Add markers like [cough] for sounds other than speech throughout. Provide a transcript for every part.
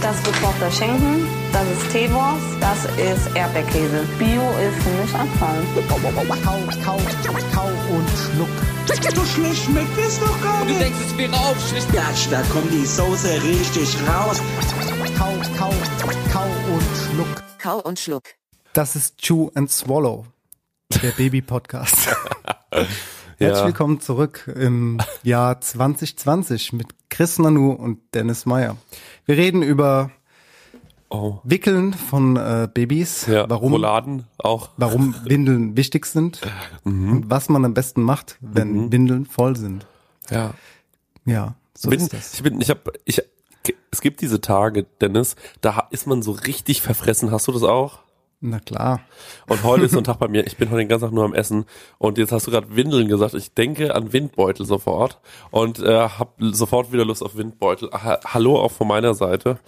Das wird Tochter Schenken, das ist Teewurst, das ist Erdbeerkäse. Bio ist für mich Abfall. Kau, kau, kau und schluck. So schlecht schmeckt es doch gar Du nicht. denkst, es wäre aufschlicht. Gatsch, da kommt die Soße richtig raus. Kau, kau, kau und schluck. Kau und Schluck. Das ist Chew and Swallow, der Baby-Podcast. [laughs] Herzlich willkommen zurück im Jahr 2020 mit Chris Nanu und Dennis Meyer. Wir reden über Oh. Wickeln von äh, Babys, Ja, warum, Rouladen auch. warum [laughs] Windeln wichtig sind und was man am besten macht, wenn Windeln voll sind. Ja. Ja, so bin, ist das. Ich bin, ich habe, ich, es gibt diese Tage, Dennis, da ist man so richtig verfressen. Hast du das auch? Na klar. Und heute ist so ein Tag bei mir. Ich bin heute den ganzen Tag nur am Essen. Und jetzt hast du gerade Windeln gesagt. Ich denke an Windbeutel sofort und äh, habe sofort wieder Lust auf Windbeutel. Ha Hallo auch von meiner Seite.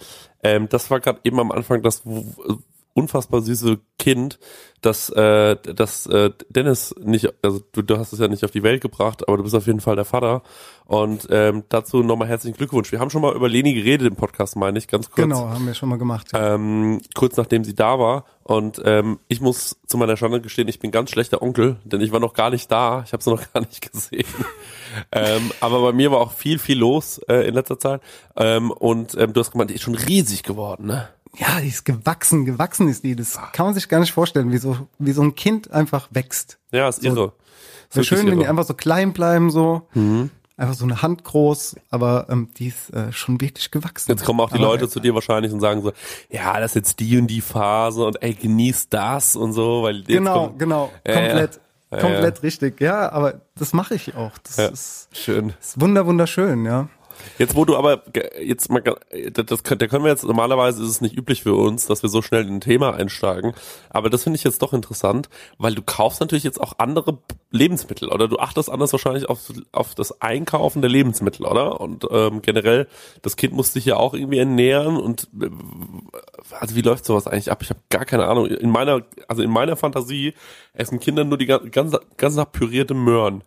Ähm, das war gerade eben am Anfang das unfassbar süße Kind, das, äh, das äh, Dennis nicht, also du, du hast es ja nicht auf die Welt gebracht, aber du bist auf jeden Fall der Vater. Und ähm, dazu nochmal herzlichen Glückwunsch. Wir haben schon mal über Leni geredet im Podcast, meine ich, ganz kurz Genau, haben wir schon mal gemacht. ähm, kurz nachdem sie da war. Und ähm, ich muss zu meiner Schande gestehen, ich bin ganz schlechter Onkel, denn ich war noch gar nicht da. Ich habe sie noch [laughs] gar nicht gesehen. ähm, aber bei mir war auch viel, viel los äh, in letzter Zeit. Ähm, und ähm, du hast gemeint, die ist schon riesig geworden, ne? Ja, die ist gewachsen, gewachsen ist die. Das kann man sich gar nicht vorstellen, wie so, wie so ein Kind einfach wächst. Ja, ist irre. Ist Wäre schön, wirklich wenn die irre. einfach so klein bleiben, so. Einfach so eine Hand groß, aber ähm, die ist äh, schon wirklich gewachsen. Jetzt kommen auch die aber, Leute äh, zu dir wahrscheinlich und sagen so, ja, das ist jetzt die und die Phase und ey, genieß das und so, weil Genau, kommt- genau. Ja, komplett, ja. Ja, komplett richtig. Ja, aber das mache ich auch. Das Ja, ist, schön. ist wunder, wunderschön, ja. Jetzt, wo du aber jetzt mal, das, da können wir jetzt normalerweise ist es nicht üblich für uns, dass wir so schnell in ein Thema einsteigen. Aber das finde ich jetzt doch interessant, weil du kaufst natürlich jetzt auch andere Lebensmittel oder du achtest anders wahrscheinlich auf, auf das Einkaufen der Lebensmittel, oder? Und ähm, generell, das Kind muss sich ja auch irgendwie ernähren und also wie läuft sowas eigentlich ab? Ich habe gar keine Ahnung. In meiner, also in meiner Fantasie essen Kinder nur die ga- ganze, ganze Tag pürierte Möhren.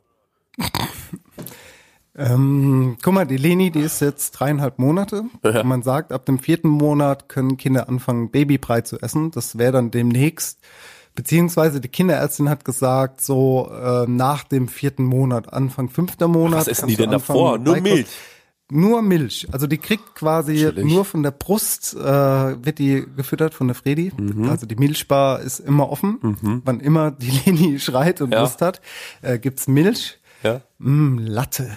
Ähm, guck mal, die Leni, die ist jetzt dreieinhalb Monate. Ja. Man sagt, ab dem vierten Monat können Kinder anfangen, Babybrei zu essen. Das wäre dann demnächst. Beziehungsweise die Kinderärztin hat gesagt, so äh, nach dem vierten Monat, Anfang fünfter Monat. Was essen die denn davor? Nur. Milch? Nur Milch. Also die kriegt quasi Chillig. nur von der Brust, äh, wird die gefüttert von der Fredi. Mhm. Also die Milchbar ist immer offen. Wann immer die [laughs] Leni schreit und Ja. Lust hat, äh, gibt's Milch. Ja. Mm, Latte.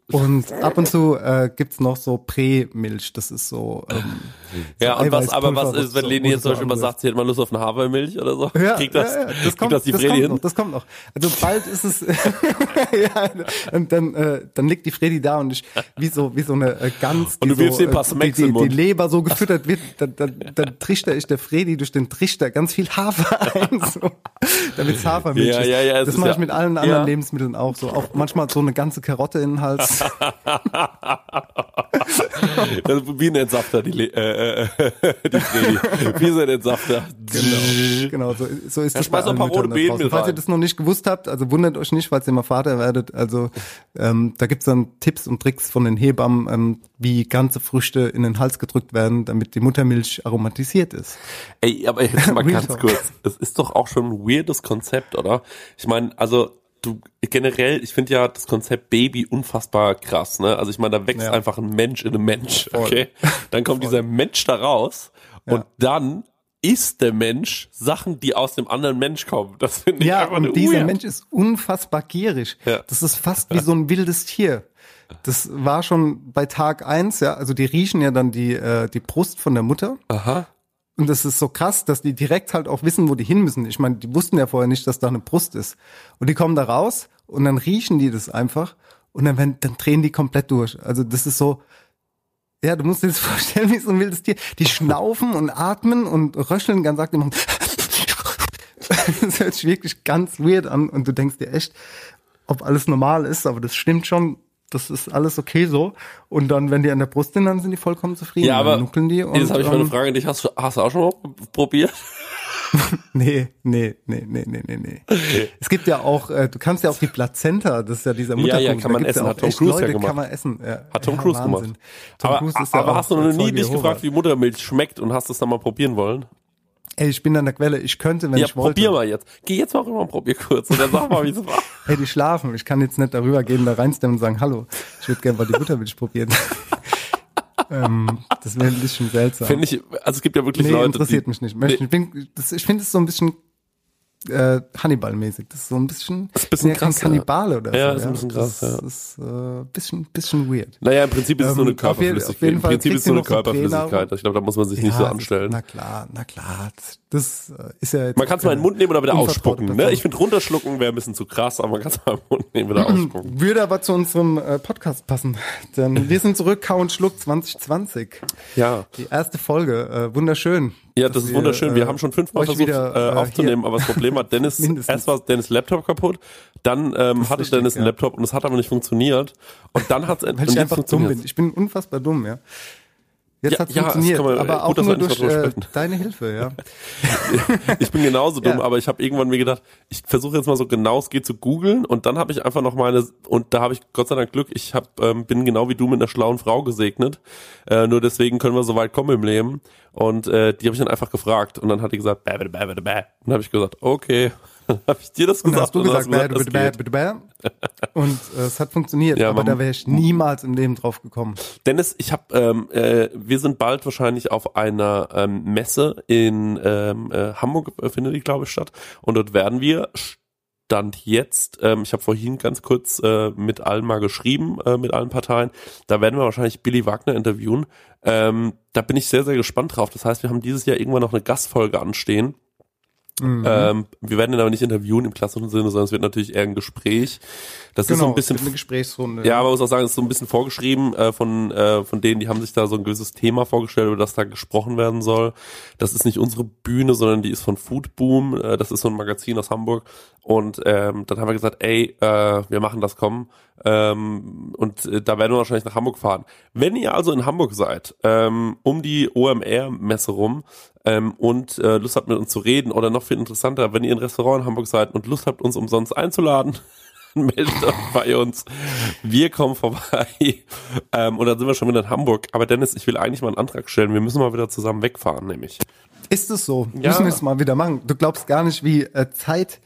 Und ab und zu äh, gibt's noch so Prä-Milch. Das ist so. Ähm, Ja, so und was, aber was ist, wenn Leni jetzt zum Beispiel mal sagt, sie hätte mal Lust auf eine Hafermilch oder so? Ja, kriegt das, ja, ja, das kommt, das die das Fredi kommt hin? noch, das kommt noch. Also bald ist es, [laughs] ja, und dann, äh, dann liegt die Fredi da und ich, wie so, wie so eine äh, Gans, Und die du wirfst so, ein paar äh, Smacks die, den die, die Mund. Leber so gefüttert wird, dann, dann, dann trichter ich der Fredi durch den Trichter ganz viel Hafer [laughs] ein, so, damit es Hafermilch Ja, ist. ja, ja, das mache ich mit allen anderen. Lebensmitteln auch so. Auch manchmal so eine ganze Karotte in den Hals. Das [laughs] ist wie ein Entsafter, die, äh, äh, [laughs] die Fredi. Wie so ein Entsafter. Genau, so, so ist Ja, das ein paar rote da draußen. Falls ihr das noch nicht gewusst habt, also wundert euch nicht, falls ihr mal Vater werdet. Also ähm, da gibt's dann Tipps und Tricks von den Hebammen, ähm, wie ganze Früchte in den Hals gedrückt werden, damit die Muttermilch aromatisiert ist. Ey, aber jetzt mal [laughs] ganz kurz. Es ist doch auch schon ein weirdes Konzept, oder? Ich meine, also du generell, ich finde ja das Konzept Baby unfassbar krass, ne? Also ich meine, da wächst Ja. einfach ein Mensch in einem Mensch, Voll. okay? Dann kommt dieser Mensch da raus und dann isst der Mensch Sachen, die aus dem anderen Mensch kommen. Das finde ich Ja, einfach und dieser weird. Mensch ist unfassbar gierig. Ja. Das ist fast wie so ein wildes Tier. Das war schon bei Tag eins, ja. Also die riechen ja dann die, äh, die Brust von der Mutter. Aha. Und das ist so krass, dass die direkt halt auch wissen, wo die hin müssen. Ich meine, die wussten ja vorher nicht, dass da eine Brust ist. Und die kommen da raus und dann riechen die das einfach und dann, werden- dann drehen die komplett durch. Also das ist so, ja, du musst dir das [laughs] vorstellen wie so ein wildes Tier. Die schnaufen und atmen und röcheln ganz immer. [laughs] Das hört sich wirklich ganz weird an und du denkst dir echt, ob alles normal ist, aber das stimmt schon. Das ist alles okay so. Und dann, wenn die an der Brust sind, dann sind die vollkommen zufrieden. Ja, aber dann nuckeln die und, jetzt habe ich mal eine ähm, Frage an dich. Hast du, hast du auch schon mal probiert? [laughs] Nee, nee, nee, nee, nee, nee, nee. Es gibt ja auch, äh, du kannst ja auch die Plazenta, das ist ja dieser Ja, Mutterkuchen. ja, kann man essen, ja hat Tom Cruise ja gemacht. kann man essen. Ja, Hat Tom ja, Cruise Wahnsinn. gemacht. Tom aber Cruise ist ja aber hast du noch nie dich gefragt, wie Muttermilch schmeckt und hast es dann mal probieren wollen? Ey, ich bin an der Quelle, ich könnte, wenn ja, ich wollte. probier mal jetzt. Geh jetzt mal rüber und probier kurz und dann sag mal, wie es war. [laughs] Hey, die schlafen. Ich kann jetzt nicht darüber gehen, da reinstemmen und sagen, hallo, ich würde gerne mal die Muttermilch probieren. [laughs] ähm, das wäre ein bisschen seltsam. Finde ich, also es gibt ja wirklich nee, Leute, interessiert die, mich nicht. Möchte, ich bin- das- ich finde es so ein bisschen äh, Hannibal-mäßig. Das ist so ein bisschen, ist ein bisschen ja kein krass, ja. Kannibale oder Ja, so. ist ein bisschen krass, Das ja. ist äh, bisschen, bisschen weird. Naja, im Prinzip ist es so eine Ähm, auf jeden- Körperflüssigkeit. auf jeden Im Fall Prinzip ist es so eine Körperflüssigkeit. Pränahrung. Ich glaube, da muss man sich nicht so das ist- anstellen. Na klar, na klar. Das äh, ist ja jetzt Man kann es mal in den Mund nehmen oder wieder ausspucken. Ne? Ich finde, runterschlucken wäre ein bisschen zu krass, aber man kann es mal in den Mund nehmen oder ausspucken. Würde aber zu unserem äh, Podcast passen. Denn wir sind zurück, Kau und Schluck 2020. Ja. Die erste Folge, äh, wunderschön. Ja, das ist wir, wunderschön. Wir äh, haben schon fünfmal versucht wieder, äh, äh, aufzunehmen, hier- aber das Problem war, [laughs] Dennis, erst war Dennis Laptop kaputt, dann ähm, hatte richtig, Dennis einen ja. Laptop und es hat aber nicht funktioniert. Und dann hat es Weil ich einfach dumm bin. Ich bin unfassbar dumm, ja. Jetzt Ja, hat's ja, das funktioniert, man- aber gut, auch nur durch äh, deine Hilfe, ja. [laughs] Ich bin genauso dumm, Ja. aber ich habe irgendwann mir gedacht, ich versuche jetzt mal so genau es geht zu googeln und dann habe ich einfach noch meine und da habe ich Gott sei Dank Glück, ich hab, ähm, bin genau wie du mit einer schlauen Frau gesegnet. Äh, nur deswegen können wir so weit kommen im Leben und äh, die habe ich dann einfach gefragt und dann hat die gesagt, bäh, bäh, bäh, bäh, bäh. Und dann habe ich gesagt, okay. [laughs] Habe ich dir das Und gesagt hast du und gesagt, bäh, das bäh, bäh, bäh, bäh. und äh, es hat funktioniert, Ja, aber da wäre ich niemals im Leben drauf gekommen. Dennis, ich habe, ähm, äh, wir sind bald wahrscheinlich auf einer ähm, Messe in ähm, äh, Hamburg äh, findet die, glaube ich, statt. Und dort werden wir Stand jetzt, ähm, ich habe vorhin ganz kurz äh, mit allen mal geschrieben, äh, mit allen Parteien, da werden wir wahrscheinlich Billy Wagner interviewen. Ähm, da bin ich sehr, sehr gespannt drauf. Das heißt, wir haben dieses Jahr irgendwann noch eine Gastfolge anstehen. Mhm. Ähm, wir werden ihn aber nicht interviewen im klassischen Sinne, sondern es wird natürlich eher ein Gespräch. Das ist so ein bisschen Genau, eine Gesprächsrunde. ja, aber man muss auch sagen, es ist so ein bisschen vorgeschrieben äh, von, äh, von denen, die haben sich da so ein gewisses Thema vorgestellt, über das da gesprochen werden soll. Das ist nicht unsere Bühne, sondern die ist von Food Boom. Äh, das ist so ein Magazin aus Hamburg. Und ähm, dann haben wir gesagt, ey, äh, wir machen das, komm. Ähm, und äh, da werden wir wahrscheinlich nach Hamburg fahren. Wenn ihr also in Hamburg seid, ähm, um die OMR-Messe rum ähm, und äh, Lust habt mit uns zu reden oder noch viel interessanter, wenn ihr in Restaurant in Hamburg seid und Lust habt, uns umsonst einzuladen, [laughs] meldet euch bei uns. Wir kommen vorbei. [laughs] Ähm, und dann sind wir schon wieder in Hamburg. Aber Dennis, ich will eigentlich mal einen Antrag stellen. Wir müssen mal wieder zusammen wegfahren, nämlich. Ist es so? Ja. Müssen wir es mal wieder machen. Du glaubst gar nicht, wie äh, Zeit,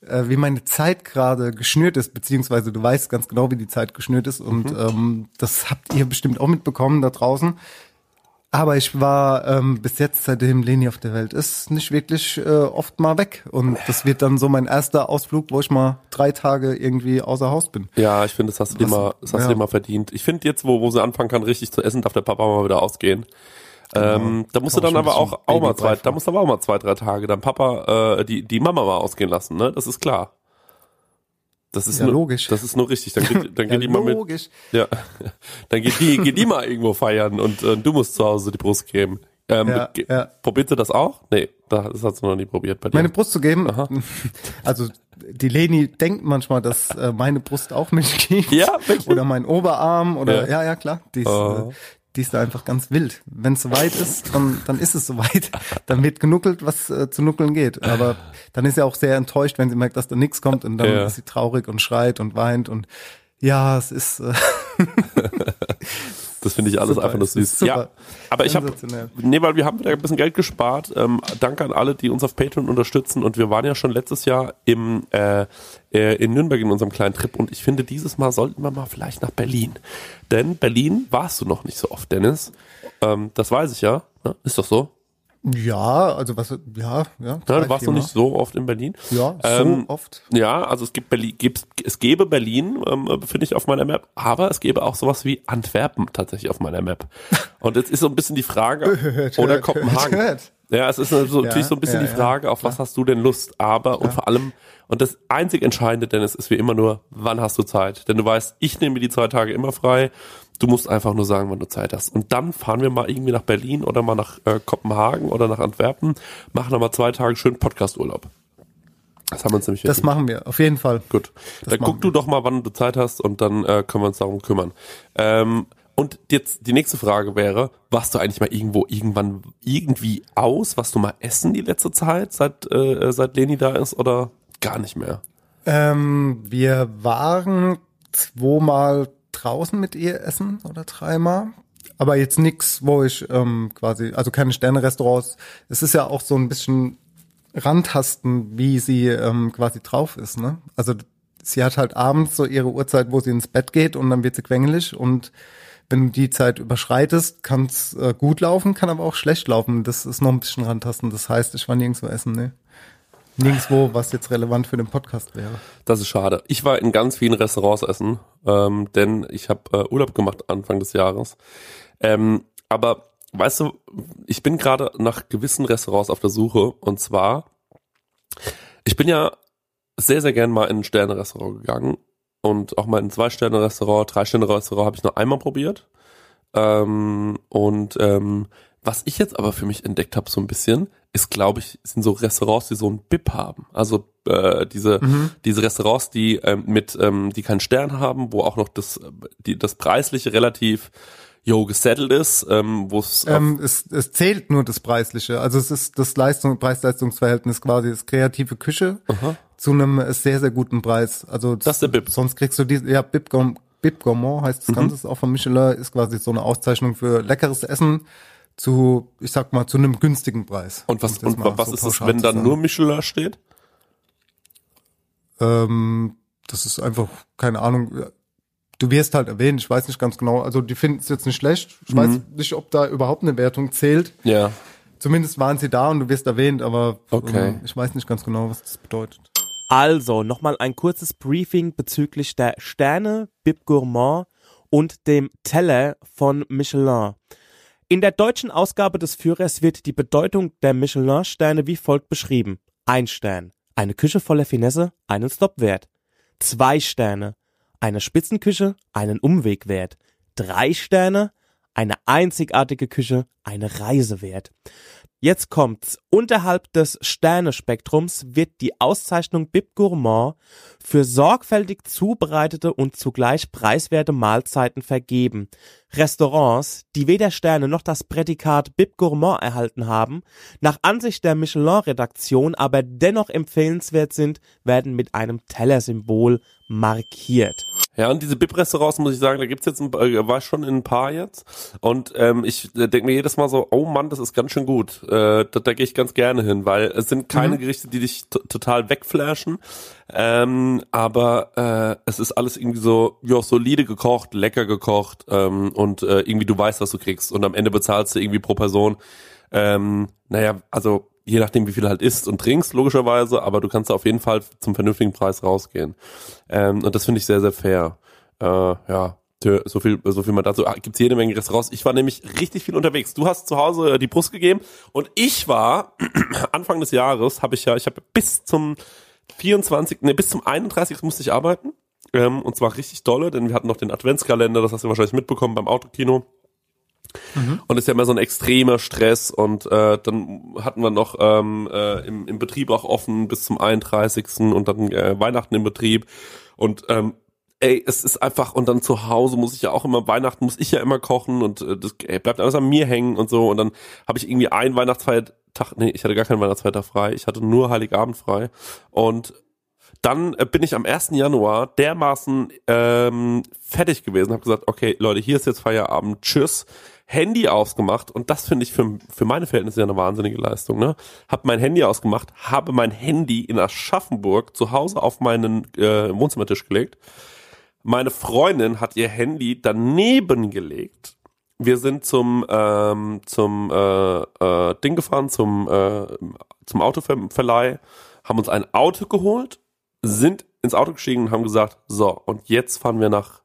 äh, wie meine Zeit gerade geschnürt ist, beziehungsweise du weißt ganz genau, wie die Zeit geschnürt ist und Mhm. ähm, das habt ihr bestimmt auch mitbekommen da draußen. Aber ich war ähm, bis jetzt, seitdem Leni auf der Welt ist, nicht wirklich äh, oft mal weg. Und das wird dann so mein erster Ausflug, wo ich mal drei Tage irgendwie außer Haus bin. Ja, ich finde, das hast du dir mal, das hast ja. du dir mal verdient. Ich finde jetzt, wo, wo sie anfangen kann, richtig zu essen, darf der Papa mal wieder ausgehen. Ähm, da musst du dann aber auch, auch mal zwei, da musst du aber auch mal zwei, drei Tage dann Papa, äh, die, die Mama mal ausgehen lassen, ne? Das ist klar. Das ist Ja, nur, logisch. Das ist nur richtig. Dann geht, dann Ja, [laughs] geht die mal mit, logisch. Ja, [laughs] dann geht die, geht die mal irgendwo feiern und äh, du musst zu Hause die Brust geben. Ähm, Ja, ja. Probiert sie das auch? Nee, das hat sie noch nie probiert bei dir. Meine Brust zu geben. Aha. [laughs] Also die Leni denkt manchmal, dass äh, meine Brust auch Milch gibt. Ja, wirklich? Oder mein Oberarm oder Ja. ja, ja, klar. Die ist, Oh. äh, die ist da einfach ganz wild. Wenn es soweit ist, dann, dann ist es soweit. [laughs] Dann wird genuckelt, was äh, zu nuckeln geht. Aber dann ist sie auch sehr enttäuscht, wenn sie merkt, dass da nichts kommt und dann Ja. ist sie traurig und schreit und weint und ja, es ist äh, [laughs] [laughs] Das finde ich alles Super, einfach nur süß. Ja, aber ich habe, nee, weil wir haben wieder ein bisschen Geld gespart. Ähm, danke an alle, die uns auf Patreon unterstützen. Und wir waren ja schon letztes Jahr im äh, äh, in Nürnberg in unserem kleinen Trip. Und ich finde, dieses Mal sollten wir mal vielleicht nach Berlin. Denn Berlin warst du noch nicht so oft, Dennis. Ähm, das weiß ich ja. Ne? Ist doch so. Ja, also was, ja, ja. Ja, du warst noch nicht so oft in Berlin. Ja, so Ähm, oft. Ja, also es gibt Berlin, gibt, es gäbe Berlin, ähm, finde ich auf meiner Map, aber es gäbe auch sowas wie Antwerpen tatsächlich auf meiner Map. Und jetzt ist so ein bisschen die Frage, [laughs] Hört, oder hört, Kopenhagen. hört. [laughs] Ja, es ist so, Ja, natürlich so ein bisschen ja, die Frage, auf was hast du denn Lust? Aber und vor allem, und das einzig Entscheidende, Dennis, ist wie immer nur, wann hast du Zeit? Denn du weißt, ich nehme mir die zwei Tage immer frei. Du musst einfach nur sagen, wann du Zeit hast. Und dann fahren wir mal irgendwie nach Berlin oder mal nach äh, Kopenhagen oder nach Antwerpen, machen dann mal zwei Tage schön Podcasturlaub. Das haben wir uns nämlich Das machen wir, auf jeden Fall. Gut. Dann machen guck du doch mal, wann du Zeit hast und dann äh, können wir uns darum kümmern. Ähm, und jetzt die nächste Frage wäre, warst du eigentlich mal irgendwo irgendwann irgendwie aus? Warst du mal essen die letzte Zeit, seit, äh, seit Leni da ist oder gar nicht mehr? Ähm, wir waren zweimal draußen mit ihr essen oder dreimal. Aber jetzt nix, wo ich ähm, quasi, also keine Sterne-Restaurants. Es ist ja auch so ein bisschen rantasten, wie sie ähm, quasi drauf ist. Ne? Also sie hat halt abends so ihre Uhrzeit, wo sie ins Bett geht und dann wird sie quengelig und wenn du die Zeit überschreitest, kann es äh, gut laufen, kann aber auch schlecht laufen. Das ist noch ein bisschen rantasten. Das heißt, ich war nirgendwo essen, ne? Nirgendwo, was jetzt relevant für den Podcast wäre. Das ist schade. Ich war in ganz vielen Restaurants essen, ähm, denn ich habe äh, Urlaub gemacht Anfang des Jahres. Ähm, aber weißt du, ich bin gerade nach gewissen Restaurants auf der Suche und zwar, ich bin ja sehr, sehr gern mal in ein Sterne-Restaurant gegangen und auch mal in ein Zwei-Sterne-Restaurant, Drei-Sterne-Restaurant habe ich nur einmal probiert. Ähm, und ähm, was ich jetzt aber für mich entdeckt habe so ein bisschen, ist, glaube ich, sind so Restaurants, die so ein BIP haben. Also äh, diese diese Restaurants, die ähm, mit ähm, die keinen Stern haben, wo auch noch das die das preisliche relativ yo gesettelt ist, ähm, wo es Ähm, es, es zählt nur das Preisliche. Also es ist das Leistung, Preis-Leistungs-Verhältnis quasi, das kreative Küche zu einem sehr, sehr guten Preis. Also Das ist der BIP. Sonst kriegst du die, ja, Bib, Gourm- Bib Gourmand heißt das Ganze, ist auch von Michelin, ist quasi so eine Auszeichnung für leckeres Essen zu, ich sag mal, zu einem günstigen Preis. und was das und was so ist es, wenn dann nur Michelin steht? Ähm, das ist einfach, keine Ahnung, du wirst halt erwähnt, ich weiß nicht ganz genau, also die finden es jetzt nicht schlecht. Ich weiß nicht, ob da überhaupt eine Wertung zählt. Ja. Zumindest waren sie da und du wirst erwähnt, aber Okay. ähm, ich weiß nicht ganz genau, was das bedeutet. Also, nochmal ein kurzes Briefing bezüglich der Sterne, Bib Gourmand und dem Teller von Michelin. In der deutschen Ausgabe des Führers wird die Bedeutung der Michelin-Sterne wie folgt beschrieben. Ein Stern, eine Küche voller Finesse, einen Stoppwert. Zwei Sterne, eine Spitzenküche, einen Umwegwert. Drei Sterne, eine einzigartige Küche, eine Reise wert. Jetzt kommt's. Unterhalb des Sternespektrums wird die Auszeichnung Bib Gourmand für sorgfältig zubereitete und zugleich preiswerte Mahlzeiten vergeben. Restaurants, die weder Sterne noch das Prädikat Bib Gourmand erhalten haben, nach Ansicht der Michelin-Redaktion aber dennoch empfehlenswert sind, werden mit einem Tellersymbol markiert. Ja, und diese BIP-Restaurants, muss ich sagen, da gibt's jetzt ein äh, war schon in ein paar jetzt. Und ähm, ich äh, denke mir jedes Mal so, oh Mann, das ist ganz schön gut. Äh, da, da gehe ich ganz gerne hin, weil es sind keine Gerichte, die dich total wegflashen. Ähm, aber äh, es ist alles irgendwie so, ja, solide gekocht, lecker gekocht ähm, und äh, irgendwie du weißt, was du kriegst. Und am Ende bezahlst du irgendwie pro Person. Ähm, naja, also je nachdem, wie viel du halt isst und trinkst, logischerweise, aber du kannst da auf jeden Fall zum vernünftigen Preis rausgehen. Ähm, und das finde ich sehr, sehr fair. Äh, ja, so viel, so viel mal dazu. Ah, gibt's jede Menge Restaurants. Ich war nämlich richtig viel unterwegs. Du hast zu Hause äh, die Brust gegeben und ich war [clears throat] Anfang des Jahres habe ich ja, ich habe bis zum 24, ne, bis zum 31. musste ich arbeiten. Ähm, und zwar richtig dolle, denn wir hatten noch den Adventskalender, das hast du wahrscheinlich mitbekommen beim Autokino. Und es ist ja immer so ein extremer Stress und äh, dann hatten wir noch ähm, äh, im, im Betrieb auch offen bis zum 31. und dann äh, Weihnachten im Betrieb und ähm, ey, es ist einfach und dann zu Hause muss ich ja auch immer Weihnachten muss ich ja immer kochen und äh, das ey, bleibt alles an mir hängen und so und dann habe ich irgendwie einen Weihnachtsfeiertag, nee, ich hatte gar keinen Weihnachtsfeiertag frei, ich hatte nur Heiligabend frei und dann äh, bin ich am 1. Januar dermaßen ähm, fertig gewesen, habe gesagt, okay, Leute, hier ist jetzt Feierabend, tschüss. Handy ausgemacht und das finde ich für, für meine Verhältnisse ja eine wahnsinnige Leistung. Ne? Hab mein Handy ausgemacht, habe mein Handy in Aschaffenburg zu Hause auf meinen äh, Wohnzimmertisch gelegt. Meine Freundin hat ihr Handy daneben gelegt wir sind zum ähm, zum äh, äh, Ding gefahren, zum äh, zum Autoverleih, haben uns ein Auto geholt, sind ins Auto gestiegen und haben gesagt, so und jetzt fahren wir nach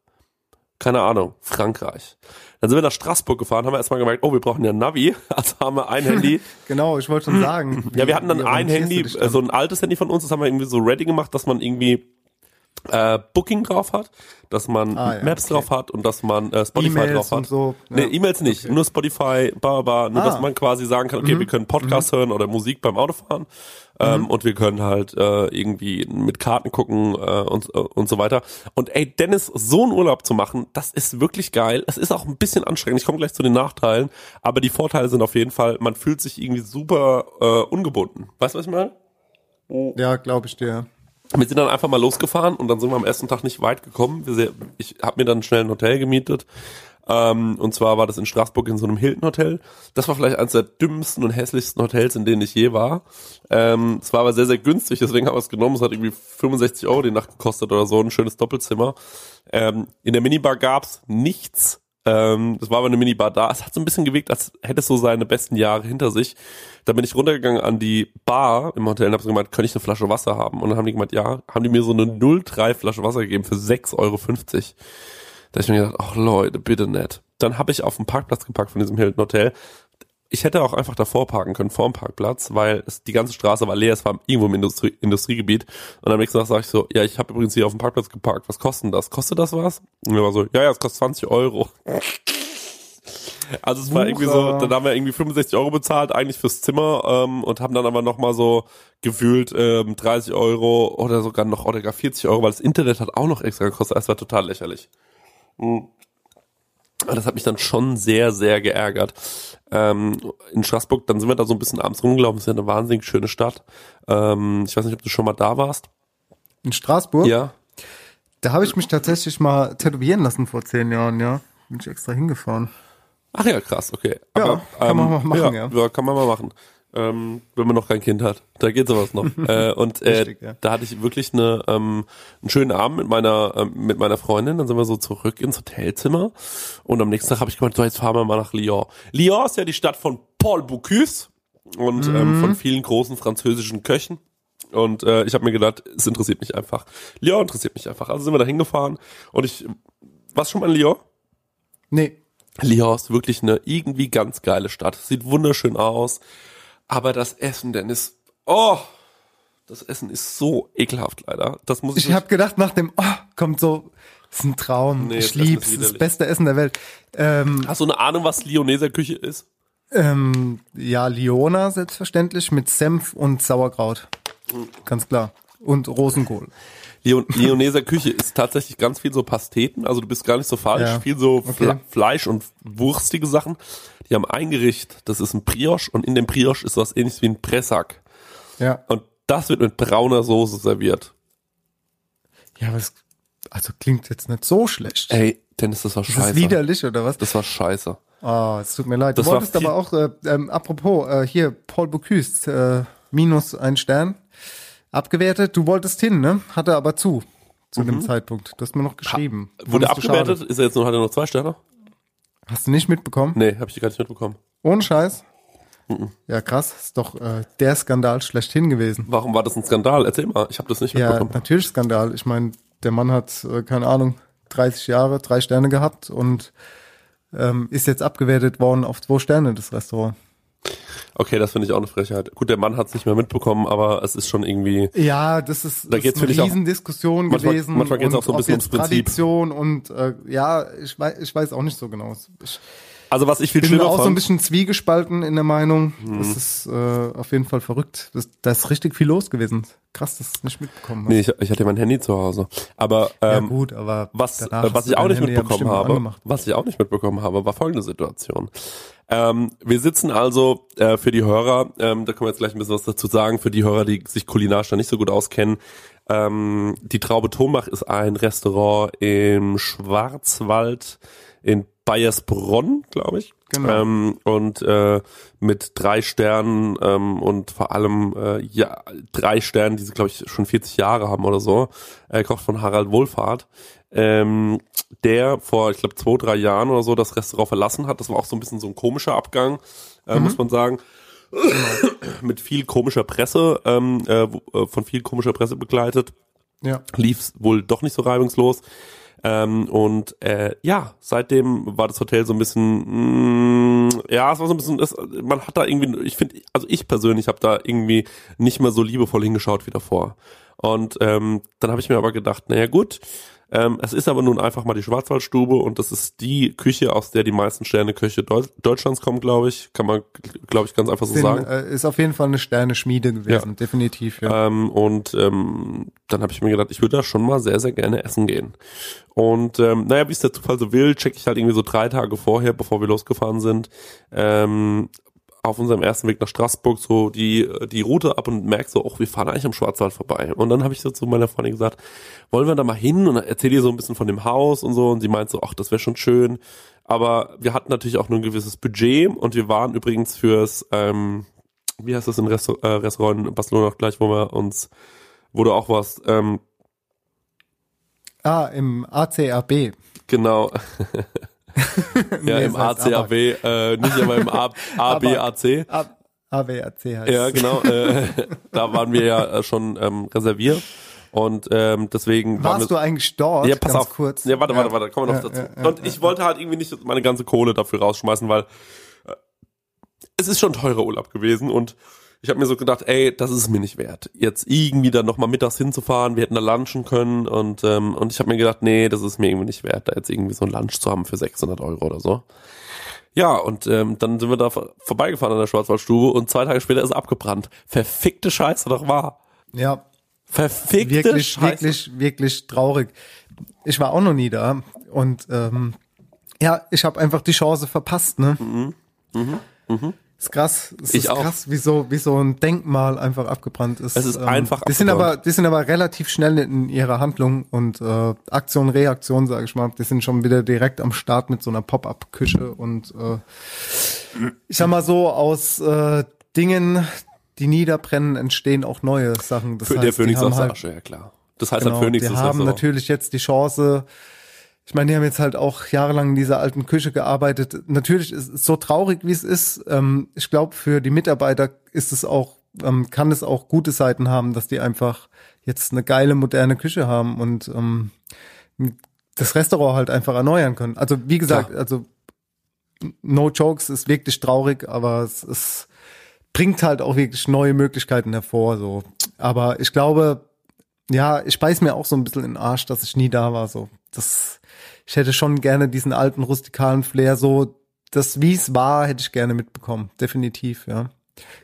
keine Ahnung Frankreich. Dann sind wir nach Straßburg gefahren, haben wir erstmal gemerkt, oh, wir brauchen ja ein Navi, [laughs] also haben wir ein Handy. [laughs] Genau, ich wollte schon sagen. ja, wir hatten dann wie ein Handy, äh, so ein altes Handy von uns, das haben wir irgendwie so ready gemacht, dass man irgendwie äh, Booking drauf hat, dass man Ah, ja, Maps okay. drauf hat und dass man äh, Spotify E-Mails drauf hat. so. Nee, Ja. E-Mails nicht, nur Spotify, bla bla, bla nur Ah. Mhm. dass man quasi sagen kann, okay, wir können Podcast hören oder Musik beim Autofahren ähm, und wir können halt äh, irgendwie mit Karten gucken äh, und, äh, und so weiter. Und ey, Dennis, so einen Urlaub zu machen, das ist wirklich geil. Es ist auch ein bisschen anstrengend, ich komme gleich zu den Nachteilen, aber die Vorteile sind auf jeden Fall, man fühlt sich irgendwie super äh, ungebunden. Weißt du, was ich meine? Ja, glaube ich dir. Wir sind dann einfach mal losgefahren und dann sind wir am ersten Tag nicht weit gekommen. Wir sehr, ich habe mir dann schnell ein Hotel gemietet. Ähm, und zwar war das in Straßburg in so einem Hilton-Hotel. Das war vielleicht eines der dümmsten und hässlichsten Hotels, in denen ich je war. Ähm, es war aber sehr, sehr günstig, deswegen haben wir es genommen. Es hat irgendwie 65 Euro die Nacht gekostet oder so, ein schönes Doppelzimmer. Ähm, in der Minibar gab's nichts. Ähm, das war aber eine Minibar da. Es hat so ein bisschen gewirkt, als hätte es so seine besten Jahre hinter sich. Da bin ich runtergegangen an die Bar im Hotel und habe so gemeint, kann ich eine Flasche Wasser haben? Und dann haben die gemeint, ja, haben die mir so eine 0,3 Flasche Wasser gegeben für 6,50 Euro. Da hab ich mir gedacht, ach Leute, bitte nett. Dann habe ich auf den Parkplatz gepackt von diesem Hilton Hotel. Ich hätte auch einfach davor parken können, vor dem Parkplatz, weil es, die ganze Straße war leer, es war irgendwo im Industrie, Industriegebiet. Und am nächsten Tag sage ich so, ja, ich habe übrigens hier auf dem Parkplatz geparkt, was kostet das? Kostet das was? Und er war so, ja, ja, es kostet 20 Euro. Also es war irgendwie so, dann haben wir irgendwie 65 Euro bezahlt, eigentlich fürs Zimmer, ähm, und haben dann aber nochmal so gefühlt ähm, 30 Euro oder sogar noch oder gar 40 Euro, weil das Internet hat auch noch extra gekostet. Es war total lächerlich. Aber Das hat mich dann schon sehr, sehr geärgert. Ähm, in Straßburg, dann sind wir da so ein bisschen abends rumgelaufen. Es ist ja eine wahnsinnig schöne Stadt. Ähm, ich weiß nicht, ob du schon mal da warst. In Straßburg? Ja. Da habe ich mich tatsächlich mal tätowieren lassen vor zehn Jahren, ja. Bin ich extra hingefahren. Ach ja, krass, okay. Ja, kann man mal machen, ja. ja. kann man mal machen. Ähm, wenn man noch kein Kind hat. Da geht sowas noch. [laughs] äh, und äh, Richtig, ja. da hatte ich wirklich eine, ähm, einen schönen Abend mit meiner, ähm, mit meiner Freundin. Dann sind wir so zurück ins Hotelzimmer. Und am nächsten Tag habe ich gemeint, so jetzt fahren wir mal nach Lyon. Lyon ist ja die Stadt von Paul Bocuse und ähm, Mhm. von vielen großen französischen Köchen. Und äh, ich habe mir gedacht, es interessiert mich einfach. Lyon interessiert mich einfach. Also sind wir da hingefahren und ich, warst du schon mal in Lyon? Nee. Lyon ist wirklich eine irgendwie ganz geile Stadt. Sieht wunderschön aus. Aber das Essen, denn ist, oh, das Essen ist so ekelhaft leider. Das muss ich, Ich habe gedacht, nach dem, oh, kommt so, ist ein Traum. Nee, ich das lieb's, das widerlich. beste Essen der Welt. Ähm, Hast du eine Ahnung, was Lyoneser Küche ist? ähm, ja, Liona selbstverständlich mit Senf und Sauerkraut. Ganz klar. Und Rosenkohl. Lyon Lyoneser Küche ist tatsächlich ganz viel so Pasteten, also du bist gar nicht so falsch, Ja. viel so Fle Okay. Fleisch und wurstige Sachen. Die haben ein Gericht, das ist ein Brioche und in dem Brioche ist was ähnliches wie ein Pressack. Ja. Und das wird mit brauner Soße serviert. Ja, aber es, also klingt jetzt nicht so schlecht. Ey, Dennis, das war ist scheiße. das widerlich oder was? Das war scheiße. Ah, es tut mir leid. Das du wolltest aber auch, äh, ähm, apropos, äh, hier, Paul Bocuse, äh, minus ein Stern, abgewertet. Du wolltest hin, ne? Hatte aber zu, zu dem Zeitpunkt. Du hast mir noch geschrieben. Mhm. Wurde abgewertet? schade. Ist er jetzt nur, hat er noch zwei Sterne? Hast du nicht mitbekommen? Nee, habe ich gar nicht mitbekommen. Ohne Scheiß? Ja, krass. Ist doch äh, der Skandal schlechthin gewesen. Warum war das ein Skandal? Erzähl mal, ich habe das nicht Ja, mitbekommen. natürlich Skandal. Ich meine, der Mann hat, äh, keine Ahnung, 30 Jahre, drei Sterne gehabt und ähm, ist jetzt abgewertet worden auf zwei Sterne, das Restaurant. Okay, das finde ich auch eine Frechheit. Gut, der Mann hat es nicht mehr mitbekommen, aber es ist schon irgendwie. Ja, das ist, Da das ist eine Riesendiskussion manchmal- gewesen. manchmal geht's und auch so ein bisschen ums Prinzip. Tradition und äh, ja, ich weiß, ich weiß auch nicht so genau. Ich Also was ich viel bin schlimmer auch so ein fand. Mhm. bisschen zwiegespalten in der Meinung. Das ist äh, auf jeden Fall verrückt. Das, da ist richtig viel los gewesen. Krass, dass es nicht mitbekommen hast. Nee, ich, ich hatte mein Handy zu Hause. Aber ja ähm, gut, aber was, äh, was ich auch nicht Handy ja mitbekommen bestimmt habe, angemacht. was ich auch nicht mitbekommen habe, war folgende Situation. Ähm, wir sitzen also äh, für die Hörer, ähm, da können wir jetzt gleich ein bisschen was dazu sagen, für die Hörer, die sich kulinarisch da nicht so gut auskennen. Ähm, die Traube Thomach ist ein Restaurant im Schwarzwald in Bayersbronn, glaube ich. Genau. Ähm, und äh, mit drei Sternen ähm, und vor allem äh, ja drei Sternen, die sie glaube ich schon 40 Jahre haben oder so, äh, kocht von Harald Wohlfahrt. ähm, der vor, ich glaube, zwei, drei Jahren oder so das Restaurant verlassen hat. Das war auch so ein bisschen so ein komischer Abgang, äh, muss man sagen. [clears throat] Mit viel komischer Presse, ähm, äh, äh, von viel komischer Presse begleitet Ja. lief wohl doch nicht so reibungslos. Ähm, und äh, ja, seitdem war das Hotel so ein bisschen, mh, ja, es war so ein bisschen, das, man hat da irgendwie, ich finde, also ich persönlich habe da irgendwie nicht mehr so liebevoll hingeschaut wie davor. Und ähm, dann habe ich mir aber gedacht, naja gut, ähm, es ist aber nun einfach mal die Schwarzwaldstube und das ist die Küche, aus der die meisten Sterneköche Deu Deutschlands kommen, glaube ich. Kann man, glaube ich, ganz einfach so Sind, sagen. äh, ist auf jeden Fall eine Sterne-Schmiede gewesen, definitiv, ja. Ähm, und ähm, dann habe ich mir gedacht, ich würde da schon mal sehr, sehr gerne essen gehen. Und ähm, naja, wie es der Zufall so will, checke ich halt irgendwie so drei Tage vorher, bevor wir losgefahren sind, ähm, auf unserem ersten Weg nach Straßburg so die die Route ab und merk so, oh, wir fahren eigentlich am Schwarzwald vorbei. Und dann habe ich so zu meiner Freundin gesagt, wollen wir da mal hin und erzähl ihr so ein bisschen von dem Haus und so. Und sie meint so, ach, das wäre schon schön. Aber wir hatten natürlich auch nur ein gewisses Budget und wir waren übrigens fürs, ähm, wie heißt das in Restaur äh, Restaurant in Barcelona auch gleich, wo wir uns, wo du auch warst, ähm, Ah, im ACAB. genau, [laughs] [laughs] ja, Nee, im ACAB, äh, nicht aber im ABAC. A [laughs] AWAC heißt Ja, genau. Äh, [laughs] da waren wir ja äh, schon ähm, reserviert. Und ähm, deswegen Warst wir, du eigentlich dort? Ja, pass auf. kurz. Ja, warte, warte, warte, kommen wir noch Ja, dazu. ja, und ich wollte halt irgendwie nicht meine ganze Kohle dafür rausschmeißen, weil äh, es ist schon teurer Urlaub gewesen und ich habe mir so gedacht, ey, das ist mir nicht wert. Jetzt irgendwie dann nochmal mittags hinzufahren, wir hätten da lunchen können und ähm, und ich habe mir gedacht, nee, das ist mir irgendwie nicht wert, da jetzt irgendwie so ein Lunch zu haben für 600 Euro oder so. Ja, und ähm, dann sind wir da vor- vorbeigefahren an der Schwarzwaldstube und zwei Tage später ist abgebrannt. Verfickte Scheiße doch wahr. Ja, Verfickte wirklich, Scheiße. wirklich, wirklich traurig. Ich war auch noch nie da und ähm, ja, ich habe einfach die Chance verpasst, ne? Ist krass, Mhm. Ich ist auch. krass, wie so, wie so ein Denkmal einfach abgebrannt ist. Ähm, Es ist einfach die sind abgebrannt. aber, die sind aber relativ schnell in ihrer Handlung und äh, Aktion, Reaktion, sage ich mal. Die sind schon wieder direkt am Start mit so einer Pop-up-Küche und äh, ich sag mal so aus äh, Dingen, die niederbrennen, entstehen auch neue Sachen. Das Für heißt, der haben aus der halt- Asche, ja klar. Das heißt Genau, die ist haben natürlich jetzt die Chance. Ich meine, die haben jetzt halt auch jahrelang in dieser alten Küche gearbeitet. Natürlich ist es so traurig, wie es ist. Ähm, ich glaube, für die Mitarbeiter ist es auch, ähm, kann es auch gute Seiten haben, dass die einfach jetzt eine geile moderne Küche haben und ähm, das Restaurant halt einfach erneuern können. Also wie gesagt, Klar. also no jokes ist wirklich traurig, aber es ist bringt halt auch wirklich neue Möglichkeiten hervor. So, aber ich glaube, ja, ich beiß mir auch so ein bisschen in den Arsch, dass ich nie da war. So, das, ich hätte schon gerne diesen alten rustikalen Flair. So, das wie es war, hätte ich gerne mitbekommen. Definitiv, ja.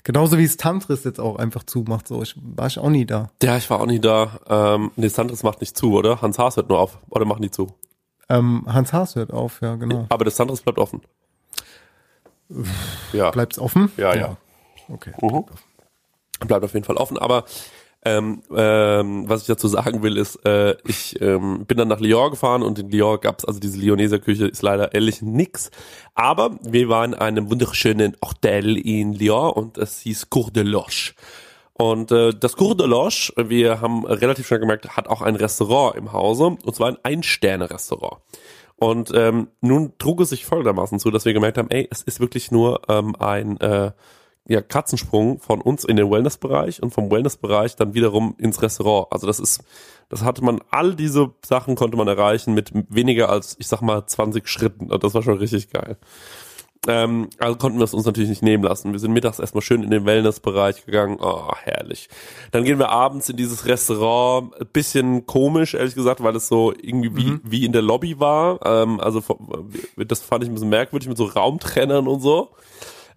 Genauso wie es Tantris jetzt auch einfach zumacht. So, ich war ich auch nie da. Ja, ich war auch nie da. Ähm, nee, Sandres macht nicht zu, oder? Hans Haas hört nur auf. Oder machen die zu? Ähm, Hans Haas hört auf, ja, genau. Aber das Sandres bleibt offen. Ja, Bleibt's offen? Ja, ja. Okay. bleibt auf jeden Fall offen. Aber ähm, ähm, was ich dazu sagen will, ist, äh, ich ähm, bin dann nach Lyon gefahren und in Lyon gab's also diese Lyoneser Küche ist leider ehrlich nix. Aber wir waren in einem wunderschönen Hotel in Lyon und es hieß Cour de Loche. Und äh, das Cour de Loche, wir haben relativ schnell gemerkt, hat auch ein Restaurant im Hause und zwar ein Ein-Sterne-Restaurant. Und ähm, nun trug es sich folgendermaßen zu, dass wir gemerkt haben, ey, es ist wirklich nur ähm, ein äh, ja, Katzensprung von uns in den Wellnessbereich und vom Wellnessbereich dann wiederum ins Restaurant. Also das ist, das hatte man, all diese Sachen konnte man erreichen mit weniger als, ich sag mal, 20 Schritten. Und das war schon richtig geil. Ähm, also konnten wir es uns natürlich nicht nehmen lassen. Wir sind mittags erstmal schön in den Wellnessbereich gegangen. Oh, herrlich. Dann gehen wir abends in dieses Restaurant. Ein bisschen komisch, ehrlich gesagt, weil es so irgendwie wie, wie in der Lobby war. Ähm, also das fand ich ein bisschen merkwürdig mit so Raumtrennern und so.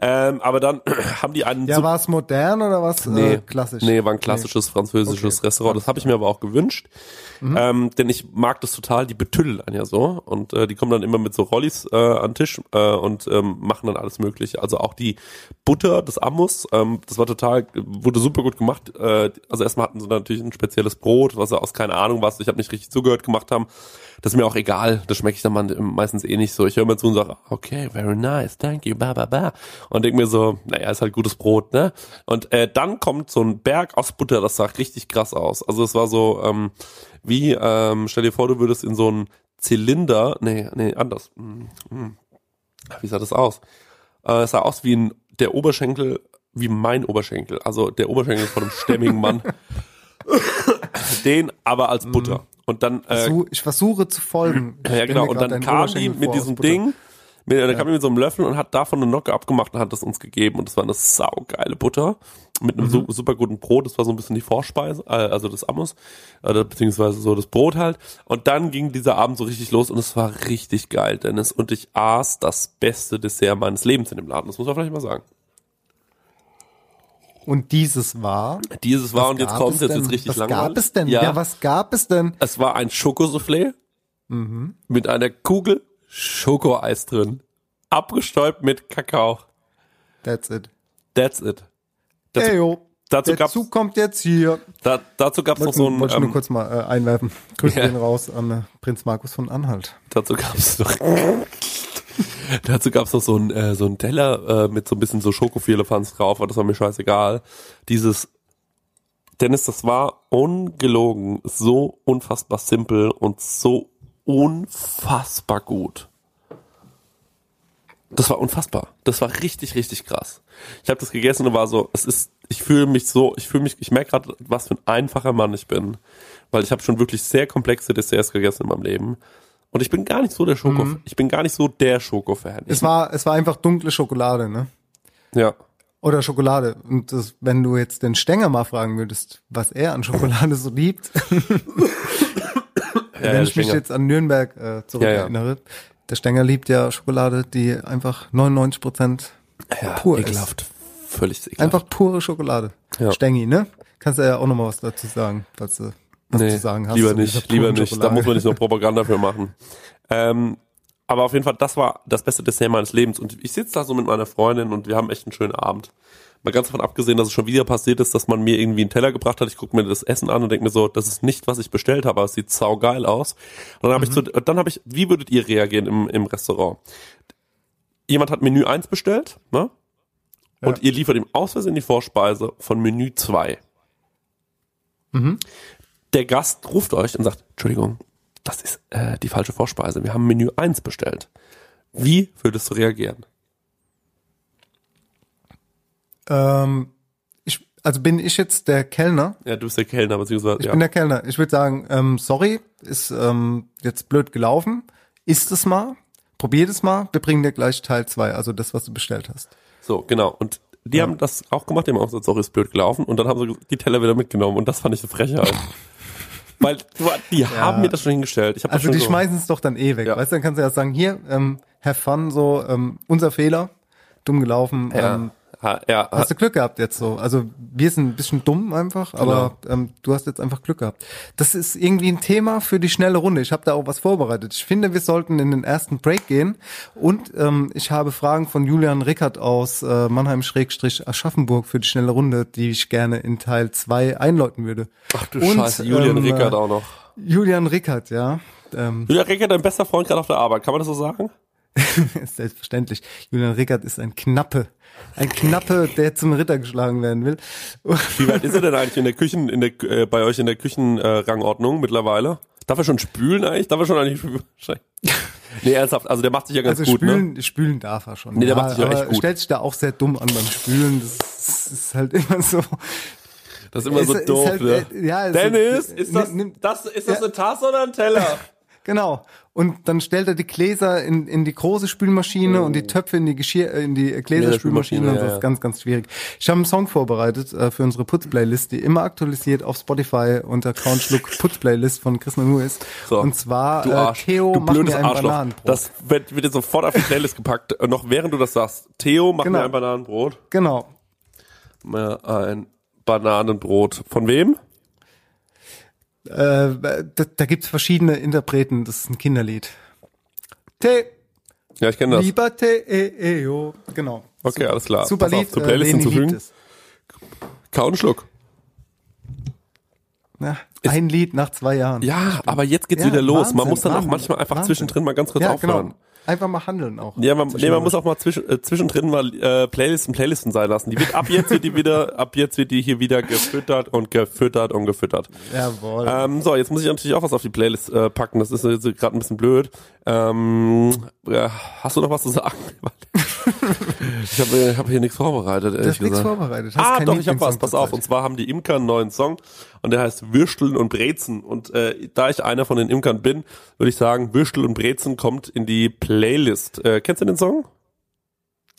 Ähm, aber dann [clears throat] haben die einen Ja, war es modern oder was Nee, äh, klassisch? Nee, war ein klassisches französisches Restaurant. Das habe ich mir aber auch gewünscht. Ähm, denn ich mag das total, die betüddeln einen ja so. Und äh, die kommen dann immer mit so Rollis äh, an den Tisch äh, und ähm, machen dann alles mögliche. Also auch die Butter des Ammus, ähm, das war total, wurde super gut gemacht. Äh, also erstmal hatten sie natürlich ein spezielles Brot, was sie aus keine Ahnung was, ich habe nicht richtig zugehört gemacht haben. Das ist mir auch egal, das schmecke ich dann mal meistens eh nicht so. Ich höre mal zu und sage, okay, very nice, thank you, ba, ba, ba. und denk mir so, naja, ist halt gutes Brot, ne? Und äh, dann kommt so ein Berg aus Butter, das sah richtig krass aus. Also es war so, ähm, wie, ähm, stell dir vor, du würdest in so einen Zylinder, nee, nee, anders. Hm, hm. Wie sah das aus? Äh, es sah aus wie ein, der Oberschenkel, wie mein Oberschenkel, also der Oberschenkel von einem stämmigen Mann. [laughs] Den aber als Butter. Und dann, äh, ich versuche zu folgen. Ich ja, genau. Und dann kam die mit diesem. Ding, mit, dann kam die mit so einem Löffel und hat davon eine Nocke abgemacht und hat das uns gegeben. Und das war eine saugeile Butter mit einem Mhm. su super guten Brot. Das war so ein bisschen die Vorspeise, äh, also das Amos, äh, beziehungsweise so das Brot halt. Und dann ging dieser Abend so richtig los und es war richtig geil, Dennis. Und ich aß das beste Dessert meines Lebens in dem Laden. Das muss man vielleicht mal sagen. Und dieses war. Dieses war was und jetzt kommt es jetzt ist richtig Was langweilig. gab es denn? Ja, Ja, was gab es denn? es war ein Schokosoufflé Mhm. mit einer Kugel Schokoeis drin. Abgestäubt mit Kakao. That's it. That's it. Dazu, yo, dazu der Zug kommt jetzt hier. da, dazu gab's noch Wollte, so ein, wollte ich nur ähm, kurz mal äh, einwerfen. [laughs] Grüße Ja. gehen raus an äh, Prinz Markus von Anhalt. dazu gab's noch, [laughs] dazu gab's noch so ein, äh, so ein Teller äh, mit so ein bisschen so Schokofirlefanz drauf, aber das war mir scheißegal. Dieses, Dennis, das war ungelogen, so unfassbar simpel und so unfassbar gut. Das war unfassbar. Das war richtig, richtig krass. Ich habe das gegessen und war so, es ist, ich fühle mich so, ich fühle mich, ich merke gerade, was für ein einfacher Mann ich bin, weil ich habe schon wirklich sehr komplexe Desserts gegessen in meinem Leben. Und ich bin gar nicht so der Schoko, ich bin gar nicht so der Schoko-Fan. Es war, es war einfach dunkle Schokolade, ne? Ja. Oder Schokolade. Und das, wenn du jetzt den Stenger mal fragen würdest, was er an Schokolade so liebt, [laughs] ja, wenn ich mich jetzt an Nürnberg äh, zurückerinnere, der Stenger liebt ja Schokolade, die einfach 99 Prozent ja, pur ist. ekelhaft. Völlig ekelhaft. Einfach pure Schokolade. Ja. Stengi, ne? Kannst du ja auch noch mal was dazu sagen, falls du was nee, zu sagen hast. lieber dieser nicht, lieber nicht. Da Schokolade. muss man nicht noch Propaganda für machen. Ähm, aber auf jeden Fall, das war das beste Dessert meines Lebens. Und ich sitze da so mit meiner Freundin und wir haben echt einen schönen Abend. Mal ganz davon abgesehen, dass es schon wieder passiert ist, dass man mir irgendwie einen Teller gebracht hat. Ich gucke mir das Essen an und denke mir so, das ist nicht, was ich bestellt habe, aber es sieht saugeil aus. Und dann habe ich so, dann habe ich, wie würdet ihr reagieren im, im Restaurant? Jemand hat Menü 1 bestellt, ne? Und ihr liefert ihm aus Versehen die Vorspeise von Menü 2. Der Gast ruft euch und sagt, Entschuldigung, das ist äh, die falsche Vorspeise. Wir haben Menü 1 bestellt. Wie würdest du reagieren? Ähm, ich, also bin ich jetzt der Kellner? Ja, du bist der Kellner, beziehungsweise, Ich ja. bin der Kellner. Ich würde sagen, ähm, sorry, ist ähm, jetzt blöd gelaufen. Isst es mal, probier es mal, wir bringen dir gleich Teil zwei, also das, was du bestellt hast. So, genau. Und die haben das auch gemacht, die haben auch gesagt, sorry, ist blöd gelaufen. Und dann haben sie die Teller wieder mitgenommen. Und das fand ich eine Frechheit. [laughs] Weil die haben mir das schon hingestellt. Ich hab Also die so, schmeißen es doch dann eh weg. Ja. Weißt du, dann kannst du ja sagen, hier, ähm, have fun, so, ähm, unser Fehler, dumm gelaufen. ja, Ähm, ha, ja, ha, Hast du Glück gehabt jetzt so. Also wir sind ein bisschen dumm einfach, aber Genau. ähm, du hast jetzt einfach Glück gehabt. Das ist irgendwie ein Thema für die schnelle Runde. Ich habe da auch was vorbereitet. Ich finde, wir sollten in den ersten Break gehen. Und ähm, ich habe Fragen von Julian Rickert aus äh, Mannheim-Aschaffenburg für die schnelle Runde, die ich gerne in Teil zwei einläuten würde. ach du Und, Scheiße, Julian ähm, Rickert auch noch. Julian Rickert, ja. Ähm, Julian Rickert, dein bester Freund gerade auf der Arbeit. Kann man das so sagen? [laughs] selbstverständlich. Julian Rickert ist ein Knappe. Ein Knappe, der zum Ritter geschlagen werden will. Wie weit ist er denn eigentlich in der Küchen, in der, äh, bei euch in der Küchenrangordnung äh, mittlerweile? Darf er schon spülen eigentlich? Darf er schon eigentlich spülen? [laughs] Nee, ernsthaft, also der macht sich ja ganz Also gut, spülen, ne? spülen darf er schon. Nee, der macht sich ja echt gut. stellt sich da auch sehr dumm an beim Spülen. Das ist halt immer so. Das ist immer so Ist- ist doof, halt, ne? äh, ja, es- Dennis, äh, ist das, nimm- das, ist das Ja. eine Tasse oder ein Teller? [laughs] Genau. Und dann stellt er die Gläser in, in die große Spülmaschine und die Töpfe in die Geschirr, äh, in die Gläserspülmaschine. Spülmaschine, und das ja, ja. ist ganz, ganz schwierig. Ich habe einen Song vorbereitet äh, für unsere Putzplaylist, die immer aktualisiert auf Spotify unter Countschluck [laughs] Putzplaylist von Chris ist. So. Und zwar Du äh, Arsch, Theo du mach blödes mir ein Arschloch. Bananenbrot. Das wird, wird jetzt sofort auf die Playlist gepackt. Äh, Noch während du das sagst. Theo, mach Genau. mir ein Bananenbrot. genau. Mir ein Bananenbrot. Von wem? Äh, da, da gibt's verschiedene Interpreten. Das ist ein Kinderlied. Te, Ja, ich kenne das. lieber Te, e, e, o. Genau. Okay, alles klar. Super Pass auf, Lied. zur äh, Playlist hinzufügen. es. Kau Schluck. Na, ein Lied nach zwei Jahren. Ja, aber jetzt geht's Ja, wieder los. man Wahnsinn, muss dann auch Wahnsinn, manchmal einfach Wahnsinn. zwischendrin mal ganz kurz ja, aufhören. genau. Einfach mal handeln auch. Ja, man, nee, man muss auch mal zwischen, äh, zwischendrin mal äh, Playlisten Playlisten sein lassen. Die wird ab jetzt wird die wieder ab jetzt wird die hier wieder gefüttert und gefüttert und gefüttert. Jawohl. Ähm, so, jetzt muss ich natürlich auch was auf die Playlist äh, packen. Das ist jetzt gerade ein bisschen blöd. Ähm, ja, hast du noch was zu sagen? [laughs] ich habe hab hier nichts vorbereitet, ehrlich hast nichts gesagt. vorbereitet. Hast Ah, doch, ich habe was. Pass auf. Und zwar haben die Imker einen neuen Song und der heißt Würsteln und Brezen. Und äh, da ich einer von den Imkern bin, würde ich sagen, Würstel und Brezen kommt in die Playlist. Äh, kennst du den Song?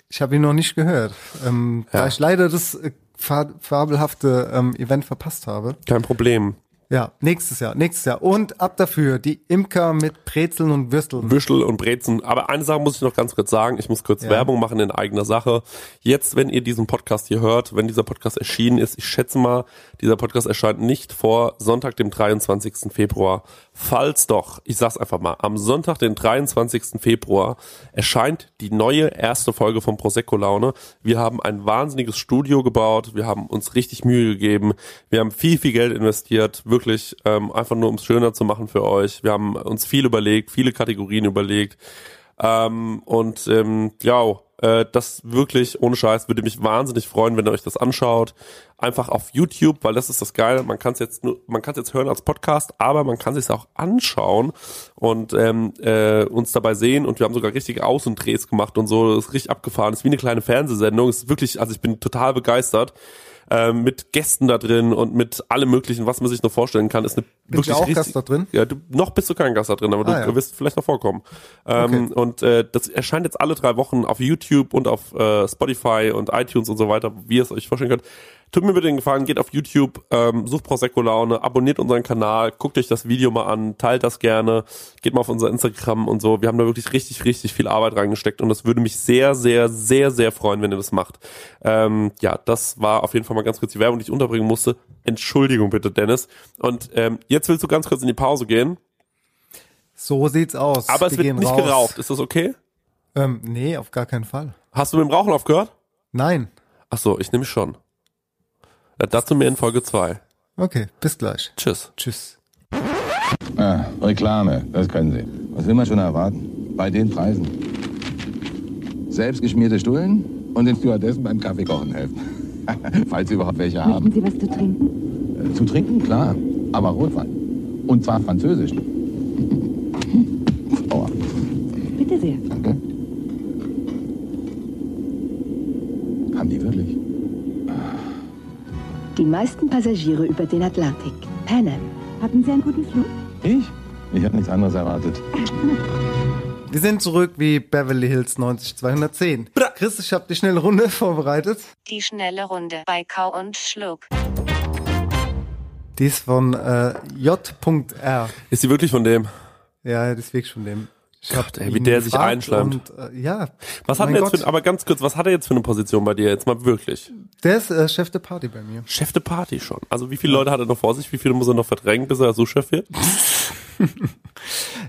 Ich habe ihn noch nicht gehört. Ähm, Ja. Da ich leider das äh, fa fabelhafte ähm, Event verpasst habe. Kein Problem. Ja, nächstes Jahr, nächstes Jahr. Und ab dafür, die Imker mit Brezeln und Würsteln. Würstel und Brezen. Aber eine Sache muss ich noch ganz kurz sagen. Ich muss kurz Ja. Werbung machen in eigener Sache. Jetzt, wenn ihr diesen Podcast hier hört, wenn dieser Podcast erschienen ist, ich schätze mal, dieser Podcast erscheint nicht vor Sonntag, dem 23. Februar. Falls doch, ich sag's einfach mal, am Sonntag, den 23. Februar erscheint die neue erste Folge von Prosecco Laune. Wir haben ein wahnsinniges Studio gebaut. Wir haben uns richtig Mühe gegeben. Wir haben viel, viel Geld investiert. Wirklich, ähm, einfach nur um es schöner zu machen für euch. Wir haben uns viel überlegt, viele Kategorien überlegt. Ähm, und ähm, ja, äh, das wirklich ohne Scheiß würde mich wahnsinnig freuen, wenn ihr euch das anschaut. Einfach auf YouTube, weil das ist das Geile. Man kann es jetzt nur, man kann es jetzt hören als Podcast, aber man kann sich auch anschauen und ähm, äh, uns dabei sehen. Und wir haben sogar richtige Außendrehs gemacht und so. Das ist richtig abgefahren. Das ist wie eine kleine Fernsehsendung. Es ist wirklich, also ich bin total begeistert. Ähm, mit Gästen da drin und mit allem möglichen, was man sich noch vorstellen kann, ist eine Bin ich wirklich auch richtig, Gast da drin? ja, du, noch bist du kein Gast da drin, aber du Ah, ja. wirst vielleicht noch vorkommen. Ähm, Und äh, das erscheint jetzt alle drei Wochen auf YouTube und auf äh, Spotify und iTunes und so weiter, wie ihr es euch vorstellen könnt. Tut mir bitte den Gefallen, geht auf YouTube, ähm, sucht Prosecco Laune, abonniert unseren Kanal, guckt euch das Video mal an, teilt das gerne, geht mal auf unser Instagram und so. Wir haben da wirklich richtig, richtig viel Arbeit reingesteckt und das würde mich sehr, sehr, sehr, sehr freuen, wenn ihr das macht. Ähm, ja, das war auf jeden Fall mal ganz kurz die Werbung, die ich unterbringen musste. Entschuldigung bitte, Dennis. Und ähm, jetzt willst du ganz kurz in die Pause gehen, So sieht's aus. aber es Wir wird nicht raus. geraucht. Ist das okay? Ähm, nee, auf gar keinen Fall. Hast du mit dem Rauchen aufgehört? Nein. Ach so, ich nehme schon. Ja, dazu mehr in Folge 2. Okay, bis gleich. Tschüss. Tschüss. Ah, Reklame, das können Sie. Was will man schon erwarten? Bei den Preisen. Selbstgeschmierte Stullen und den Stewardessen beim Kaffeekochen helfen. [laughs] Falls Sie überhaupt welche haben. Möchten Sie was zu trinken? Äh, Zu trinken, klar. Aber Rotwein. Und zwar französisch. [laughs] Oh, Bitte sehr. danke. Haben die wirklich? Die meisten Passagiere über den Atlantik. Pan Am. Hatten Sie einen guten Flug? Ich? Ich habe nichts anderes erwartet. Wir sind zurück wie Beverly Hills 90210. Chris, ich habe die schnelle Runde [laughs] vorbereitet. Die schnelle Runde bei Kau und Schluck. Die ist von äh, J.R. Ist sie wirklich von dem? Ja, das ist wirklich von dem. Ich hab Gott, ey, wie der sich einschleimt. Und, äh, ja. Was hat er jetzt Gott. für, aber ganz kurz, was hat er jetzt für eine Position bei dir? Jetzt mal wirklich. Der ist äh, Chef der Party bei mir. Chef de Party schon. Also wie viele Leute hat er noch vor sich? Wie viele muss er noch verdrängen, bis er Sous-Chef wird? [laughs]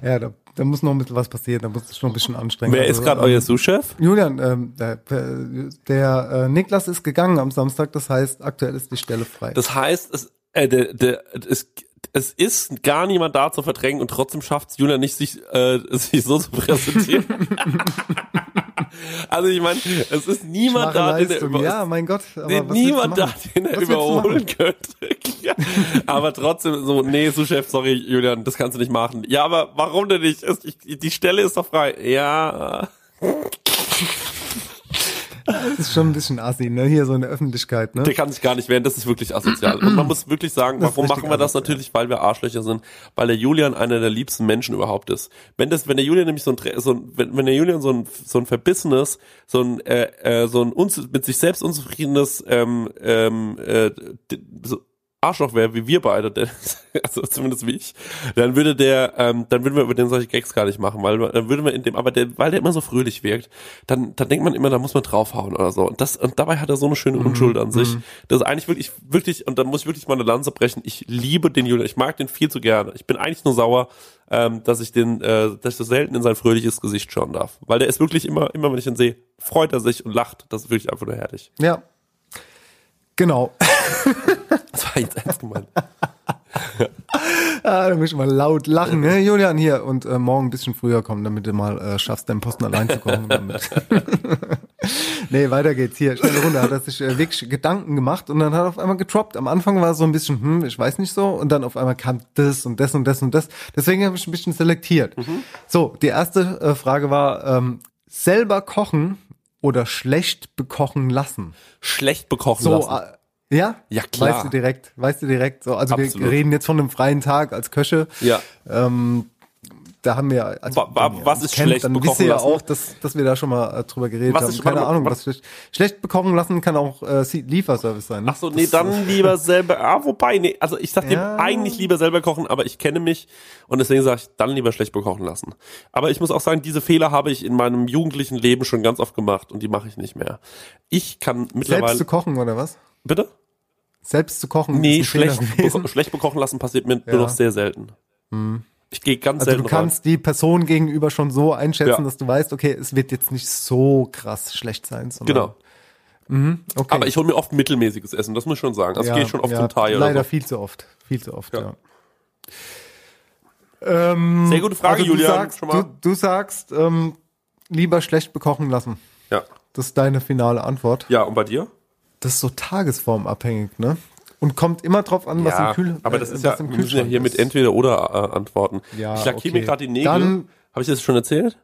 Ja, da, da muss noch ein bisschen was passieren, da muss es schon ein bisschen anstrengen. Wer Also, ist gerade ähm, euer Sous-Chef? Julian, ähm, der, der äh, Niklas ist gegangen am Samstag, das heißt, aktuell ist die Stelle frei. Das heißt, es, äh, der, der, es, es ist gar niemand da zu verdrängen und trotzdem schafft es Julian nicht, sich, äh, [laughs] sich so zu präsentieren. also ich meine, es ist niemand Schwache da, den er Leistung. über, Ja, mein Gott. Aber den niemand da, den er Was überholen könnte. Ja. aber trotzdem so, nee, Sous-Chef, sorry, Julian, das kannst du nicht machen. Ja, aber warum denn nicht? Die Stelle ist doch frei. Ja, Das ist schon ein bisschen assi, ne? Hier so in der Öffentlichkeit, ne? der kann sich gar nicht wehren, das ist wirklich asozial. Und man muss wirklich sagen, Das warum machen wir das asozial. natürlich? Weil wir Arschlöcher sind, weil der Julian einer der liebsten Menschen überhaupt ist. Wenn das, wenn der Julian nämlich so ein, so ein wenn, wenn der Julian so ein, so ein verbissenes, so ein, äh, äh, so ein uns, mit sich selbst unzufriedenes, ähm, ähm, äh, so Arschloch wäre, wie wir beide, denn, [laughs] also zumindest wie ich, dann würde der, ähm, dann würden wir über den solche Gags gar nicht machen, weil dann würde man in dem, aber der, weil der immer so fröhlich wirkt, dann, dann denkt man immer, da muss man draufhauen oder so. Und das, und dabei hat er so eine schöne Unschuld an sich. Das ist eigentlich wirklich, wirklich, und da muss ich wirklich mal eine Lanze brechen. Ich liebe den Julian, ich mag den viel zu gerne. Ich bin eigentlich nur sauer, ähm, dass ich den, äh, dass ich so selten in sein fröhliches Gesicht schauen darf. Weil der ist wirklich immer, immer wenn ich ihn sehe, freut er sich und lacht. Das ist wirklich einfach nur herrlich. Ja. Genau. [laughs] Das war jetzt ernst gemeint. ah, da muss ich mal laut lachen. Ne? Julian, hier. Und äh, morgen ein bisschen früher kommen, damit du mal äh, schaffst, deinen Posten allein zu. Damit. [laughs] nee, weiter geht's. Hier, schnelle Runde. Hat er sich äh, wirklich Gedanken gemacht und dann hat er auf einmal getroppt. Am Anfang war es so ein bisschen, hm, ich weiß nicht so. Und dann auf einmal kam das und das und das und das. Deswegen habe ich ein bisschen selektiert. So, die erste äh, Frage war, ähm, selber kochen oder schlecht bekochen lassen? Schlecht bekochen So, lassen. äh, ja? Ja, klar. Weißt du direkt, weißt du direkt. So, also Absolut. wir reden jetzt von einem freien Tag als Köche. Ja. Ähm, da haben wir, also Wa- wa- wenn ihr was ist schlecht dann wisst ihr ja lassen? auch, dass, dass wir da schon mal äh, drüber geredet Was haben. ist- Keine warte Ahnung, was- was schlecht, schlecht bekochen lassen kann auch äh, Lieferservice sein. Ne? Ach so, nee, Das, dann lieber selber. Ah, wobei, nee, also ich sag dir Ja. eigentlich lieber selber kochen, aber ich kenne mich und deswegen sage ich, dann lieber schlecht bekochen lassen. Aber ich muss auch sagen, diese Fehler habe ich in meinem jugendlichen Leben schon ganz oft gemacht und die mache ich nicht mehr. Ich kann Selbst mittlerweile. zu kochen oder was? bitte? Selbst zu kochen Nee, schlecht, beko schlecht bekochen lassen passiert mir Ja. nur noch sehr selten. Ich gehe ganz Also du kannst die Person gegenüber schon so einschätzen, Ja. dass du weißt, okay, es wird jetzt nicht so krass schlecht sein. Genau. Okay. Aber ich hole mir oft mittelmäßiges Essen, das muss ich schon sagen. Also ich gehe schon oft zum Thai Leider so. viel zu oft. Viel zu oft, ja. Ja. Ähm, Sehr gute Frage, also Julian, Du sagst. Du, du sagst ähm, lieber schlecht bekochen lassen. Ja. Das ist deine finale Antwort. Ja, und bei dir? Das ist so tagesformabhängig, ne? Und kommt immer drauf an, was ja, im Kühl aber das äh, ist ja, im wir müssen ja hier mit entweder oder äh, antworten. Ja, ich lackiere okay. mir gerade die Nägel. Dann- Habe ich das schon erzählt?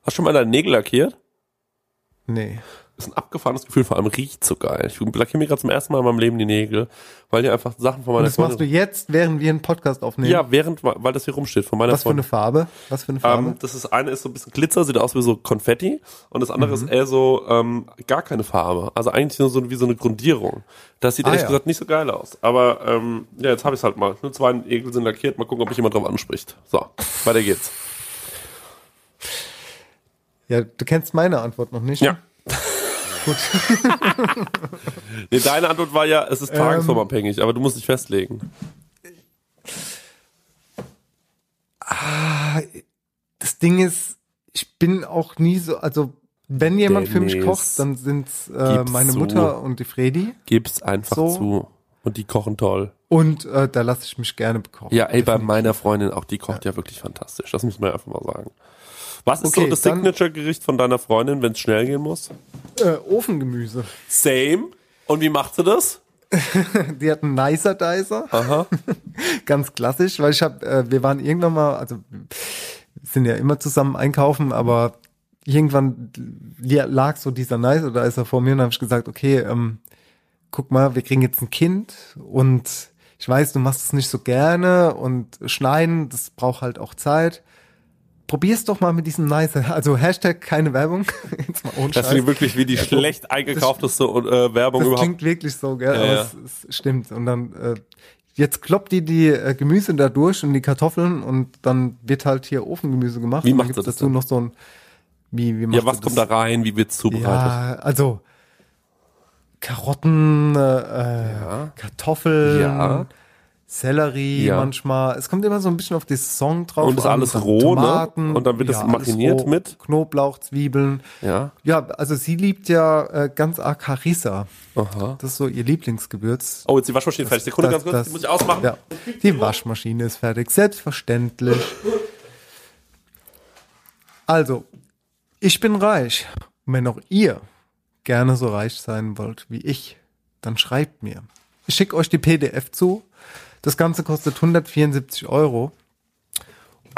Hast du schon mal deine Nägel lackiert? Nee. Das ist ein abgefahrenes Gefühl, vor allem riecht so geil. Ich lackiere mir gerade zum ersten Mal in meinem Leben die Nägel, weil die einfach Sachen von Und meiner das machst du Freundin... jetzt, während wir einen Podcast aufnehmen. Ja, während, weil das hier rumsteht, von meiner Was für eine Freundin. Farbe? Was für eine Farbe? Ähm, das ist eine ist so ein bisschen Glitzer, sieht aus wie so Konfetti und das andere Mhm. ist eher so ähm, gar keine Farbe. Also eigentlich nur so wie so eine Grundierung. Das sieht Ah, ehrlich ja. gesagt nicht so geil aus. Aber ähm, ja, jetzt habe ich halt mal. Nur zwei Nägel sind lackiert. Mal gucken, ob mich jemand drauf anspricht. So, weiter geht's. ja, du kennst meine Antwort noch nicht. Ja. Nee, deine Antwort war ja, es ist tagesformabhängig, aber du musst dich festlegen. Das Ding ist, ich bin auch nie so, also wenn jemand für mich Dennis, kocht, dann sind's äh, meine zu. Mutter und die Fredi. Gib's einfach So. zu. Und die kochen toll. Und äh, da lasse ich mich gerne bekochen. Ja, ey, bei meiner Freundin auch, die kocht ja, wirklich fantastisch. Das muss man einfach mal sagen. Was ist Okay, so das Signature-Gericht von deiner Freundin, wenn es schnell gehen muss? Äh, Ofengemüse. Same. Und wie macht sie das? [laughs] Die hat einen Nicer Dicer. Aha. [laughs] Ganz klassisch, weil ich habe, äh, wir waren irgendwann mal, also sind ja immer zusammen einkaufen, aber irgendwann lag so dieser Nicer Dicer vor mir und habe ich gesagt, okay, ähm, guck mal, wir kriegen jetzt ein Kind und ich weiß, du machst es nicht so gerne und schneiden, das braucht halt auch Zeit. Probier's doch mal mit diesem Nicer. Also Hashtag keine Werbung. [laughs] Jetzt mal ohne Das klingt wirklich wie die schlecht eingekaufteste äh, Werbung Das überhaupt. klingt wirklich so, gell? Ja, aber ja. Es, es stimmt. Und dann äh, jetzt kloppt die die äh, Gemüse da durch und die Kartoffeln und dann wird halt hier Ofengemüse gemacht. Wie und dann macht das dazu denn? noch so ein wie wie macht Ja, was kommt da das? rein? Wie wird's zubereitet? Ja, also Karotten, äh, Kartoffeln, Ja. Sellerie Ja. manchmal. Es kommt immer so ein bisschen auf die Saison drauf. Und ist an. alles roh, ne? Tomaten, Und dann wird das alles mariniert roh. mit? Knoblauch, Zwiebeln. Ja. Ja, also sie liebt ja äh, ganz arg Harissa. Aha. Das ist so ihr Lieblingsgewürz. Oh, jetzt die Waschmaschine fertig. Sekunde, Das- ganz kurz. das- die muss ich ausmachen. Ja, die Waschmaschine ist fertig. Selbstverständlich. Also, ich bin reich. Und wenn auch ihr gerne so reich sein wollt wie ich, dann schreibt mir. Ich schicke euch die PDF zu. Das Ganze kostet 174 Euro.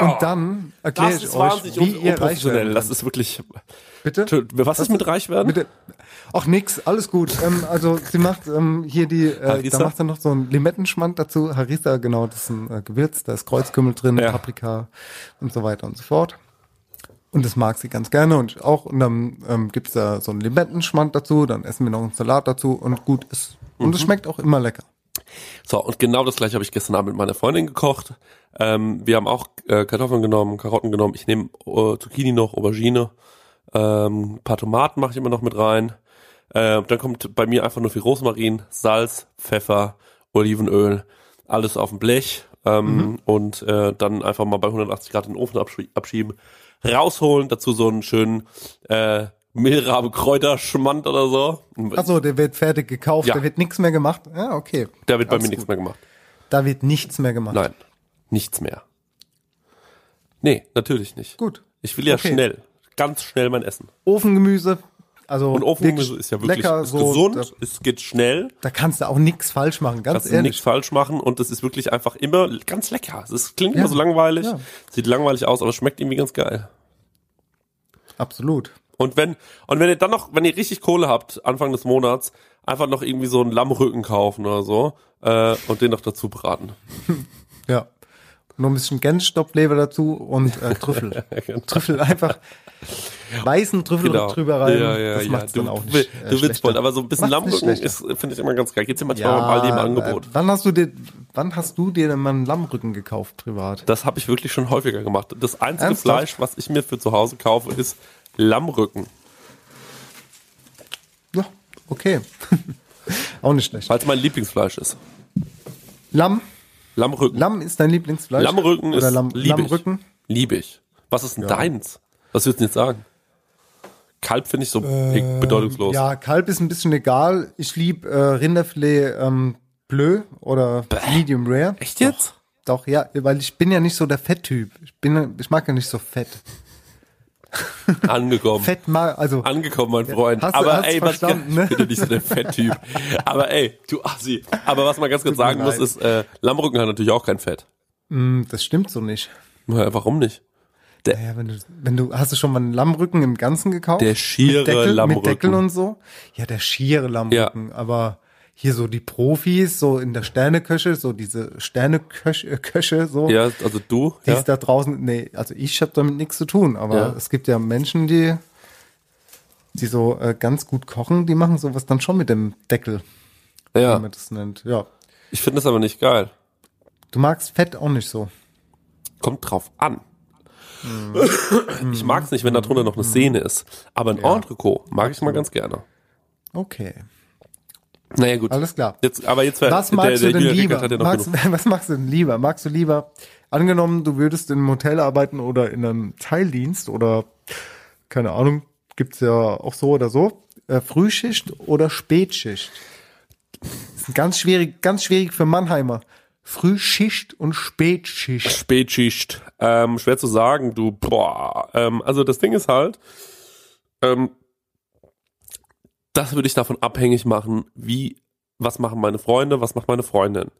Und dann erkläre ich euch, wie ihr reich werden Das ist wirklich. Bitte? Was ist mit reich werden? Bitte. Ach nix, alles gut. ähm, also sie macht ähm, hier die, äh, da macht sie noch so einen Limettenschmand dazu. Harissa, genau, das ist ein äh, Gewürz, da ist Kreuzkümmel drin, Ja. Paprika und so weiter und so fort. Und das mag sie ganz gerne und ich auch. Und dann ähm, gibt's da so einen Limettenschmand dazu, dann essen wir noch einen Salat dazu und gut ist. Und es Mhm. schmeckt auch immer lecker. So, und genau das gleiche habe ich gestern Abend mit meiner Freundin gekocht. Ähm, wir haben auch äh, Kartoffeln genommen, Karotten genommen. Ich nehme äh, Zucchini noch, Aubergine. Ähm, ein paar Tomaten mache ich immer noch mit rein. Äh, dann kommt bei mir einfach nur viel Rosmarin, Salz, Pfeffer, Olivenöl, alles auf dem Blech. Ähm, Und äh, dann einfach mal bei 180 Grad in den Ofen abschie abschieben, rausholen, dazu so einen schönen äh, Mehlrabe, Kräuterschmand oder so. Achso, der wird fertig gekauft, Ja. da wird nichts mehr gemacht. Ja, okay. Da wird bei mir nichts mehr gemacht. Da wird nichts mehr gemacht. Nein, nichts mehr. Nee, natürlich nicht. Gut. Ich will ja Okay. schnell, ganz schnell mein Essen. Ofengemüse, also Und Ofengemüse ist ja wirklich lecker, ist so, gesund, es geht schnell, da kannst du auch nichts falsch machen, ganz kannst du ehrlich. nichts falsch machen und es ist wirklich einfach immer ganz lecker. Es klingt Ja. immer so langweilig, Ja. sieht langweilig aus, aber es schmeckt irgendwie ganz geil. Absolut. Und wenn, und wenn ihr dann noch, wenn ihr richtig Kohle habt, Anfang des Monats, einfach noch irgendwie so einen Lammrücken kaufen oder so, äh, und den noch dazu braten. [laughs] Ja. Nur ein bisschen Gänsstopfleber dazu und äh, Trüffel. [laughs] Trüffel einfach [laughs] weißen Trüffel drüber rein. Genau. Ja, ja, das ja. macht's Du, dann auch nicht. du äh, willst schlechter. voll, aber so ein bisschen Lammrücken ist, finde ich immer ganz geil. Gibt's ja manchmal beim Aldi im Angebot. äh, wann hast du dir, wann hast du dir denn mal einen Lammrücken gekauft privat? Das habe ich wirklich schon häufiger gemacht. Das einzige Ernsthaft? Fleisch, was ich mir für zu Hause kaufe, ist Lammrücken. Ja, okay. [laughs] auch nicht schlecht. Weil es mein Lieblingsfleisch ist. Lamm, Lammrücken. Lamm ist dein Lieblingsfleisch? Lammrücken Oder ist Lamm, lieb Lammrücken? Ich. Liebe ich. Was ist denn Ja. deins? Was würdest du jetzt sagen? Kalb finde ich so bedeutungslos. Äh, Ja, Kalb ist ein bisschen egal. Ich liebe äh, Rinderfilet ähm, bleu oder medium rare. Echt jetzt? Doch, doch, ja, weil ich bin ja nicht so der Fetttyp. Ich bin, ich mag ja nicht so Fett. Angekommen. Fett mal, also Angekommen, mein Freund. Hast aber hast ey, was [laughs] ne? ich bin ja nicht so der Fetttyp. aber ey, du Assi. Aber was man ganz kurz sagen muss, ist, äh, Lammrücken hat natürlich auch kein Fett. mh, das stimmt so nicht. Naja, warum nicht? Naja, wenn du, wenn du, hast du schon mal einen Lammrücken im Ganzen gekauft? Der schiere mit Deckel, Lammrücken. Mit Deckel und so? Ja, der schiere Lammrücken. Aber hier so die Profis, so in der Sterneköche, so diese Sterneköche, äh, so. Ja, also du, Die ja. ist da draußen, nee, also ich habe damit nichts zu tun, aber Ja. es gibt ja Menschen, die, die so äh, ganz gut kochen, die machen sowas dann schon mit dem Deckel, wie ja. man das nennt. Ja. Ich finde das aber nicht geil. Du magst Fett auch nicht so. Kommt drauf an. Mhm. Ich mag es nicht, wenn da drunter noch eine Szene ist. Aber ein Entrecot mag ich mal ganz gerne. Okay. Naja, gut. Alles klar. Jetzt, aber jetzt Was der, magst der du denn lieber? Ja Magst, [laughs] was magst du denn lieber? Magst du lieber, angenommen, du würdest in einem Hotel arbeiten oder in einem Teildienst oder, keine Ahnung, gibt's ja auch so oder so, äh, Frühschicht oder Spätschicht? Das ist ganz schwierig, ganz schwierig für Mannheimer. Frühschicht und Spätschicht. Spätschicht. Ähm, schwer zu sagen, du, boah. Ähm, also das Ding ist halt, ähm, das würde ich davon abhängig machen, wie, was machen meine Freunde, was macht meine Freundin?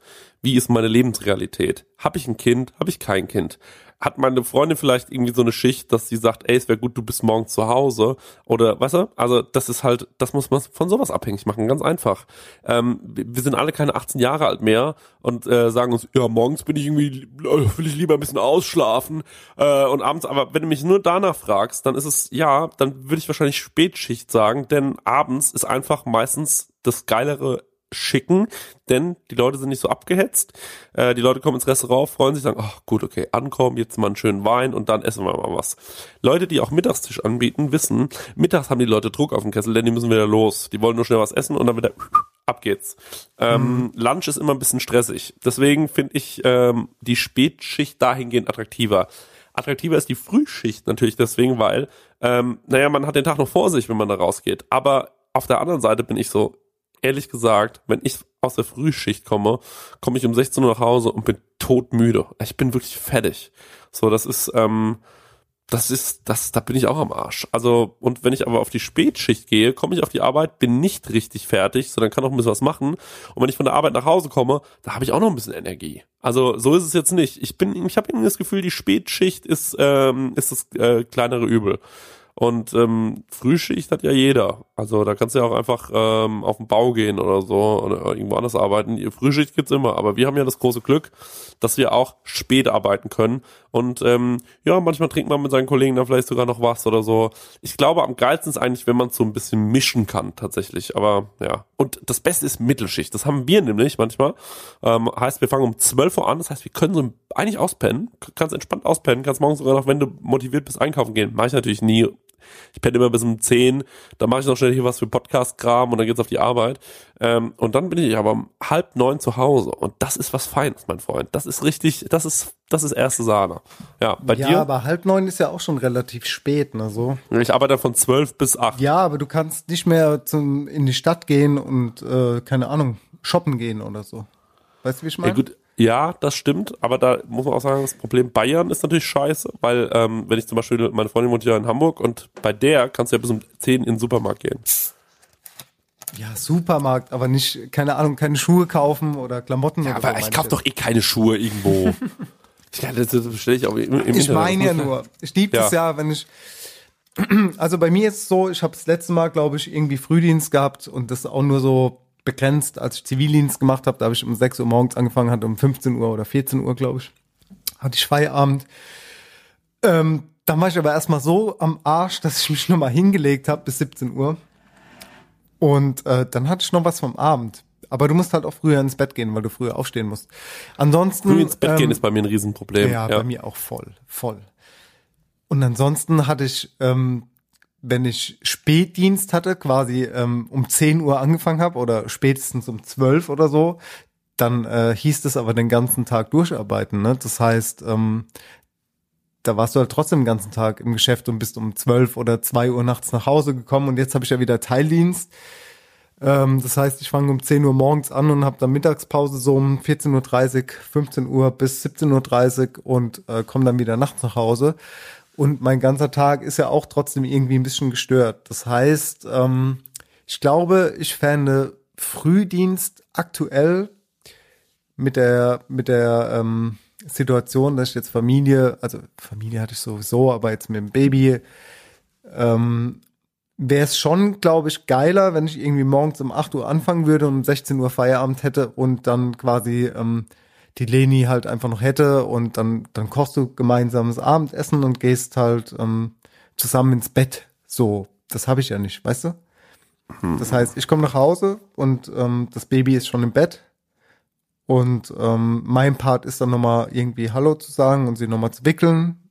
Wie ist meine Lebensrealität? Habe ich ein Kind? Habe ich kein Kind? Hat meine Freundin vielleicht irgendwie so eine Schicht, dass sie sagt, ey, es wäre gut, du bist morgen zu Hause? Oder, weißt du, also das ist halt, das muss man von sowas abhängig machen, ganz einfach. Ähm, wir sind alle keine 18 Jahre alt mehr und äh, sagen uns, ja, morgens bin ich irgendwie, äh, will ich lieber ein bisschen ausschlafen äh, und abends, aber wenn du mich nur danach fragst, dann ist es, ja, dann würde ich wahrscheinlich Spätschicht sagen, denn abends ist einfach meistens das geilere schicken, denn die Leute sind nicht so abgehetzt. Äh, die Leute kommen ins Restaurant, freuen sich, sagen, ach gut, okay, ankommen, jetzt mal einen schönen Wein und dann essen wir mal was. Leute, die auch Mittagstisch anbieten, wissen, mittags haben die Leute Druck auf dem Kessel, denn die müssen wieder los. Die wollen nur schnell was essen und dann wieder ab geht's. Ähm, Lunch ist immer ein bisschen stressig. Deswegen finde ich ähm, die Spätschicht dahingehend attraktiver. Attraktiver ist die Frühschicht natürlich deswegen, weil, ähm, naja, man hat den Tag noch vor sich, wenn man da rausgeht. Aber auf der anderen Seite bin ich so, ehrlich gesagt, wenn ich aus der Frühschicht komme, komme ich um 16 Uhr nach Hause und bin todmüde. Ich bin wirklich fertig. So, das ist, ähm, das ist, das, da bin ich auch am Arsch. Also, und wenn ich aber auf die Spätschicht gehe, komme ich auf die Arbeit, bin nicht richtig fertig, sondern kann auch ein bisschen was machen. Und wenn ich von der Arbeit nach Hause komme, da habe ich auch noch ein bisschen Energie. Also, so ist es jetzt nicht. Ich bin, ich habe irgendwie das Gefühl, die Spätschicht ist, ähm, ist das äh, kleinere Übel. Und ähm, Frühschicht hat ja jeder. Also da kannst du ja auch einfach ähm, auf den Bau gehen oder so oder irgendwo anders arbeiten. Frühschicht gibt's immer, aber wir haben ja das große Glück, dass wir auch spät arbeiten können. Und ähm, ja, manchmal trinkt man mit seinen Kollegen dann vielleicht sogar noch was oder so. Ich glaube, am geilsten ist eigentlich, wenn man so ein bisschen mischen kann tatsächlich. Aber ja. Und das Beste ist Mittelschicht. Das haben wir nämlich manchmal. Ähm, heißt, wir fangen um 12 Uhr an. Das heißt, wir können so eigentlich auspennen. Kannst entspannt auspennen. Kannst morgens sogar noch, wenn du motiviert bist, einkaufen gehen. Mache ich natürlich nie ich penne immer bis um 10, dann mache ich noch schnell hier was für Podcast-Kram und dann geht's auf die Arbeit. Ähm, und dann bin ich aber um halb neun zu Hause. Und das ist was Feines, mein Freund. Das ist richtig, das ist, das ist erste Sahne. Ja, bei ja, dir? aber halb neun ist ja auch schon relativ spät, ne, so. Ich arbeite von zwölf bis acht. Ja, aber du kannst nicht mehr zum, in die Stadt gehen und, äh, keine Ahnung, shoppen gehen oder so. Weißt du, wie ich meine? Ja, gut, ja, das stimmt, aber da muss man auch sagen, das Problem Bayern ist natürlich scheiße, weil ähm, wenn ich zum Beispiel, meine Freundin wohnt ja in Hamburg und bei der kannst du ja bis um 10 in den Supermarkt gehen. Ja, Supermarkt, aber nicht, keine Ahnung, keine Schuhe kaufen oder Klamotten Ja, oder so. aber ich meine kauf doch eh keine Schuhe irgendwo. [laughs] ja, das, das bestelle ich auch im, im Ich meine ja nur, ich liebe Ja. es ja, wenn ich. [clears throat] Also bei mir ist es so, ich habe das letzte Mal, glaube ich, irgendwie Frühdienst gehabt und das auch nur so begrenzt, als ich Zivildienst gemacht habe. Da habe ich um 6 Uhr morgens angefangen, hatte um 15 Uhr oder 14 Uhr, glaube ich, hatte ich Feierabend. Ähm, dann war ich aber erstmal so am Arsch, dass ich mich nochmal hingelegt habe bis 17 Uhr. Und äh, dann hatte ich noch was vom Abend. Aber du musst halt auch früher ins Bett gehen, weil du früher aufstehen musst. Ansonsten. Früh ins Bett ähm, gehen ist bei mir ein Riesenproblem. ja, bei mir auch voll, voll. Und ansonsten hatte ich, ähm, wenn ich Spätdienst hatte, quasi ähm, um 10 Uhr angefangen habe oder spätestens um 12 oder so, dann äh, hieß es aber den ganzen Tag durcharbeiten. Ne? Das heißt, ähm, da warst du halt trotzdem den ganzen Tag im Geschäft und bist um 12 oder 2 Uhr nachts nach Hause gekommen und jetzt habe ich ja wieder Teildienst. Ähm, das heißt, ich fange um 10 Uhr morgens an und habe dann Mittagspause so um 14.30 Uhr, 15 Uhr bis 17.30 Uhr und äh, komme dann wieder nachts nach Hause. Und mein ganzer Tag ist ja auch trotzdem irgendwie ein bisschen gestört. Das heißt, ähm, ich glaube, ich fände Frühdienst aktuell mit der, mit der ähm, Situation, dass ich jetzt Familie, also Familie hatte ich sowieso, aber jetzt mit dem Baby, ähm, wäre es schon, glaube ich, geiler, wenn ich irgendwie morgens um 8 Uhr anfangen würde und um 16 Uhr Feierabend hätte und dann quasi ähm, die Leni halt einfach noch hätte und dann, dann kochst du gemeinsames Abendessen und gehst halt ähm, zusammen ins Bett. So, das habe ich ja nicht, weißt du? Das heißt, ich komme nach Hause und ähm, das Baby ist schon im Bett. Und ähm, mein Part ist dann nochmal irgendwie Hallo zu sagen und sie nochmal zu wickeln.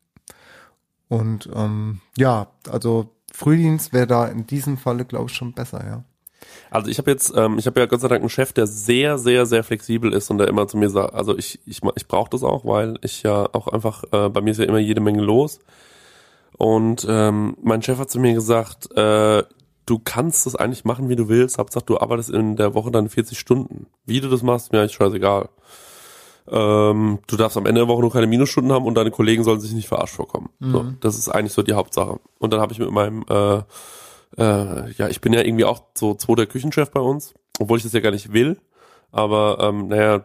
Und ähm, ja, also Frühdienst wäre da in diesem Falle, glaube ich, schon besser, ja. Also ich habe jetzt, ähm, ich habe ja Gott sei Dank einen Chef, der sehr, sehr, sehr flexibel ist und der immer zu mir sagt, also ich, ich, ich brauche das auch, weil ich ja auch einfach, äh, bei mir ist ja immer jede Menge los. Und ähm, mein Chef hat zu mir gesagt, äh, du kannst das eigentlich machen, wie du willst. Hauptsache, du arbeitest in der Woche dann 40 Stunden. Wie du das machst, mir eigentlich scheißegal. Ähm, du darfst am Ende der Woche nur keine Minusstunden haben und deine Kollegen sollen sich nicht verarscht vorkommen. So, das ist eigentlich so die Hauptsache. Und dann habe ich mit meinem, äh, äh, ja, ich bin ja irgendwie auch so zweiter Küchenchef bei uns, obwohl ich das ja gar nicht will. Aber ähm, naja,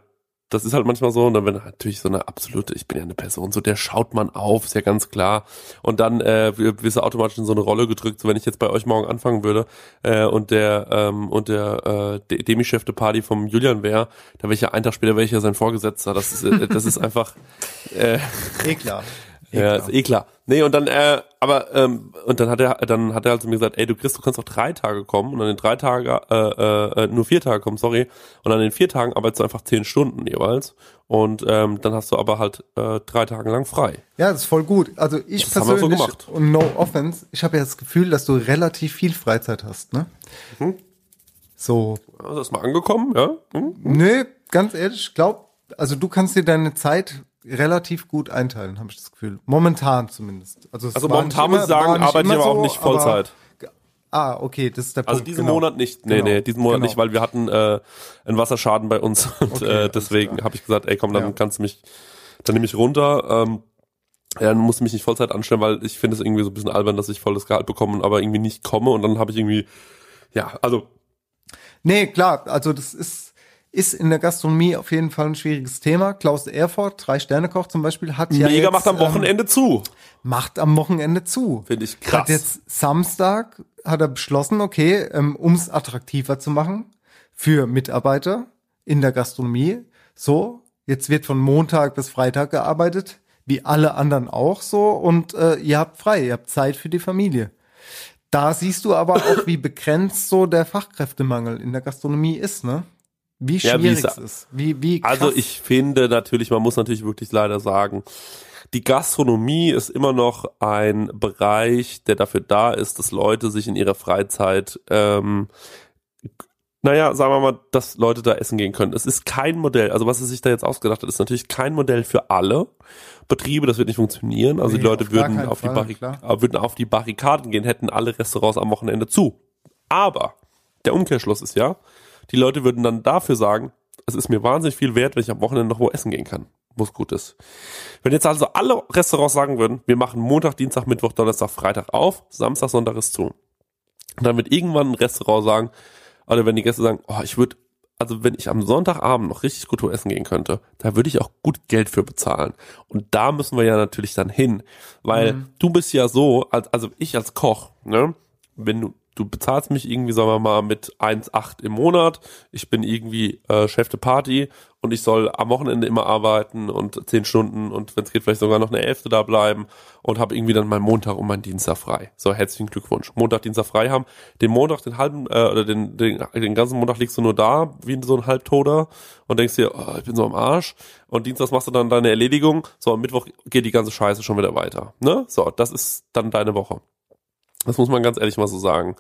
das ist halt manchmal so, und dann wenn natürlich so eine absolute, ich bin ja eine Person, so der schaut man auf, ist ja ganz klar. Und dann äh, wirst du automatisch in so eine Rolle gedrückt, so wenn ich jetzt bei euch morgen anfangen würde äh, und der ähm, und der äh, De- Demi-Chef der Party vom Julian wäre, da wäre ich ja einen Tag später wäre ich ja sein Vorgesetzter. Das ist, äh, das ist einfach äh, [laughs] Eh klar. ja, ist eh klar. Nee, und dann, äh, aber, ähm, und dann hat er, dann hat er halt zu mir gesagt, ey, du Chris, du kannst auch drei Tage kommen und an den drei Tagen, äh, äh, nur vier Tage kommen, sorry. Und an den vier Tagen arbeitest du einfach zehn Stunden jeweils. Und ähm, dann hast du aber halt äh, drei Tage lang frei. Ja, das ist voll gut. Also ich Das haben wir so persönlich gemacht. und no offense, ich habe ja das Gefühl, dass du relativ viel Freizeit hast, ne? Mhm. So, Also ist mal angekommen, ja? Hm? nö, ganz ehrlich, ich glaub, also du kannst dir deine Zeit relativ gut einteilen, habe ich das Gefühl. Momentan zumindest. Also, Also momentan muss ich sagen, arbeite ich aber auch so, nicht Vollzeit. Aber, ah, okay, das ist der Also Punkt. diesen genau. Monat nicht. Nee, Genau. nee, diesen Monat Genau. nicht, weil wir hatten äh, einen Wasserschaden bei uns [laughs] und Okay, äh, deswegen habe ich gesagt, ey komm, dann Ja. kannst du mich, dann nehme ich runter. Ähm, ja, dann musst du mich nicht Vollzeit anstellen, weil ich finde es irgendwie so ein bisschen albern, dass ich volles Gehalt bekomme, aber irgendwie nicht komme und dann habe ich irgendwie, ja, also Nee, klar, also das ist, ist in der Gastronomie auf jeden Fall ein schwieriges Thema. Klaus Erfurt, Drei-Sterne-Koch zum Beispiel, hat ja Mega jetzt, macht am ähm, Wochenende zu. macht am Wochenende zu. Finde ich Hat krass. jetzt Samstag, hat er beschlossen, okay, ähm, um es attraktiver zu machen für Mitarbeiter in der Gastronomie. So, jetzt wird von Montag bis Freitag gearbeitet, wie alle anderen auch so, und äh, ihr habt frei, ihr habt Zeit für die Familie. Da siehst du aber auch, wie begrenzt so der Fachkräftemangel in der Gastronomie ist, ne? Wie Ja, wie schwierig es- es ist. Wie, wie krass. Also ich finde natürlich, man muss natürlich wirklich leider sagen, die Gastronomie ist immer noch ein Bereich, der dafür da ist, dass Leute sich in ihrer Freizeit, ähm, naja, sagen wir mal, dass Leute da essen gehen können. Es ist kein Modell, also was es sich da jetzt ausgedacht hat, ist natürlich kein Modell für alle Betriebe, das wird nicht funktionieren. Also Nee, die Leute auf würden auf, die Fall, klar. äh, würden auf die Barrikaden gehen, hätten alle Restaurants am Wochenende zu. Aber der Umkehrschluss ist ja, die Leute würden dann dafür sagen, es ist mir wahnsinnig viel wert, wenn ich am Wochenende noch wo essen gehen kann, wo es gut ist. Wenn jetzt also alle Restaurants sagen würden, wir machen Montag, Dienstag, Mittwoch, Donnerstag, Freitag auf, Samstag, Sonntag ist zu. Und dann wird irgendwann ein Restaurant sagen, oder wenn die Gäste sagen, oh, ich würde, also wenn ich am Sonntagabend noch richtig gut wo essen gehen könnte, da würde ich auch gut Geld für bezahlen. Und da müssen wir ja natürlich dann hin, weil du bist ja so, als, also ich als Koch, ne, wenn du, du bezahlst mich irgendwie, sagen wir mal, mit 1,8 im Monat, ich bin irgendwie äh, Chef de Party und ich soll am Wochenende immer arbeiten und 10 Stunden und wenn es geht vielleicht sogar noch eine Elfte da bleiben und habe irgendwie dann meinen Montag und meinen Dienstag frei. So, herzlichen Glückwunsch. Montag, Dienstag frei haben. Den Montag, den halben, äh, oder den, den, den ganzen Montag liegst du nur da, wie so ein Halbtoter und denkst dir, oh, ich bin so am Arsch. Und Dienstags machst du dann deine Erledigung. So, am Mittwoch geht die ganze Scheiße schon wieder weiter. Ne? So, das ist dann deine Woche. Das muss man ganz ehrlich mal so sagen.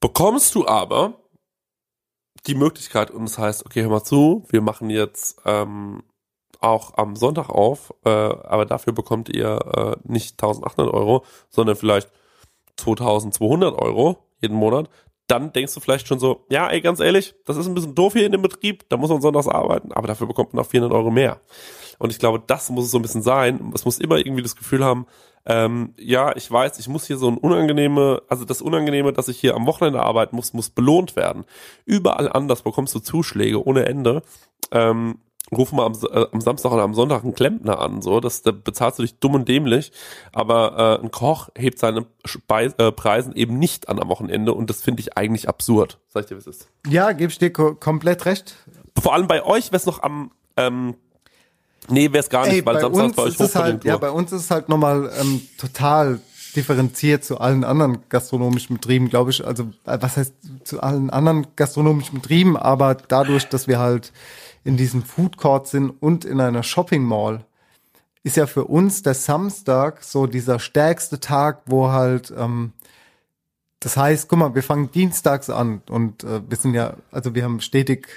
Bekommst du aber die Möglichkeit und es heißt, okay, hör mal zu, wir machen jetzt ähm, auch am Sonntag auf, äh, aber dafür bekommt ihr äh, nicht 1800 Euro, sondern vielleicht 2200 Euro jeden Monat. Dann denkst du vielleicht schon so, ja, ey, ganz ehrlich, das ist ein bisschen doof hier in dem Betrieb, da muss man sonntags arbeiten, aber dafür bekommt man auch 400 Euro mehr. Und ich glaube, das muss es so ein bisschen sein. Es muss immer irgendwie das Gefühl haben, ähm, ja, ich weiß, ich muss hier so ein unangenehme, also das Unangenehme, dass ich hier am Wochenende arbeiten muss, muss belohnt werden. Überall anders bekommst du Zuschläge ohne Ende. Ähm, ruf mal am, äh, am Samstag oder am Sonntag einen Klempner an, so, das, da bezahlst du dich dumm und dämlich, aber äh, ein Koch hebt seine Speis äh, Preisen eben nicht an am Wochenende und das finde ich eigentlich absurd. Sag ich dir, was ist. Ja, gebe ich dir ko komplett recht. Vor allem bei euch es noch am, ähm, nee, wäre es gar nicht, Ey, weil Samstag bei euch ist halt, ja, bei uns ist es halt nochmal ähm, total differenziert zu allen anderen gastronomischen Betrieben, glaube ich. Also äh, was heißt zu allen anderen gastronomischen Betrieben, aber dadurch, dass wir halt in diesem Food Court sind und in einer Shopping Mall, ist ja für uns der Samstag so dieser stärkste Tag, wo halt ähm, das heißt, guck mal, wir fangen dienstags an und äh, wir sind ja, also wir haben stetig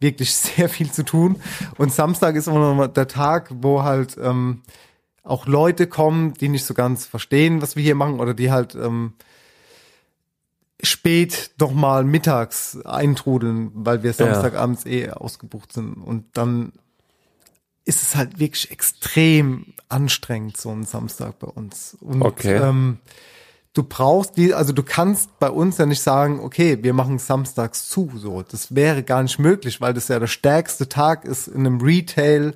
wirklich sehr viel zu tun. Und Samstag ist immer noch mal der Tag, wo halt ähm, auch Leute kommen, die nicht so ganz verstehen, was wir hier machen, oder die halt ähm, spät noch mal mittags eintrudeln, weil wir Samstagabends eh ausgebucht sind. Und dann ist es halt wirklich extrem anstrengend, so ein Samstag bei uns. Und Okay. ähm, du brauchst die, also du kannst bei uns ja nicht sagen, okay, wir machen samstags zu, so. Das wäre gar nicht möglich, weil das ja der stärkste Tag ist in einem Retail,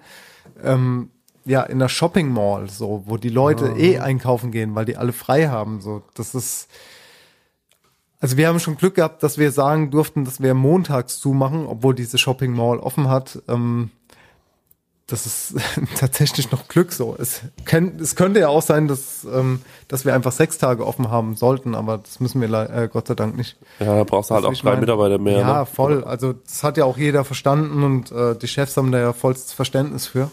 ähm, ja, in der Shopping Mall, so, wo die Leute eh einkaufen gehen, weil die alle frei haben, so. Das ist, also wir haben schon Glück gehabt, dass wir sagen durften, dass wir montags zumachen, obwohl diese Shopping Mall offen hat. Ähm, das ist [laughs] tatsächlich noch Glück so. Es, kann, es könnte ja auch sein, dass, ähm, dass wir einfach sechs Tage offen haben sollten, aber das müssen wir äh, Gott sei Dank nicht. Ja, da brauchst du halt auch drei mein, Mitarbeiter mehr. Ja, ne? voll. Also das hat ja auch jeder verstanden und äh, die Chefs haben da ja vollstes Verständnis für.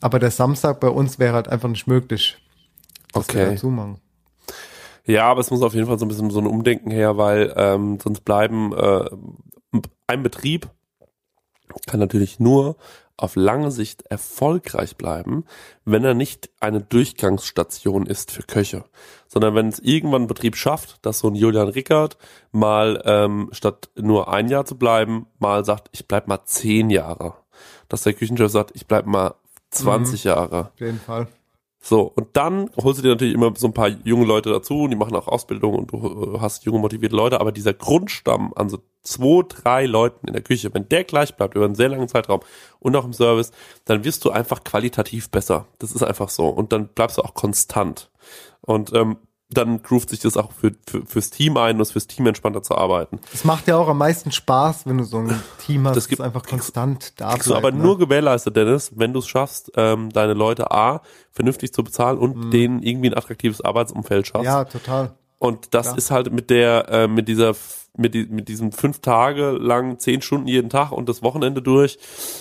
Aber der Samstag bei uns wäre halt einfach nicht möglich, dass wir Okay. da zumachen. Ja, aber es muss auf jeden Fall so ein bisschen so ein Umdenken her, weil ähm, sonst bleiben äh, ein Betrieb kann natürlich nur auf lange Sicht erfolgreich bleiben, wenn er nicht eine Durchgangsstation ist für Köche, sondern wenn es irgendwann ein Betrieb schafft, dass so ein Julian Rickert mal ähm, statt nur ein Jahr zu bleiben, mal sagt, ich bleib mal zehn Jahre, dass der Küchenchef sagt, ich bleib mal 20 Jahre. Auf jeden Fall. So, und dann holst du dir natürlich immer so ein paar junge Leute dazu und die machen auch Ausbildung und du äh, hast junge, motivierte Leute, aber dieser Grundstamm an so zwei, drei Leuten in der Küche, wenn der gleich bleibt über einen sehr langen Zeitraum und auch im Service, dann wirst du einfach qualitativ besser. Das ist einfach so. Und dann bleibst du auch konstant. Und ähm, dann groovt sich das auch für, für, fürs Team ein und es fürs Team entspannter zu arbeiten. Es macht ja auch am meisten Spaß, wenn du so ein Team hast, Das das, gibt- einfach konstant da du aber bleibt, nur ne? gewährleistet, Dennis, wenn du es schaffst, ähm, deine Leute A, vernünftig zu bezahlen und denen irgendwie ein attraktives Arbeitsumfeld schaffst. Ja, total. Und das Klar. ist halt mit der, äh, mit dieser, mit, die, mit diesem fünf Tage lang, zehn Stunden jeden Tag und das Wochenende durch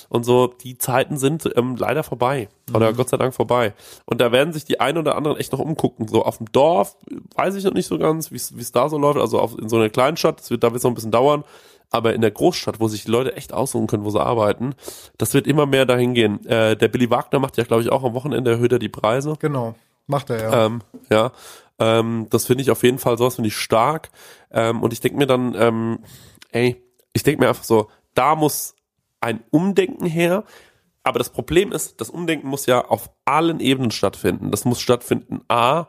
und so, die Zeiten sind ähm, leider vorbei. Oder Gott sei Dank vorbei. Und da werden sich die einen oder anderen echt noch umgucken. So auf dem Dorf weiß ich noch nicht so ganz, wie es da so läuft. Also auf, in so einer kleinen Stadt, das wird, da wird es noch ein bisschen dauern. Aber in der Großstadt, wo sich die Leute echt aussuchen können, wo sie arbeiten, das wird immer mehr dahin gehen. Äh, der Billy Wagner macht ja, glaube ich, auch am Wochenende erhöht er die Preise. Genau. Macht er ja. Ähm, ja, ähm, das finde ich auf jeden Fall, sowas finde ich stark. Ähm, und ich denke mir dann, ähm, ey, ich denke mir einfach so, da muss ein Umdenken her. Aber das Problem ist, das Umdenken muss ja auf allen Ebenen stattfinden. Das muss stattfinden, a,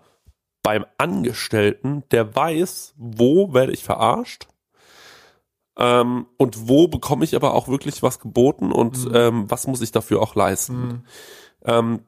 beim Angestellten, der weiß, wo werde ich verarscht ähm, und wo bekomme ich aber auch wirklich was geboten und ähm, was muss ich dafür auch leisten. Ähm,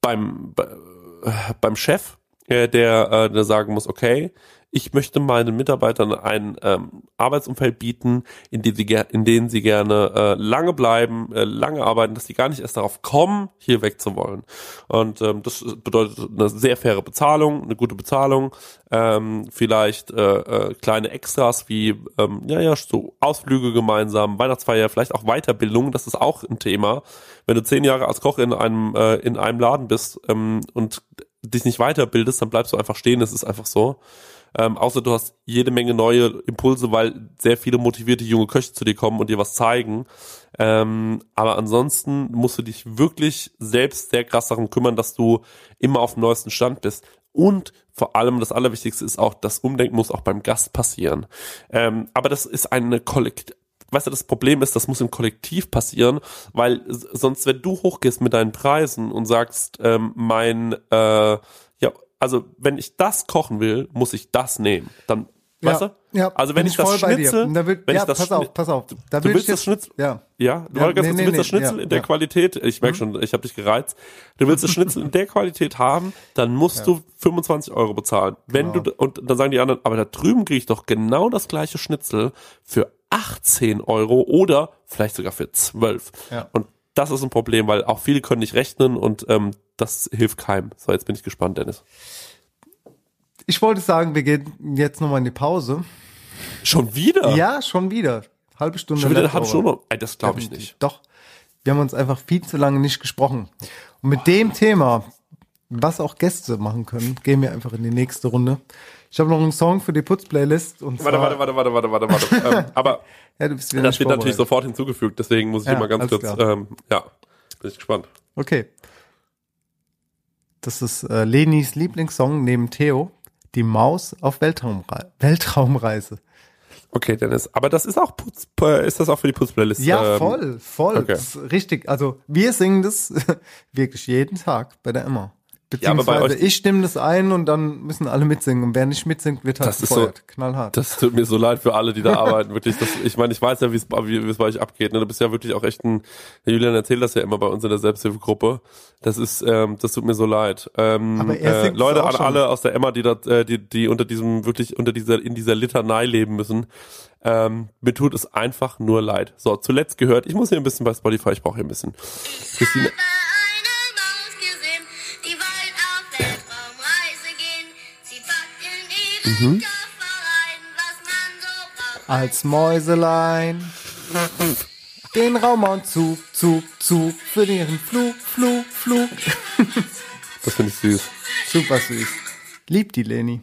beim, bei, äh, beim Chef, äh, der, äh, der sagen muss, okay, ich möchte meinen Mitarbeitern ein ähm, Arbeitsumfeld bieten, in dem sie, in denen sie gerne äh, lange bleiben, äh, lange arbeiten, dass sie gar nicht erst darauf kommen, hier wegzuwollen. Und ähm, das bedeutet eine sehr faire Bezahlung, eine gute Bezahlung, ähm, vielleicht äh, äh, kleine Extras wie ähm, ja ja so Ausflüge gemeinsam, Weihnachtsfeier, vielleicht auch Weiterbildung. Das ist auch ein Thema. Wenn du zehn Jahre als Koch in einem äh, in einem Laden bist ähm, und dich nicht weiterbildest, dann bleibst du einfach stehen. Das ist einfach so. Ähm, außer du hast jede Menge neue Impulse, weil sehr viele motivierte junge Köche zu dir kommen und dir was zeigen. Ähm, aber ansonsten musst du dich wirklich selbst sehr krass darum kümmern, dass du immer auf dem neuesten Stand bist. Und vor allem das Allerwichtigste ist auch, das Umdenken muss auch beim Gast passieren. Ähm, aber das ist eine Kollekt weißt du, das Problem ist, das muss im Kollektiv passieren, weil sonst, wenn du hochgehst mit deinen Preisen und sagst, ähm, mein, äh, ja, also wenn ich das kochen will, muss ich das nehmen. Dann, ja, weißt du? Ja, Also wenn ich das Und Da will, wenn ja, ich das pass auf, pass auf. Da Du will willst das Schnitzel, Ja. ja, du, Ja, ganz nee, nee, willst das nee, Schnitzel ja, in der. Mhm. Qualität, ich merke schon, ich habe dich gereizt, du willst das Schnitzel in der Qualität haben, dann musst du 25 Euro bezahlen. Wenn Genau. du, und dann sagen die anderen, aber da drüben kriege ich doch genau das gleiche Schnitzel für 18 Euro oder vielleicht sogar für 12. Ja. Und das ist ein Problem, weil auch viele können nicht rechnen und ähm, das hilft keinem. So, jetzt bin ich gespannt, Dennis. Ich wollte sagen, wir gehen jetzt nochmal in die Pause. Schon wieder? Ja, schon wieder. Halbe Stunde. Schon wieder eine halbe. Stunde? Das glaube ich nicht. Doch. Wir haben uns einfach viel zu lange nicht gesprochen. Und mit dem Thema, was auch Gäste machen können, gehen wir einfach in die nächste Runde. Ich habe noch einen Song für die Putz-Playlist. Warte, warte, warte, warte, warte, warte, warte. [laughs] ähm, aber Ja, du bist das wird natürlich sofort hinzugefügt, deswegen muss ich Ja, immer ganz kurz, ähm, ja, bin ich gespannt. Okay. Das ist äh, Lenis Lieblingssong neben Theo, Die Maus auf Weltraumrei Weltraumreise. Okay, Dennis, aber das ist auch Putz, ist das auch für die Putzplaylist? Ja, ähm, voll, voll. okay. Richtig. Also wir singen das [laughs] wirklich jeden Tag bei der Emma. Ja, Beziehungsweise euch- ich stimme das ein und dann müssen alle mitsingen. Und wer nicht mitsingt, wird halt Das ist so- gefeuert. Knallhart. Das tut mir so leid für alle, die da arbeiten, wirklich. Das, ich meine, ich weiß ja, wie es wie wie es bei euch abgeht. Ne? Du bist ja wirklich auch echt ein. Julian erzählt das ja immer bei uns in der Selbsthilfegruppe. Das ist, ähm, das tut mir so leid. Ähm, Aber er äh, Leute, an alle aus der Emma, die da, äh, die, die unter diesem wirklich unter dieser in dieser Litanei leben müssen. Ähm, mir tut es einfach nur leid. So, zuletzt gehört. Ich muss hier ein bisschen bei Spotify. Ich brauche hier ein bisschen. Christine. Mhm. Als Mäuselein. Den Raumanzug, Zug, Zug, für deren Flug, Flug, Flug. [laughs] Das finde ich süß. Super süß. Liebt die Leni.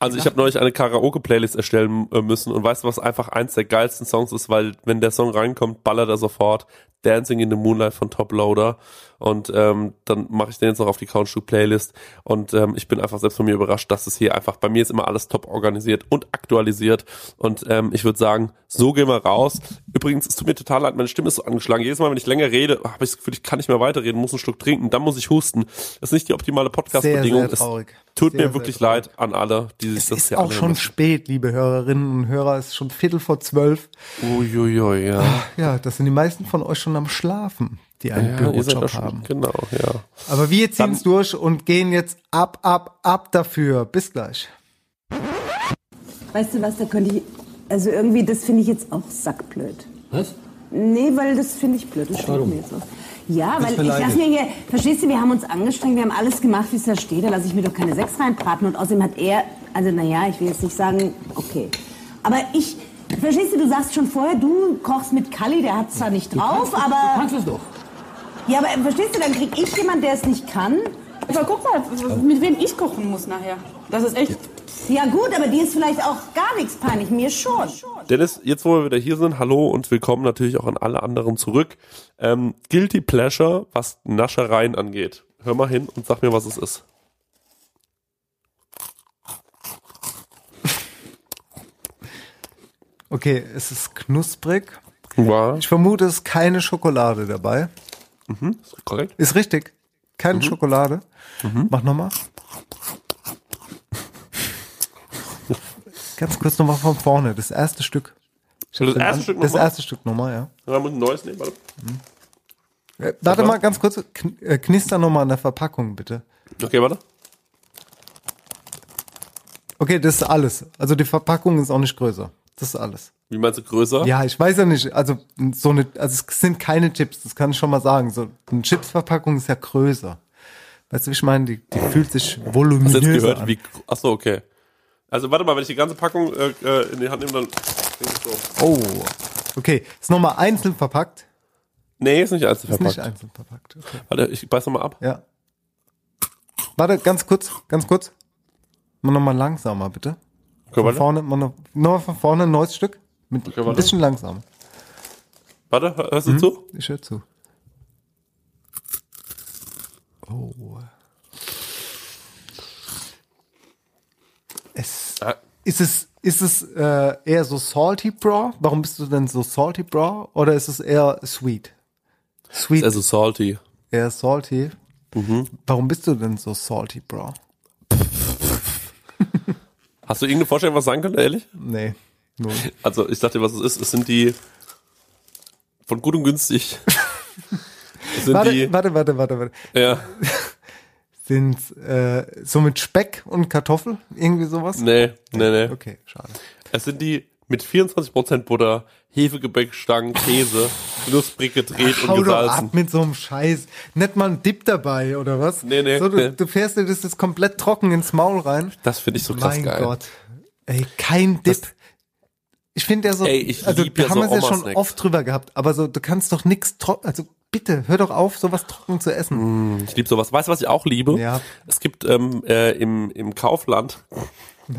Also ich habe neulich eine Karaoke-Playlist erstellen äh, müssen und weißt du, was einfach eins der geilsten Songs ist, weil wenn der Song reinkommt, ballert er sofort Dancing in the Moonlight von Top Loader und ähm, dann mache ich den jetzt noch auf die Countstück-Playlist und ähm, ich bin einfach selbst von mir überrascht, dass es hier einfach, bei mir ist immer alles top organisiert und aktualisiert und ähm, ich würde sagen, so gehen wir raus. Übrigens, es tut mir total leid, meine Stimme ist so angeschlagen. Jedes Mal, wenn ich länger rede, habe ich das Gefühl, ich kann nicht mehr weiterreden, muss einen Schluck trinken, dann muss ich husten. Das ist nicht die optimale Podcast-Bedingung. Tut Sehr, mir wirklich leid an alle, die sich Es das ist hier auch schon müssen. spät, liebe Hörerinnen und Hörer. Es ist schon Viertel vor zwölf. Uiuiui, ja. Ja, das sind die meisten von euch schon am Schlafen, die einen ja Bürojob haben. genau, ja. Aber wir ziehen es durch und gehen jetzt ab, ab, ab dafür. Bis gleich. Weißt du was, da könnte ich. Also irgendwie, das finde ich jetzt auch sackblöd. Was? Nee, weil das finde ich blöd. Das stimmt Warum? mir jetzt auch. Ja, Du weil ich lasse mir hier, verstehst du, wir haben uns angestrengt, wir haben alles gemacht, wie es da steht, da lasse ich mir doch keine Sechs reinbraten und außerdem hat er also naja, ich will jetzt nicht sagen, okay. Aber ich, verstehst du, du sagst schon vorher, du kochst mit Kalli, der hat zwar nicht drauf, aber... Du kannst es doch. Ja, aber verstehst du, dann krieg ich jemand, der es nicht kann. Aber guck mal, mit wem ich kochen muss nachher. Das ist echt. Ja gut, aber dir ist vielleicht auch gar nichts peinlich, mir schon. Dennis, jetzt wo wir wieder hier sind, hallo und willkommen natürlich auch an alle anderen zurück. Ähm, Guilty Pleasure, was Naschereien angeht. Hör mal hin und sag mir, was es ist. Okay, es ist knusprig. Ja. Ich vermute, es ist keine Schokolade dabei. Mhm, ist korrekt. Ist richtig. Keine Mhm. Schokolade. Mach nochmal. Ganz kurz nochmal von vorne. Das erste Stück. Das erste Stück Das nochmal? erste Stück nochmal, ja. Ja, muss ein neues nehmen, warte. Äh, Warte mal. mal ganz kurz. Kn äh, knister nochmal an der Verpackung, bitte. Okay, warte. Okay, das ist alles. Also die Verpackung ist auch nicht größer. Das ist alles. Wie meinst du größer? Ja, ich weiß ja nicht. Also so eine, also es sind keine Chips, das kann ich schon mal sagen. So eine Chipsverpackung ist ja größer. Weißt du, wie ich meine? Die, die fühlt sich Hast du jetzt gehört, an. wie. Achso, okay. Also warte mal, wenn ich die ganze Packung äh, äh, in die Hand nehme, dann. so. Oh, okay. Ist nochmal einzeln verpackt. Nee, ist nicht einzeln Ist verpackt. nicht einzeln verpackt. Okay. Warte, ich beiß nochmal ab. Ja. Warte, ganz kurz, ganz kurz. Mal nochmal langsamer, bitte. Okay, Von vorne, mal noch, noch von vorne ein neues Stück. Mit Okay, ein bisschen langsamer. Warte, hörst Mhm. du zu? Ich höre zu. Oh. Es, Ah. ist es, ist es äh, eher so salty bra? Warum bist du denn so salty bra? Oder ist es eher sweet? Sweet, also salty. eher salty. Mhm. Warum bist du denn so salty bra? Hast du irgendeine Vorstellung, was sein könnte, ehrlich? Nee, nur. Also, ich dachte, was es ist. Es sind die von gut und günstig. [laughs] Es sind Warte, die. warte, warte, warte, warte. Ja. [laughs] Sind äh, so mit Speck und Kartoffel? Irgendwie sowas? Nee, nee, nee. Okay, schade. Es sind die mit 24% Butter, Hefegebäckstangen, Käse, knusprig gedreht Hau und doch ab gesalzen. mit so einem Scheiß. Nicht mal ein Dip dabei, oder was? Nee, nee, So, du, nee. du fährst dir das jetzt komplett trocken ins Maul rein. Das finde ich so krass mein geil. Gott. Ey, kein Dip. ich finde ja so, Ey, ich also wir ja haben so es ja schon Oma-Snacks. oft drüber gehabt, aber so, du kannst doch nix trocken, also bitte, hör doch auf, sowas trocken zu essen. Ich liebe sowas. Weißt du, was ich auch liebe? Ja. Es gibt ähm, äh, im, im Kaufland. [laughs]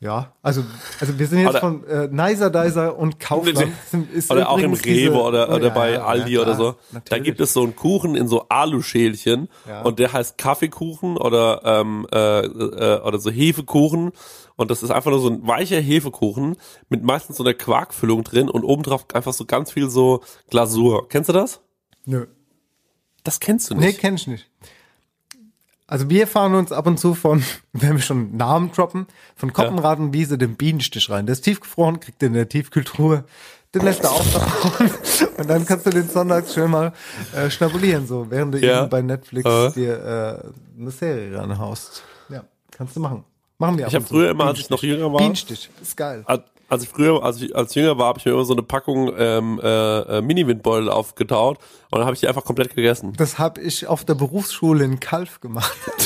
Ja, also, also wir sind jetzt Oder- von äh, Nicer Dicer und Kaufland. Sind, ist oder auch im übrigens diese- Rewe oder, Oh, oder ja, bei Aldi ja, oder klar, so. Da natürlich. gibt es so einen Kuchen in so Aluschälchen Ja. und der heißt Kaffeekuchen oder ähm, äh, äh, oder so Hefekuchen und das ist einfach nur so ein weicher Hefekuchen mit meistens so einer Quarkfüllung drin und obendrauf einfach so ganz viel so Glasur. Kennst du das? Nö. Das kennst du Nee, nicht. kenn ich nicht. Also wir fahren uns ab und zu von, [laughs] wenn wir schon Namen droppen, von Koppenradenwiese den Bienenstich rein. Der ist tiefgefroren, kriegt den in der Tiefkühltruhe, den lässt er auftauen [laughs] und dann kannst du den Sonntags schön mal äh, schnabulieren, so während du Ja. eben bei Netflix Äh. dir äh, eine Serie ranhaust. Ja, kannst du machen. Machen wir Ich habe früher immer, als ich noch jünger war, Bienenstich, ist geil. Als als ich früher, als ich als jünger war, habe ich mir immer so eine Packung ähm, äh, äh, Mini-Windbeutel aufgetaut und dann habe ich die einfach komplett gegessen. Das habe ich auf der Berufsschule in Kalf gemacht. [laughs]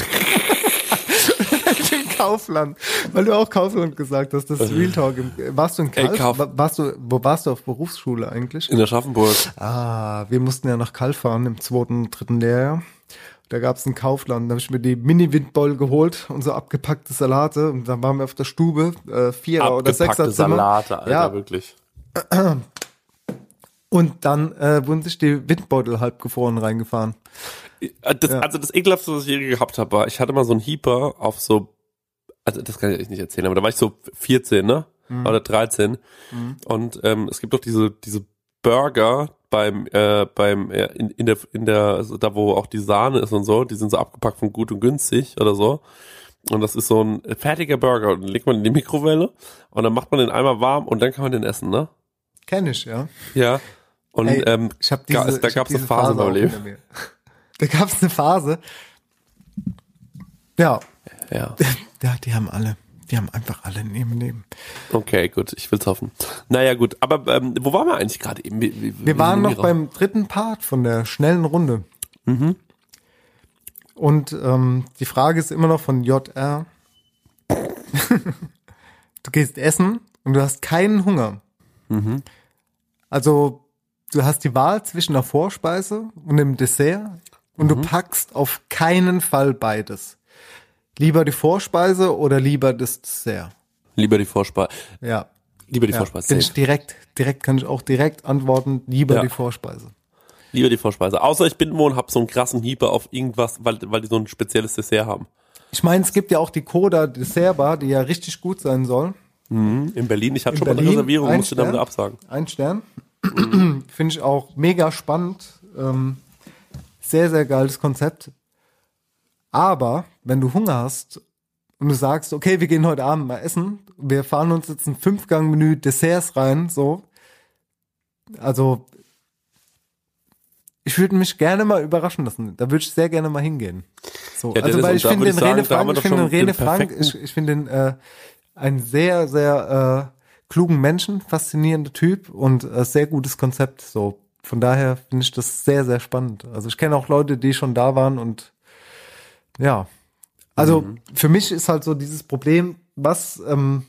in Kaufland. Weil du auch Kaufland gesagt hast, das ist Real Talk. Warst du in Ey, Kalf? Kauf- Wa- warst du, wo warst du auf Berufsschule eigentlich? In der Schaffenburg. Ah, wir mussten ja nach Kalf fahren im zweiten, dritten Lehrjahr. Da gab's ein Kaufland, da habe ich mir die Mini-Windbeul geholt und so abgepackte Salate. Und dann waren wir auf der Stube, äh, Vierer- oder Abgepackte Sechserzimmer. Salate, Alter, Ja, wirklich. [clears throat] und dann äh, wurden sich die Windbeutel halb gefroren reingefahren. Äh, Das, Ja. Also das ekelhaftste, was ich je gehabt habe, war, ich hatte mal so einen Heeper auf so, also das kann ich echt nicht erzählen, aber da war ich so 14, ne? Mhm. Oder 13. Mhm. Und ähm, es gibt doch diese, diese Burger beim, äh, beim, äh, in, in der, in der, also da wo auch die Sahne ist und so, die sind so abgepackt von gut und günstig oder so. Und das ist so ein fertiger Burger. Und den legt man in die Mikrowelle und dann macht man den einmal warm und dann kann man den essen, ne? Kenn ich, ja. Ja. Und Ey, ähm, ich hab ga- diese, da ich hab gab es eine Phase in meinem auch Leben. [laughs] Da gab es eine Phase. Ja, Ja. [laughs] ja, die haben alle, die haben einfach alle neben neben. Okay, gut, ich will's hoffen. Naja, gut, aber ähm, wo waren wir eigentlich gerade eben? Wir wie waren noch wir raus? beim dritten Part von der schnellen Runde. Mhm. Und ähm, die Frage ist immer noch von JR. [laughs] du gehst essen und du hast keinen Hunger. Mhm. Also du hast die Wahl zwischen der Vorspeise und dem Dessert und du packst auf keinen Fall beides. Lieber die Vorspeise oder lieber das Dessert? Lieber die Vorspeise. Ja. Lieber die ja. Vorspeise. Kann ich direkt, direkt kann ich auch direkt antworten, lieber Ja. die Vorspeise. Lieber die Vorspeise. Außer ich bin wo und hab so einen krassen Hieber auf irgendwas, weil, weil die so ein spezielles Dessert haben. Ich meine, es gibt ja auch die Coda Dessert Bar, die ja richtig gut sein soll. In Berlin. Ich hatte schon mal eine Berlin, Reservierung, ein musste Stern. wieder absagen. Ein Stern. [clears throat] Finde ich auch mega spannend. Ähm, sehr, sehr geiles Konzept. Aber wenn du Hunger hast und du sagst, okay, wir gehen heute Abend mal essen, wir fahren uns jetzt ein Fünfgang-Menü Desserts rein, so. Also, ich würde mich gerne mal überraschen lassen. Da würde ich sehr gerne mal hingehen. So, Ja, also, weil ich finde den Rene Frank, ich finde den Rene Frank, ich, ich finde den, äh, einen sehr, sehr, äh, klugen Menschen, faszinierender Typ und äh, sehr gutes Konzept. So, von daher finde ich das sehr, sehr spannend. Also ich kenne auch Leute, die schon da waren und ja. Also für mich ist halt so dieses Problem, was, ähm,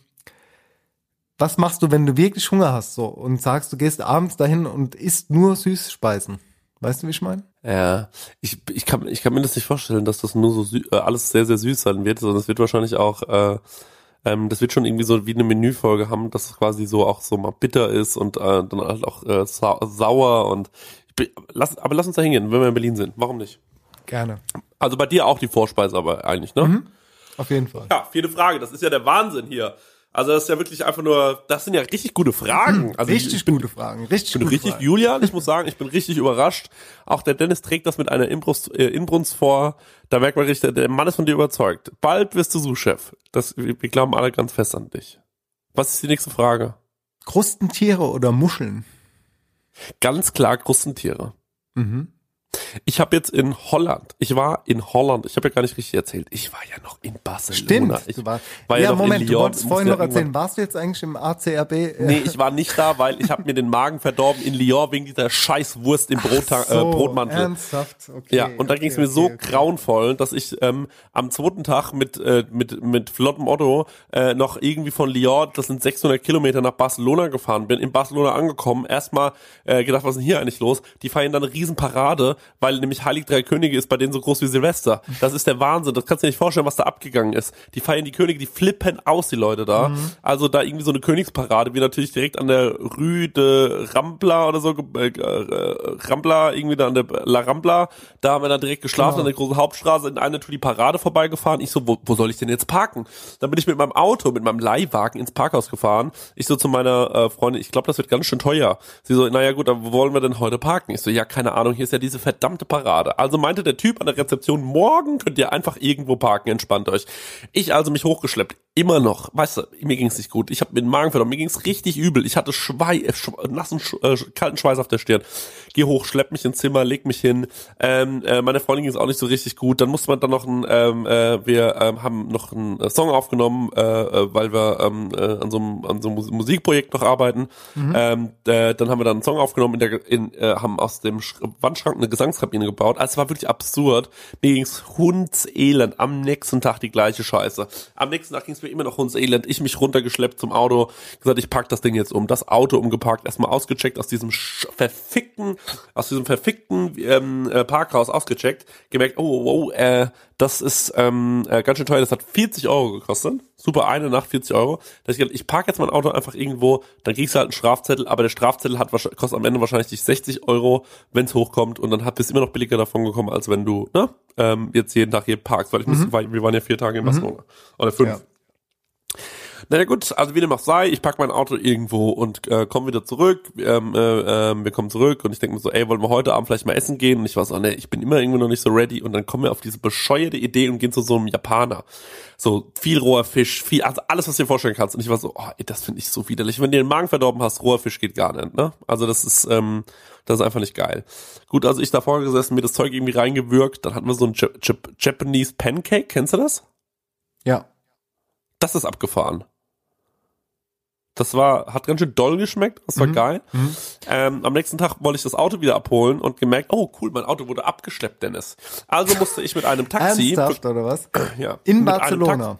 was machst du, wenn du wirklich Hunger hast so und sagst, du gehst abends dahin und isst nur Süßspeisen? Weißt du, wie ich meine? Ja, ich, ich, kann, ich kann mir das nicht vorstellen, dass das nur so sü äh, alles sehr, sehr süß sein wird, sondern es wird wahrscheinlich auch, äh, ähm, das wird schon irgendwie so wie eine Menüfolge haben, dass es quasi so auch so mal bitter ist und äh, dann halt auch äh, sau sauer und ich bin, lass, aber lass uns da hingehen, wenn wir in Berlin sind. Warum nicht? Gerne. Also bei dir auch die Vorspeise aber eigentlich, ne? Auf jeden Fall. Ja, vierte Frage, das ist ja der Wahnsinn hier. Also das ist ja wirklich einfach nur, das sind ja richtig gute Fragen. Also richtig ich bin, gute Fragen. Richtig ich bin gute richtig, Fragen. Julian, ich muss sagen, ich bin richtig überrascht. Auch der Dennis trägt das mit einer Inbrunst, äh, Inbrunst vor. Da merkt man richtig, der Mann ist von dir überzeugt. Bald wirst du Sous-Chef. Das, wir, wir glauben alle ganz fest an dich. Was ist die nächste Frage? Krustentiere oder Muscheln? Ganz klar Krustentiere. Mhm. Ich habe jetzt in Holland, ich war in Holland, ich habe ja gar nicht richtig erzählt, ich war ja noch in Barcelona. Stimmt. Ich du warst, war ja, ja, Moment, in du Lyon. wolltest vorhin noch irgendwann- erzählen, warst du jetzt eigentlich im ACRB? Äh, Nee, ich war nicht da, weil ich habe mir den Magen verdorben in Lyon wegen dieser scheiß Wurst im Brot, so, äh, Brotmantel. Ernsthaft? Okay, Ja, und da okay, ging es mir okay, so okay. grauenvoll, dass ich ähm, am zweiten Tag mit äh, mit mit flottem Otto äh, noch irgendwie von Lyon, das sind 600 Kilometer, nach Barcelona gefahren bin. In Barcelona angekommen, erstmal äh, gedacht, was ist denn hier eigentlich los? Die feiern dann eine Riesenparade, weil nämlich Heilig Drei Könige ist bei denen so groß wie Silvester. Das ist der Wahnsinn. Das kannst du dir nicht vorstellen, was da abgegangen ist. Die feiern die Könige, die flippen aus, die Leute da. Mhm. Also da irgendwie so eine Königsparade, wie natürlich direkt an der Rue de Rambla oder so, äh, äh, Rambla, irgendwie da an der La Rambla, da haben wir dann direkt geschlafen Genau. an der großen Hauptstraße, in einer Tour die Parade vorbeigefahren. Ich so, wo, wo soll ich denn jetzt parken? Dann bin ich mit meinem Auto, mit meinem Leihwagen ins Parkhaus gefahren. Ich so zu meiner äh, Freundin, ich glaube, das wird ganz schön teuer. Sie so, naja gut, aber wo wollen wir denn heute parken? Ich so, ja, keine Ahnung, hier ist ja diese verdammte Parade. Also meinte der Typ an der Rezeption, morgen könnt ihr einfach irgendwo parken, entspannt euch. Ich also mich hochgeschleppt, immer noch, weißt du, mir ging's nicht gut. Ich habe mir den Magen verdorben, mir ging's richtig übel. Ich hatte Schwei äh, nassen, äh, kalten Schweiß auf der Stirn. Geh hoch, schlepp mich ins Zimmer, leg mich hin. Ähm, äh, meine Freundin ging's auch nicht so richtig gut. Dann musste man dann noch ein, ähm, äh, wir ähm, haben noch einen Song aufgenommen, äh, äh, weil wir ähm, äh, an so einem an so einem Mus- Musikprojekt noch arbeiten. Ähm, äh, dann haben wir dann einen Song aufgenommen, in der, in, äh, haben aus dem Sch Wandschrank eine Gesangskabine gebaut. Also es war wirklich absurd. Mir ging's hundselend. Am nächsten Tag die gleiche Scheiße. Am nächsten Tag ging's mir immer noch hundselend. Ich mich runtergeschleppt zum Auto, gesagt, ich pack das Ding jetzt um. Das Auto umgeparkt, erstmal ausgecheckt aus diesem verfickten, aus diesem verfickten ähm, äh, Parkhaus ausgecheckt, gemerkt, oh, wow, äh, das ist ähm, äh, ganz schön teuer, das hat 40 Euro gekostet. Super, eine Nacht 40 Euro. Da ich gedacht, ich park jetzt mein Auto einfach irgendwo, dann kriegst du halt einen Strafzettel, aber der Strafzettel hat kostet am Ende wahrscheinlich dich 60 Euro, wenn's hochkommt und dann hat bist immer noch billiger davon gekommen, als wenn du ne, ähm, jetzt jeden Tag hier parkst, weil ich musste, weil wir waren ja vier Tage in Barcelona. Oder fünf. Ja. Naja gut, also wie dem auch sei, ich pack mein Auto irgendwo und äh, komme wieder zurück. Ähm, äh, ähm, wir kommen zurück und ich denke mir so, ey, wollen wir heute Abend vielleicht mal essen gehen? Und ich war so, nee, ich bin immer irgendwie noch nicht so ready. Und dann kommen wir auf diese bescheuerte Idee und gehen zu so einem Japaner. So viel roher Fisch, viel, also alles, was du dir vorstellen kannst. Und ich war so, oh, ey, das finde ich so widerlich. Wenn du den Magen verdorben hast, roher Fisch geht gar nicht, ne? Also das ist, ähm, das ist einfach nicht geil. Gut, also ich da vorher gesessen, mir das Zeug irgendwie reingewürgt. Dann hatten wir so ein Jap Jap Japanese Pancake, kennst du das? Ja. Das ist abgefahren. Das war, hat ganz schön doll geschmeckt, das war geil. Ähm, am nächsten Tag wollte ich das Auto wieder abholen und gemerkt, oh cool, mein Auto wurde abgeschleppt, Dennis. Also musste ich mit einem Taxi. Ernsthaft, oder was? Ja, In Barcelona.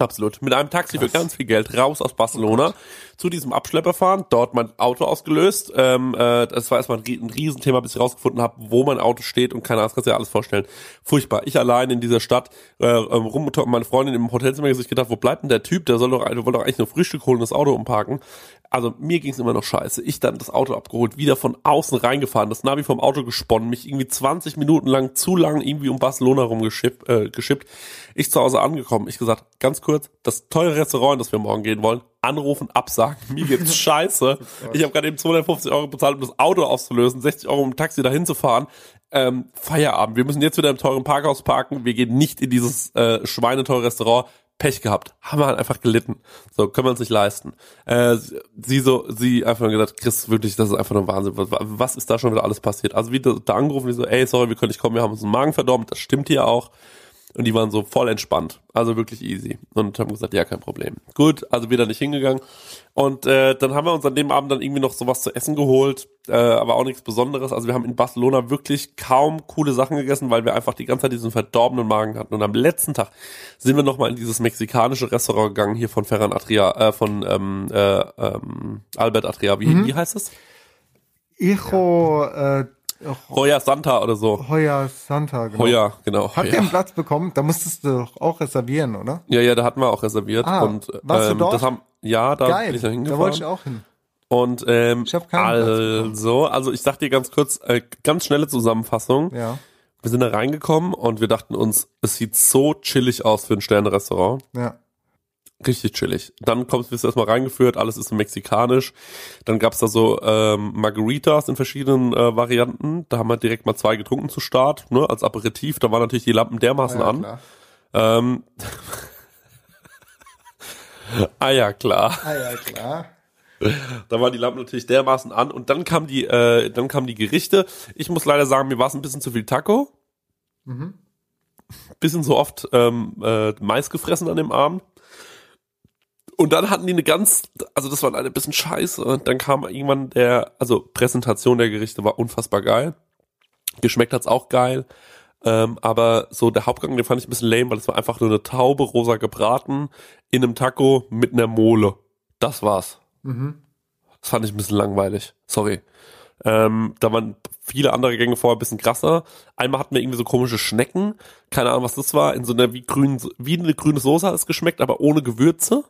Absolut. Mit einem Taxi für ganz viel Geld raus aus Barcelona zu diesem Abschlepper fahren, dort mein Auto ausgelöst. Ähm, äh, das war erstmal ein, Rie- ein Riesenthema, bis ich rausgefunden habe, wo mein Auto steht und keine Ahnung, das kannst du dir alles vorstellen. Furchtbar. Ich allein in dieser Stadt äh, ähm, rum und meine Freundin im Hotelzimmer sich gedacht, wo bleibt denn der Typ? Der soll doch, der wollte doch eigentlich nur Frühstück holen und das Auto umparken. Also mir ging es immer noch scheiße. Ich dann das Auto abgeholt, wieder von außen reingefahren, das Navi vom Auto gesponnen, mich irgendwie 20 Minuten lang zu lang irgendwie um Barcelona rumgeschippt. Äh, geschippt. Ich zu Hause angekommen. Ich gesagt, ganz kurz, das teure Restaurant, in das wir morgen gehen wollen, anrufen, absagen. Mir geht's [laughs] scheiße. Ich habe gerade eben 250 Euro bezahlt, um das Auto auszulösen, 60 Euro um ein Taxi dahin zu fahren. Ähm, Feierabend. Wir müssen jetzt wieder im teuren Parkhaus parken. Wir gehen nicht in dieses äh, schweineteure Restaurant. Pech gehabt. Haben wir halt einfach gelitten. So, können wir uns nicht leisten. Äh, sie so, sie einfach nur gesagt, Chris, wirklich, das ist einfach nur Wahnsinn. Was, was ist da schon wieder alles passiert? Also wieder da angerufen, die so, ey, sorry, wir können nicht kommen, wir haben uns den Magen verdorben. Das stimmt hier auch. Und die waren so voll entspannt. Also wirklich easy. Und haben gesagt, ja, kein Problem. Gut, also wieder nicht hingegangen. Und äh, dann haben wir uns an dem Abend dann irgendwie noch sowas zu essen geholt, äh, aber auch nichts Besonderes. Also wir haben in Barcelona wirklich kaum coole Sachen gegessen, weil wir einfach die ganze Zeit diesen verdorbenen Magen hatten. Und am letzten Tag sind wir nochmal in dieses mexikanische Restaurant gegangen, hier von Ferran Atria, äh, von ähm, äh, ähm, Albert Atria. Wie, Mhm. wie heißt es? Icho, äh, Hoya Santa oder so. Hoya Santa, genau. Hoya, genau. Habt ihr einen Platz bekommen? Da musstest du doch auch reservieren, oder? Ja, ja, da hatten wir auch reserviert. Ah, und warst du ähm, dort? das haben ja, da Geil, bin ich da da hingefahren. wollte ich auch hin. Und ähm, Ich hab keinen also, also ich sag dir ganz kurz, äh, ganz schnelle Zusammenfassung. Ja, Wir sind da reingekommen und wir dachten uns, es sieht so chillig aus für ein Sterne-Restaurant. ja. Richtig chillig. Dann kommst du erstmal reingeführt, alles ist mexikanisch. Dann gab's da so ähm, Margaritas in verschiedenen äh, Varianten. Da haben wir direkt mal zwei getrunken zu Start, ne, als Aperitif. Da waren natürlich die Lampen dermaßen ja an. klar. Ähm, [laughs] ah ja, klar. Ah ja, klar. Da waren die Lampen natürlich dermaßen an und dann kam die, äh, dann kamen die Gerichte. Ich muss leider sagen, mir war es ein bisschen zu viel Taco. Mhm. Bisschen so oft ähm, äh, Mais gefressen an dem Abend. Und dann hatten die eine ganz, also das war leider ein bisschen scheiße. Dann kam irgendwann der, also Präsentation der Gerichte war unfassbar geil. Geschmeckt hat's auch geil. Ähm, aber so der Hauptgang, den fand ich ein bisschen lame, weil es war einfach nur eine Taube rosa gebraten in einem Taco mit einer Mole. Das war's. Mhm. Das fand ich ein bisschen langweilig. Sorry. Ähm, da waren viele andere Gänge vorher ein bisschen krasser. Einmal hatten wir irgendwie so komische Schnecken. Keine Ahnung, was das war. In so einer wie grün, wie eine grüne Soße hat es geschmeckt, aber ohne Gewürze.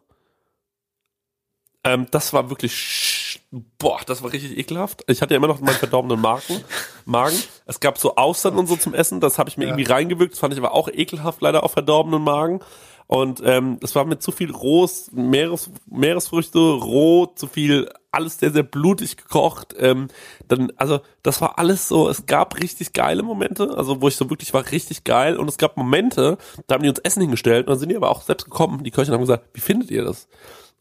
Ähm, das war wirklich, boah, das war richtig ekelhaft. Ich hatte ja immer noch meinen verdorbenen Magen. Magen. Es gab so Austern und so zum Essen. Das habe ich mir Ja. irgendwie reingewirkt. Das fand ich aber auch ekelhaft, leider auf verdorbenen Magen. Und ähm, das war mit zu viel Rohs, Meeres, Meeresfrüchte, roh, zu viel, alles sehr, sehr blutig gekocht. Ähm, dann, also das war alles so, es gab richtig geile Momente, also wo ich so wirklich war richtig geil. Und es gab Momente, da haben die uns Essen hingestellt und dann sind die aber auch selbst gekommen. Die Köche haben gesagt, wie findet ihr das?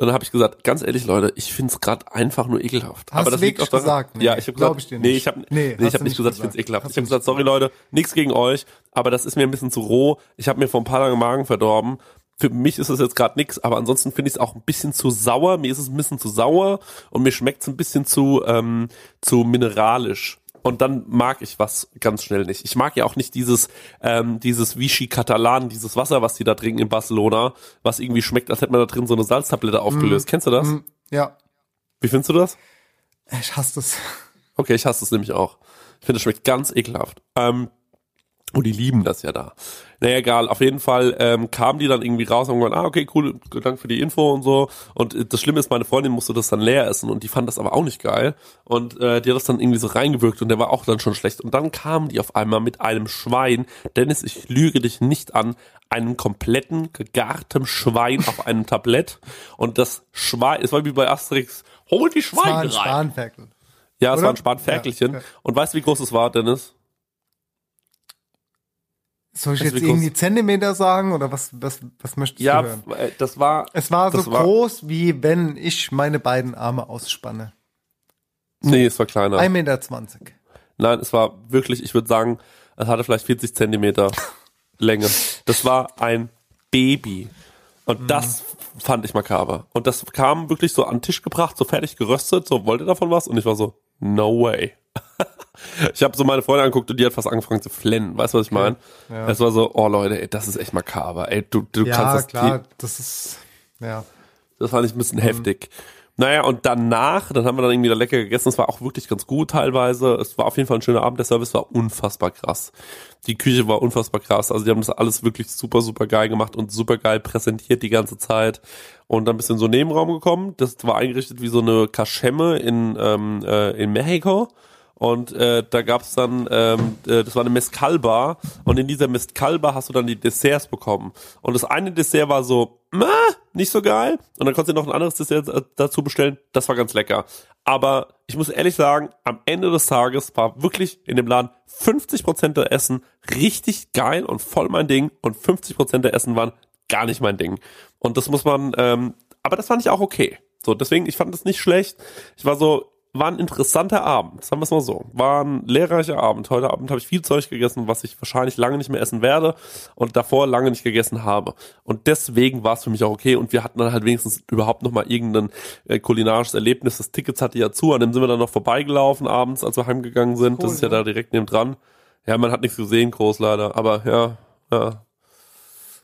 Und dann habe ich gesagt, ganz ehrlich, Leute, ich find's grad einfach nur ekelhaft. Hast aber das liegt auch wirklich daran, gesagt? Nee, ja, ich habe gesagt, ich dir nee, nicht. ich habe Nee, nee, ich du habe nicht nicht gesagt, ich gesagt. find's ekelhaft. Hast Ich habe gesagt, sorry Leute, nichts gegen euch, aber das ist mir ein bisschen zu roh. Ich habe mir vor ein paar Tagen Magen verdorben. Für mich ist es jetzt gerade nix, aber ansonsten finde ich es auch ein bisschen zu sauer. Mir ist es ein bisschen zu sauer und mir schmeckt es ein bisschen zu ähm, zu mineralisch. Und dann mag ich was ganz schnell nicht. Ich mag ja auch nicht dieses, ähm, dieses Vichy Catalan, dieses Wasser, was die da trinken in Barcelona, was irgendwie schmeckt, als hätte man da drin so eine Salztablette aufgelöst. Kennst du das? Mm, Ja, Wie findest du das? ich hasse das. Okay, ich hasse es nämlich auch. Ich finde, es schmeckt ganz ekelhaft. Ähm, und die lieben das ja da. Naja, egal. Auf jeden Fall ähm, kamen die dann irgendwie raus und haben gesagt, ah, okay, cool, danke für die Info und so. Und äh, das Schlimme ist, meine Freundin musste das dann leer essen und die fand das aber auch nicht geil. Und äh, die hat das dann irgendwie so reingewirkt und der war auch dann schon schlecht. Und dann kamen die auf einmal mit einem Schwein. Dennis, ich lüge dich nicht an, einem kompletten gegartem Schwein auf einem Tablett. Und das Schwein, es war wie bei Asterix, hol die Schweine ein rein. Spanferkel. Ja, es Oder? war ein Spanferkelchen. Ja, ja. Und weißt du, wie groß es war, Dennis? Soll ich jetzt irgendwie Zentimeter sagen oder was, was, was möchtest Ja, du hören? äh, das war. Es war so war- groß, wie wenn ich meine beiden Arme ausspanne. Nee, es war kleiner. 1,20 Meter. Nein, es war wirklich, ich würde sagen, es hatte vielleicht 40 Zentimeter [laughs] Länge. Das war ein Baby. Und Mhm. das fand ich makaber. Und das kam wirklich so an den Tisch gebracht, so fertig geröstet, so wollte davon was. Und ich war so, no way. Ich habe so meine Freundin angeguckt und die hat fast angefangen zu flennen. Weißt du, was ich meine? Ja. Es war so, oh Leute, ey, das ist echt makaber. Ey, du, du ja, kannst das klar, das ist, ja. Das fand ich ein bisschen heftig. Naja, und danach, dann haben wir dann irgendwie da lecker gegessen. Es war auch wirklich ganz gut teilweise. Es war auf jeden Fall ein schöner Abend. Der Service war unfassbar krass. Die Küche war unfassbar krass. Also die haben das alles wirklich super, super geil gemacht und super geil präsentiert die ganze Zeit. Und dann bist du in so einen Nebenraum gekommen. Das war eingerichtet wie so eine Kaschemme in, ähm, äh, in Mexiko. Und äh, da gab's dann, ähm, äh, das war eine Mezcal-Bar und in dieser Mezcal-Bar hast du dann die Desserts bekommen. Und das eine Dessert war so, meh, nicht so geil. Und dann konntest du noch ein anderes Dessert äh, dazu bestellen. Das war ganz lecker. Aber ich muss ehrlich sagen, am Ende des Tages war wirklich in dem Laden 50% der Essen richtig geil und voll mein Ding und 50% der Essen waren gar nicht mein Ding. Und das muss man, ähm, aber das fand ich auch okay. So, deswegen, ich fand das nicht schlecht. Ich war so, war ein interessanter Abend, sagen wir es mal so. War ein lehrreicher Abend. Heute Abend habe ich viel Zeug gegessen, was ich wahrscheinlich lange nicht mehr essen werde und davor lange nicht gegessen habe. Und deswegen war es für mich auch okay und wir hatten dann halt wenigstens überhaupt noch mal irgendein äh, kulinarisches Erlebnis. Das Tickets hatte ja zu, an dem sind wir dann noch vorbeigelaufen abends, als wir heimgegangen sind. Cool, das ist ja ne? da direkt neben dran. Ja, man hat nichts gesehen, groß leider, aber ja, ja,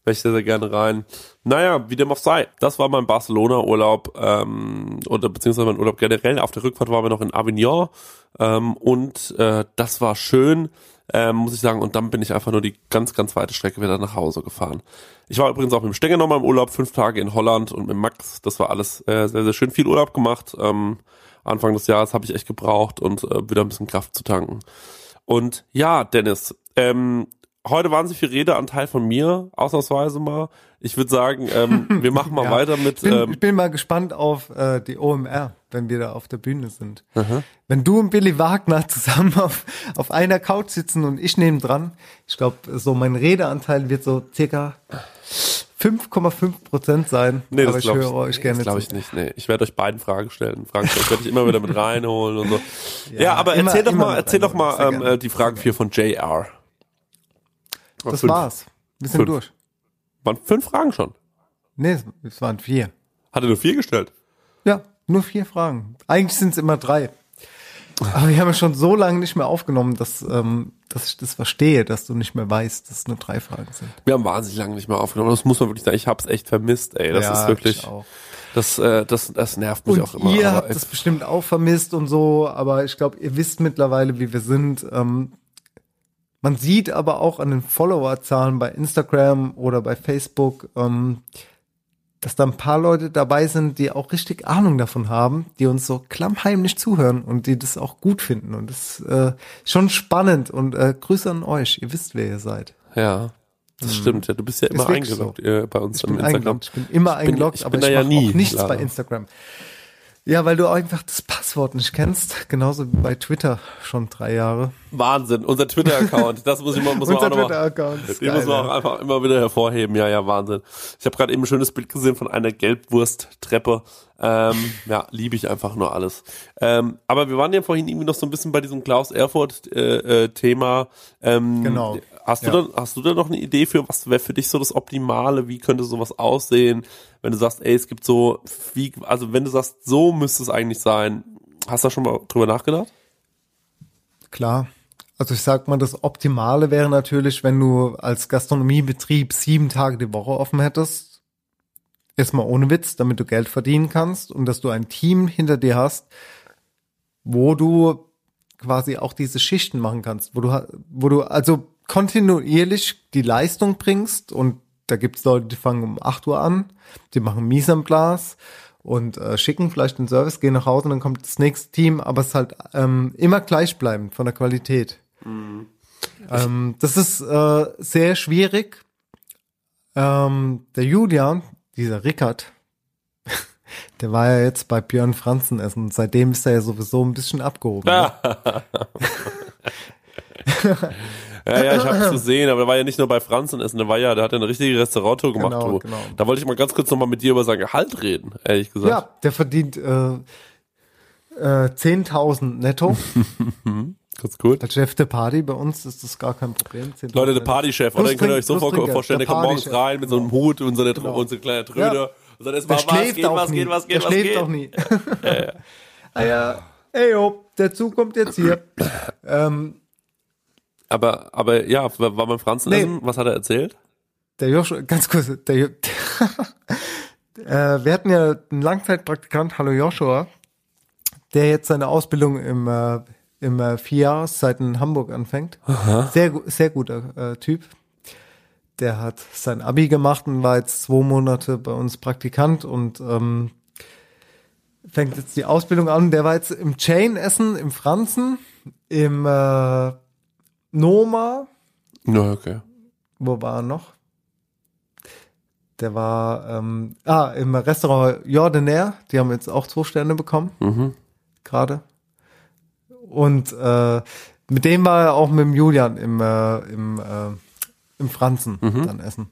wäre ich sehr, sehr gerne rein. Naja, wie dem auch sei. Das war mein Barcelona-Urlaub, ähm, oder beziehungsweise mein Urlaub generell. Auf der Rückfahrt waren wir noch in Avignon ähm, und äh, das war schön, ähm, muss ich sagen. Und dann bin ich einfach nur die ganz, ganz weite Strecke wieder nach Hause gefahren. Ich war übrigens auch mit dem Stenger nochmal im Urlaub, fünf Tage in Holland und mit Max. Das war alles äh, sehr, sehr schön. Viel Urlaub gemacht. Ähm, Anfang des Jahres habe ich echt gebraucht und äh, wieder ein bisschen Kraft zu tanken. Und ja, Dennis, ähm, heute wahnsinnig viel Redeanteil von mir, ausnahmsweise mal. Ich würde sagen, ähm, [laughs] wir machen mal Ja. weiter mit. Ich bin, ähm, ich bin mal gespannt auf äh, die OMR, wenn wir da auf der Bühne sind. Aha. Wenn du und Billy Wagner zusammen auf, auf einer Couch sitzen und ich neben dran, ich glaube, so mein Redeanteil wird so circa 5,5 Prozent sein. Nee, das aber ich glaube höre euch gerne das glaube ich nicht. Nee, ich werde euch beiden Fragen stellen. Fragen stellen werde ich immer wieder mit [laughs] reinholen und so. Ja, Ja, aber immer- erzähl doch mal, erzähl doch mal ähm, äh, die Fragen vier von JR. Das Fünf. war's. Wir sind Fünf. durch. Waren fünf Fragen schon. Nee, es- es waren vier. Hat er nur vier gestellt? Ja, nur vier Fragen. Eigentlich sind es immer drei. Aber wir haben schon so lange nicht mehr aufgenommen, dass, ähm, dass ich das verstehe, dass du nicht mehr weißt, dass es nur drei Fragen sind. Wir haben wahnsinnig lange nicht mehr aufgenommen. Das muss man wirklich sagen. Ich hab's echt vermisst, ey. Das Ja, ist wirklich, das, äh, das, das nervt mich Und auch immer. ihr aber habt das bestimmt auch vermisst und so, aber ich glaube, ihr wisst mittlerweile, wie wir sind. Ähm, man sieht aber auch an den Followerzahlen bei Instagram oder bei Facebook, ähm, dass da ein paar Leute dabei sind, die auch richtig Ahnung davon haben, die uns so klammheimlich zuhören und die das auch gut finden. Und das ist äh, schon spannend. Und äh, Grüße an euch. Ihr wisst, wer ihr seid. Ja, das Hm. stimmt. Ja, du bist ja immer eingeloggt äh, bei uns Ich im bin Instagram. Ich bin immer Ich bin- eingeloggt, ich aber ich ja mache nie, auch nichts leider. bei Instagram. Ja, weil du einfach das Passwort nicht kennst, genauso wie bei Twitter schon drei Jahre. Wahnsinn, unser Twitter-Account, das muss ich mal, muss man auch noch mal, Twitter-Account ist den geil, muss man auch einfach immer wieder hervorheben. Ja, ja, Wahnsinn. Ich habe gerade eben ein schönes Bild gesehen von einer Gelbwursttreppe. Ähm, ja, liebe ich einfach nur alles. Ähm, aber wir waren ja vorhin irgendwie noch so ein bisschen bei diesem Klaus Erfurt äh, äh. Ähm, Genau. Hast du Ja. dann, hast du da noch eine Idee für was wäre für dich so das Optimale? Wie könnte sowas aussehen? Wenn du sagst, ey, es gibt so, wie, also wenn du sagst, so müsste es eigentlich sein, hast du da schon mal drüber nachgedacht? Klar. Also ich sag mal, das Optimale wäre natürlich, wenn du als Gastronomiebetrieb sieben Tage die Woche offen hättest. Erstmal ohne Witz, damit du Geld verdienen kannst und dass du ein Team hinter dir hast, wo du quasi auch diese Schichten machen kannst, wo du, wo du also kontinuierlich die Leistung bringst und da gibt's Leute, die fangen um 8 Uhr an, die machen Mise en place und äh, schicken vielleicht den Service, gehen nach Hause und dann kommt das nächste Team, aber es ist halt ähm, immer gleichbleibend von der Qualität. Ähm, das ist äh, sehr schwierig. Ähm, der Julian, dieser Rickard, [laughs] der war ja jetzt bei Björn Franzen essen. Seitdem ist er ja sowieso ein bisschen abgehoben. Ne? [laughs] [laughs] Ja, ja, ich habe es [clears throat] gesehen, aber der war ja nicht nur bei Franzen essen, der war ja, der hat ja eine richtige Restauranttour gemacht. Genau, du. genau. Da wollte ich mal ganz kurz nochmal mit dir über sein Gehalt reden, ehrlich gesagt. Ja, der verdient äh, äh, 10.000 netto. [laughs] Ganz gut. Als Chef der Party bei uns ist das gar kein Problem. 10.000 Leute, der. Partychef, oder? Den könnt ihr euch so vor vorstellen, der kommt morgens rein mit so einem Hut und so eine, Genau. und so eine kleine Tröte. Ja. Und dann ist Der mal, was schläft geht, was nie. geht, was geht, der was schläft geht. auch nie. ah [laughs] ja, ey yo, der Zug kommt jetzt hier. [clears throat] ähm, Aber, aber ja, war beim Franzen Nee. essen? Was hat er erzählt? der Joshua, ganz kurz, der, Jo- [laughs] äh, wir hatten ja einen Langzeitpraktikant, hallo Joshua, der jetzt seine Ausbildung im, äh, im äh, Vierjahreszeit in Hamburg anfängt. Sehr, gu- sehr guter äh, Typ. Der hat sein Abi gemacht und war jetzt zwei Monate bei uns Praktikant und ähm, fängt jetzt die Ausbildung an. Der war jetzt im Chain-Essen, im Franzen, im äh, Noma, Ja, okay. wo war er noch? Der war ähm, ah, im Restaurant Jordaner, die haben jetzt auch zwei Sterne bekommen, Mhm. gerade. Und äh, mit dem war er auch mit dem Julian im, äh, im, äh, im Franzen dann essen.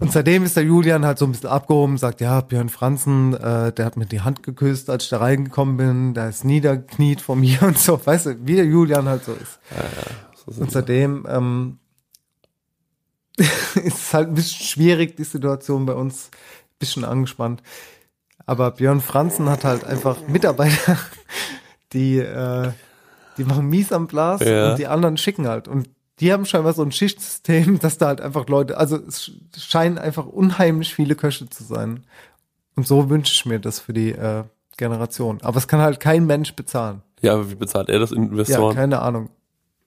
Und seitdem ist der Julian halt so ein bisschen abgehoben, sagt, ja, Björn Franzen, äh, der hat mir die Hand geküsst, als ich da reingekommen bin, der ist niedergekniet vor mir [laughs] und so, weißt du, wie der Julian halt so ist. Und seitdem ähm, [laughs] ist es halt ein bisschen schwierig, die Situation bei uns, ein bisschen angespannt. Aber Björn Franzen hat halt einfach Mitarbeiter, [laughs] die, äh, die machen mies am Blas Ja. und die anderen schicken halt. Und die haben scheinbar so ein Schichtsystem, dass da halt einfach Leute, also es scheinen einfach unheimlich viele Köche zu sein. Und so wünsche ich mir das für die äh, Generation. Aber es kann halt kein Mensch bezahlen. Ja, aber wie bezahlt er das Ja, Investoren? keine Ahnung.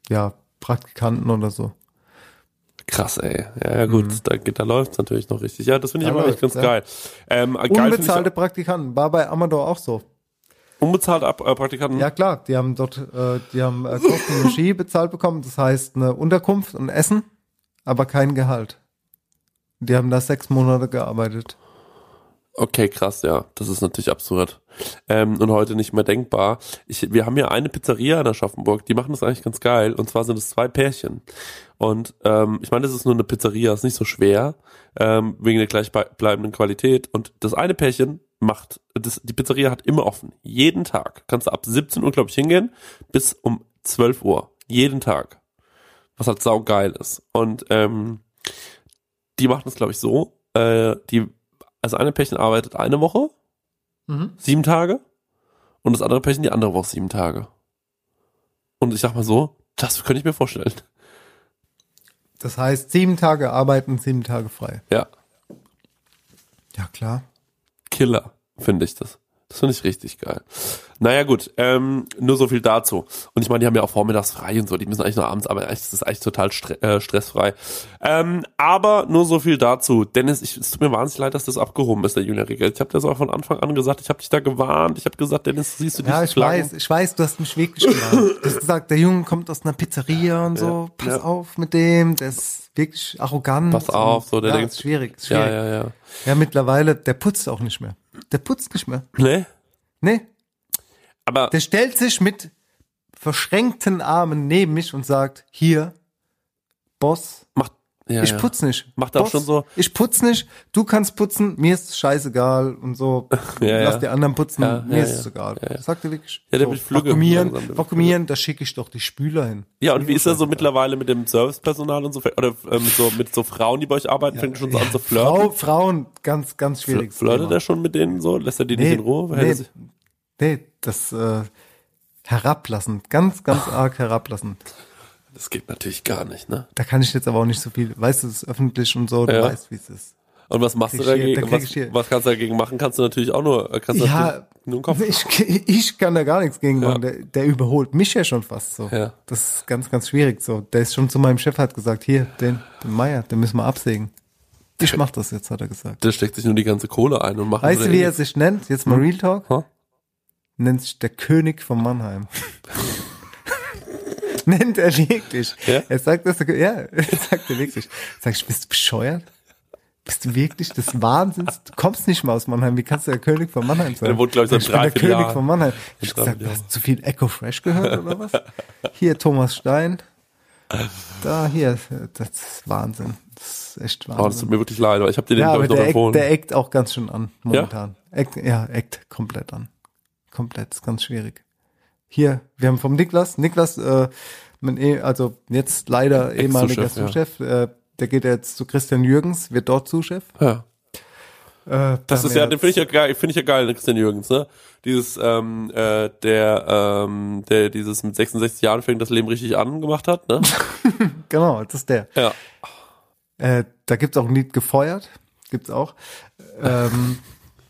Ja, Praktikanten oder so. Krass, ey. Ja, ja gut, da, geht- da läuft's natürlich noch richtig. Ja, das finde ich Mhm. Da aber echt ganz ja. geil. Ähm, geil Unbezahlte ich, Praktikanten, war bei Amador auch so. Unbezahlte Ab äh, Praktikanten. Ja klar, die haben dort, äh, die haben äh, Kosten und Ski bezahlt bekommen, das heißt eine Unterkunft und Essen, aber kein Gehalt. Die haben da sechs Monate gearbeitet. Okay, krass, ja. Das ist natürlich absurd. Ähm, und heute nicht mehr denkbar. Ich, wir haben ja eine Pizzeria in Aschaffenburg, die machen das eigentlich ganz geil. Und zwar sind es zwei Pärchen. Und ähm, ich meine, das ist nur eine Pizzeria, ist nicht so schwer, ähm, wegen der gleichbleibenden Qualität. Und das eine Pärchen macht, das, die Pizzeria hat immer offen. Jeden Tag. Kannst du ab 17 Uhr, glaube ich, hingehen, bis um 12 Uhr. Jeden Tag. Was halt saugeil ist. Und ähm, die machen das, glaube ich, so. Äh, die also eine Pärchen arbeitet eine Woche, Mhm. sieben Tage, und das andere Pärchen die andere Woche sieben Tage. Und ich sag mal so, das könnte ich mir vorstellen. Das heißt, sieben Tage arbeiten, sieben Tage frei. Ja, Ja klar. Killer, finde ich das. Das finde ich richtig geil. Naja gut, ähm, nur so viel dazu. Und ich meine, die haben ja auch vormittags frei und so, die müssen eigentlich nur abends arbeiten. Eigentlich ist das eigentlich total stre äh, stressfrei. Ähm, aber nur so viel dazu. Dennis, ich, es tut mir wahnsinnig leid, dass das abgehoben ist, der Junior Regel. Ich habe das auch von Anfang an gesagt, ich habe dich da gewarnt. Ich habe gesagt, Dennis, siehst du Ja, die ich Flaggen? weiß, ich weiß, du hast mich wirklich gewarnt. Du hast gesagt, der Junge kommt aus einer Pizzeria und so, Ja, pass ja. auf mit dem, der ist wirklich arrogant. Pass auf, so, der ja, denkt- ist schwierig, ist Ja, schwierig. ja, ja. Ja, mittlerweile, der putzt auch nicht mehr. Der putzt nicht mehr. Ne? Nee, Aber der stellt sich mit verschränkten Armen neben mich und sagt, hier, Boss, macht, ja, ich ja. putz nicht. Macht er auch schon so? Ich putz nicht, du kannst putzen, mir ist scheißegal und so. [laughs] Ja, Lass die anderen putzen, mir ist es egal. Sagt er wirklich. Ja, der so, wird flügge vakuumieren, langsam, vakuumieren, da schicke ich doch die Spüler hin. Ja, und wie ist er so mittlerweile mit dem Servicepersonal und so, oder äh, mit so mit so Frauen, die bei euch arbeiten, fängt schon so an zu flirten? Frau, Frauen, ganz, ganz schwierig. Flirtet er schon mit denen so? Lässt er die nicht in Ruhe? Nee, nee, das äh, herablassend, ganz, ganz arg herablassend. Das geht natürlich gar nicht, ne? Da kann ich jetzt aber auch nicht so viel, weißt du, es ist öffentlich und so, du Ja. weißt, wie es ist. Und was machst Krieg du dagegen? da Was, was kannst du dagegen machen? Kannst du natürlich auch nur, äh, kannst Ja, nur den Kopf. ich, ich kann da gar nichts gegen Ja. machen. Der, der überholt mich ja schon fast so. Ja. Das ist ganz, ganz schwierig so. Der ist schon zu meinem Chef, hat gesagt, hier, den, den Meier, den müssen wir absägen. Ich mach das jetzt, hat er gesagt. Der steckt sich nur die ganze Kohle ein und macht Weißt du, wie er nichts. sich nennt? Jetzt mal Hm? Real Talk. Ha? Nennt sich der König von Mannheim. [laughs] Nennt er wirklich. Ja? Er sagt das, ja, er sagt er wirklich. Sag ich, bist du bescheuert? Bist du wirklich des Wahnsinns? Du kommst nicht mal aus Mannheim. Wie kannst du der König von Mannheim sein? Der wohnt, glaub ich, seit ich bin der König Jahr. von Mannheim. Ich Seit hab gesagt, hast du zu viel Echo Fresh gehört oder was? Hier Thomas Stein. Da, hier, das ist Wahnsinn. Das ist echt Wahnsinn. Oh, das tut mir wirklich leid, aber ich habe dir den, ja, glaube ich, noch der empfohlen. der eckt auch ganz schön an, momentan. Eckt, ja, eckt komplett an. Komplett, ist ganz schwierig. Hier, wir haben vom Niklas, Niklas, äh, mein eh, also jetzt leider ehemaliger Zuschef, äh, der geht jetzt zu Christian Jürgens, wird dort Zuschef. ja. Äh, Das da ist ja, den finde ich ja geil, finde ich ja geil, Christian Jürgens, ne? Dieses, ähm, äh, der, ähm, der dieses mit 66 Jahren fängt das Leben richtig an gemacht hat, ne? [laughs] Genau, das ist der. Ja. Äh, da gibt's auch ein Lied gefeuert. Gibt's auch. Ähm,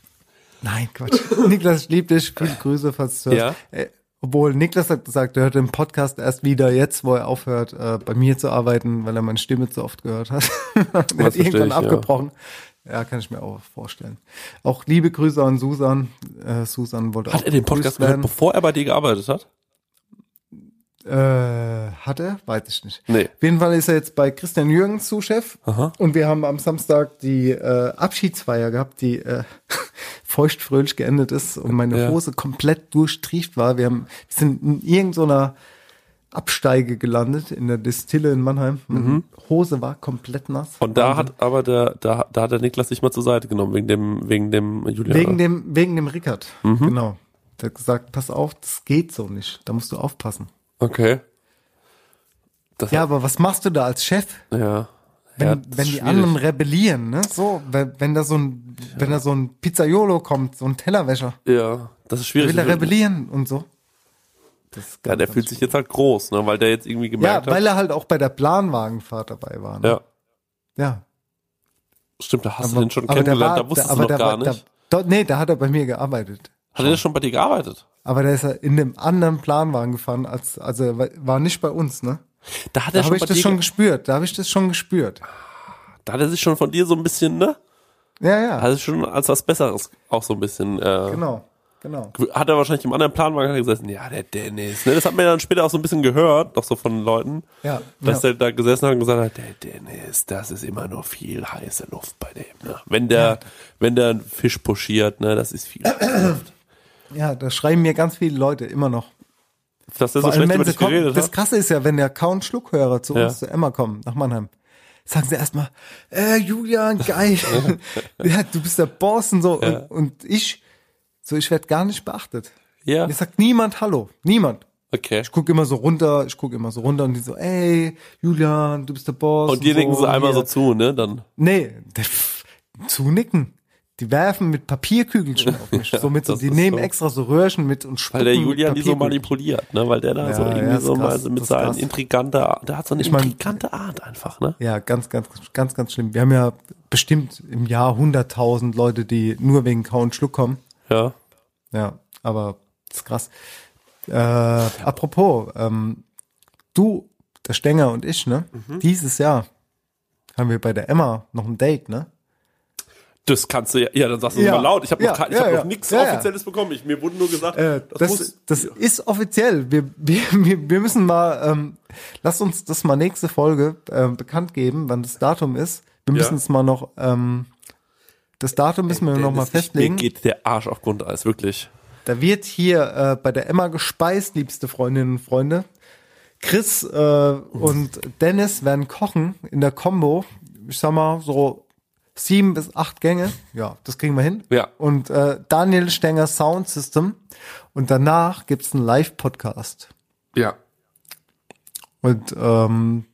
[laughs] nein, Quatsch. Niklas, lieb dich. Viele Grüße, falls du hörst. Ja. Äh, obwohl Niklas hat gesagt, er hört den Podcast erst wieder jetzt, wo er aufhört, äh, bei mir zu arbeiten, weil er meine Stimme zu oft gehört hat. [laughs] er hat irgendwann ich, ja. abgebrochen. Ja. kann ich mir auch vorstellen. Auch liebe Grüße an Susan. Äh, Susan wollte Hat auch er den Podcast gehört, bevor er bei dir gearbeitet hat? Äh, hat er? Weiß ich nicht. Nee. Auf jeden Fall ist er jetzt bei Christian Jürgens Zuschef. Aha. Und wir haben am Samstag die äh, Abschiedsfeier gehabt, die äh, [laughs] feuchtfröhlich geendet ist und meine Ja. Hose komplett durchtrieft war. Wir, haben, wir sind in irgendeiner Absteige gelandet in der Distille in Mannheim. Meine Hose war komplett nass. Mhm. Und da Wahnsinn. hat aber der, da, da hat der Niklas sich mal zur Seite genommen, wegen dem, wegen dem Julian. Wegen dem, wegen dem Rickard. Mhm. Genau. Der hat gesagt, pass auf, das geht so nicht. Da musst du aufpassen. Okay. Das Ja, aber was machst du da als Chef? ja. Wenn, ja, wenn die schwierig. anderen rebellieren, ne? So, wenn, wenn da so ein, wenn da so ein Pizzaiolo kommt, so ein Tellerwäscher, Ja, das ist schwierig. will er rebellieren und so. Das Ja, der fühlt sich jetzt halt groß, ne, weil der jetzt irgendwie ja, gemerkt weil hat. er halt auch bei der Planwagenfahrt dabei war. Ne? Ja, ja. stimmt, da hast du Aber- den schon kennengelernt, war- da wusstest der- du noch gar war- nicht. Dort, nee, da hat er bei mir gearbeitet. Hat er schon bei dir gearbeitet? Aber der ist ja in dem anderen Planwagen gefahren, als, also er war- nicht bei uns, ne? Da hat Da er habe schon ich das schon ge- gespürt, da habe ich das schon gespürt. da hat er sich schon von dir so ein bisschen, ne? Ja, ja, Hat er schon als was Besseres auch so ein bisschen, äh, genau, genau. hat er wahrscheinlich im anderen Planwagen gesessen, ja, der Dennis, ne? Das hat man ja dann später auch so ein bisschen gehört, doch so von Leuten, Ja, dass ja. der da gesessen hat und gesagt hat, der Dennis, das ist immer nur viel heiße Luft bei dem, ne? Wenn der, wenn der einen Fisch pochiert, ne, das ist viel heiße Luft. Ja, da schreiben mir ganz viele Leute immer noch. Dass der so schlecht über sie dich kommen, geredet das hat. Krasse ist ja, wenn der kaum Schluckhörer zu Ja. uns, zu Emma kommen, nach Mannheim, sagen sie erstmal, äh, Julian, geil. [laughs] ja, du bist der Boss und so. Ja. Und, und ich, so, ich werde gar nicht beachtet. Ja, Mir sagt niemand Hallo. Niemand. okay. Ich gucke immer so runter, ich gucke immer so runter und die so, ey, Julian, du bist der Boss. Und die nicken so einmal so zu, ne, dann. Nee, zunicken. Die werfen mit Papierkügelchen auf mich. [laughs] So mit so, die nehmen so. extra so Röhrchen mit und Weil spucken der mit Julian die so manipuliert, ne? Weil der da Ja, so irgendwie ja, so mal krass, so mit seinen intriganter, der hat so eine Ich mein- intrigante Art einfach, ne? Ja, ganz, ganz, ganz, ganz schlimm. Wir haben ja bestimmt im Jahr 100.000 Leute, die nur wegen Kau und Schluck kommen. Ja. Ja, aber das ist krass. Äh, apropos, ähm, du, der Stenger und ich, ne? Mhm. Dieses Jahr haben wir bei der Emma noch ein Date, ne? Das kannst du ja, ja, dann sagst du Ja. mal laut. Ich habe Ja, noch, ja, hab ja. noch nichts. Offizielles bekommen. Ich, mir wurde nur gesagt, Äh, das, das, das ist offiziell. Wir, wir, [laughs] wir, müssen mal, ähm, lass uns das mal nächste Folge ähm, bekannt geben, wann das Datum ist. Wir müssen es mal noch, ähm, das Datum müssen wir noch mal festlegen. Mir geht der Arsch auf Grundeis, wirklich. Da wird hier äh, bei der Emma gespeist, liebste Freundinnen und Freunde. Chris äh, und Dennis werden kochen in der Combo. Ich sag mal so sieben bis acht Gänge. Ja, das kriegen wir hin. Ja. Und äh, Daniel Stenger Sound System. Und danach gibt's einen Live-Podcast. Ja. Und ähm,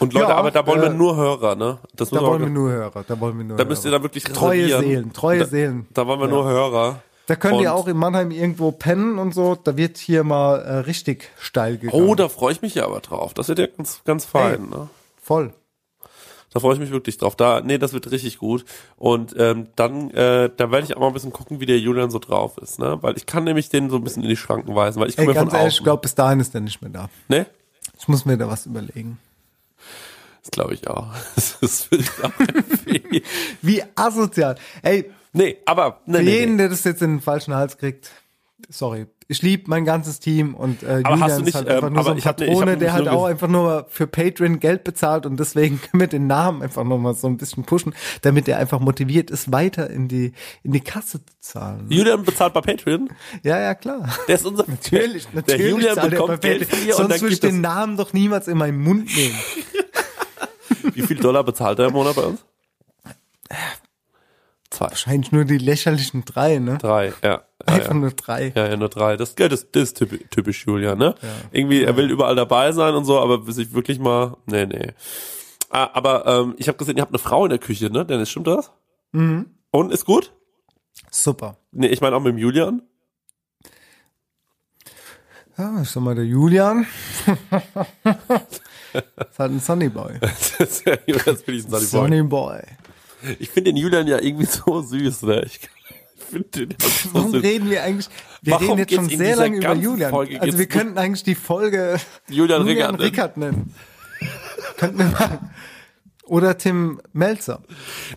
Und Leute, Ja, aber da wollen wir äh, nur Hörer, ne? Das da wollen wir nur Hörer. Da wollen wir nur Da Hörer. müsst ihr dann wirklich treue. Seelen, treue da, Seelen. Da wollen wir Ja. nur Hörer. Da könnt ihr Und- auch in Mannheim irgendwo pennen und so. Da wird hier mal äh, richtig steil gegangen. Oh, da freue ich mich ja aber drauf. Das wird ja ganz, ganz fein, ne? Voll. Da freue ich mich wirklich drauf. Da, nee, das wird richtig gut. Und ähm, dann, äh, da werde ich auch mal ein bisschen gucken, wie der Julian so drauf ist, ne? Weil ich kann nämlich den so ein bisschen in die Schranken weisen, weil ich komme ja von ehrlich, ich glaube, bis dahin ist er nicht mehr da. ne? Ich muss mir da was überlegen. Das glaube ich auch. [laughs] Das würde ich auch. [laughs] Wie asozial. Ey, Nee, aber nee, für jeden, nee. der das jetzt in den falschen Hals kriegt, sorry. Ich liebe mein ganzes Team und äh, Aber hast Julian du nicht, ist halt einfach ähm, nur so ein ne- Patrone, hab der halt nur auch einfach nur für Patreon Geld bezahlt und deswegen können wir den Namen einfach nochmal so ein bisschen pushen, damit er einfach motiviert ist, weiter in die in die Kasse zu zahlen. Julian bezahlt bei Patreon. Ja, ja, klar. Der ist unser Natürlich, natürlich. Der Julian zahlt er bekommt bei Geld Patreon. Sonst würde ich den Namen doch niemals in meinen Mund nehmen. [laughs] Wie viel Dollar bezahlt er im Monat bei uns? Zwei. Wahrscheinlich nur die lächerlichen drei, ne? Drei, ja. Einfach nur drei. Ja, ja, nur drei. Das, ja, das, das ist typisch, typisch Julian, ne? Irgendwie, er will überall dabei sein und so, aber sich wirklich mal, nee, nee. Ah, aber ähm, ich habe gesehen, ihr habt eine Frau in der Küche, ne? Dennis, stimmt das? Mhm. Und ist gut? Super. Nee, ich meine auch mit dem Julian. Ja, ich sag mal, der Julian. [laughs] ist halt ein Sunny Boy. [laughs] das bin ich ein Sunny Boy. Sunny Boy. Ich finde den Julian ja irgendwie so süß, ne? Ich finde den so Warum süß. reden wir eigentlich? Wir Warum reden jetzt schon sehr lange über Julian. Folge also wir könnten eigentlich die Folge Julian Rickard nennen. Rickard nennen. könnten wir machen. Oder Tim Melzer.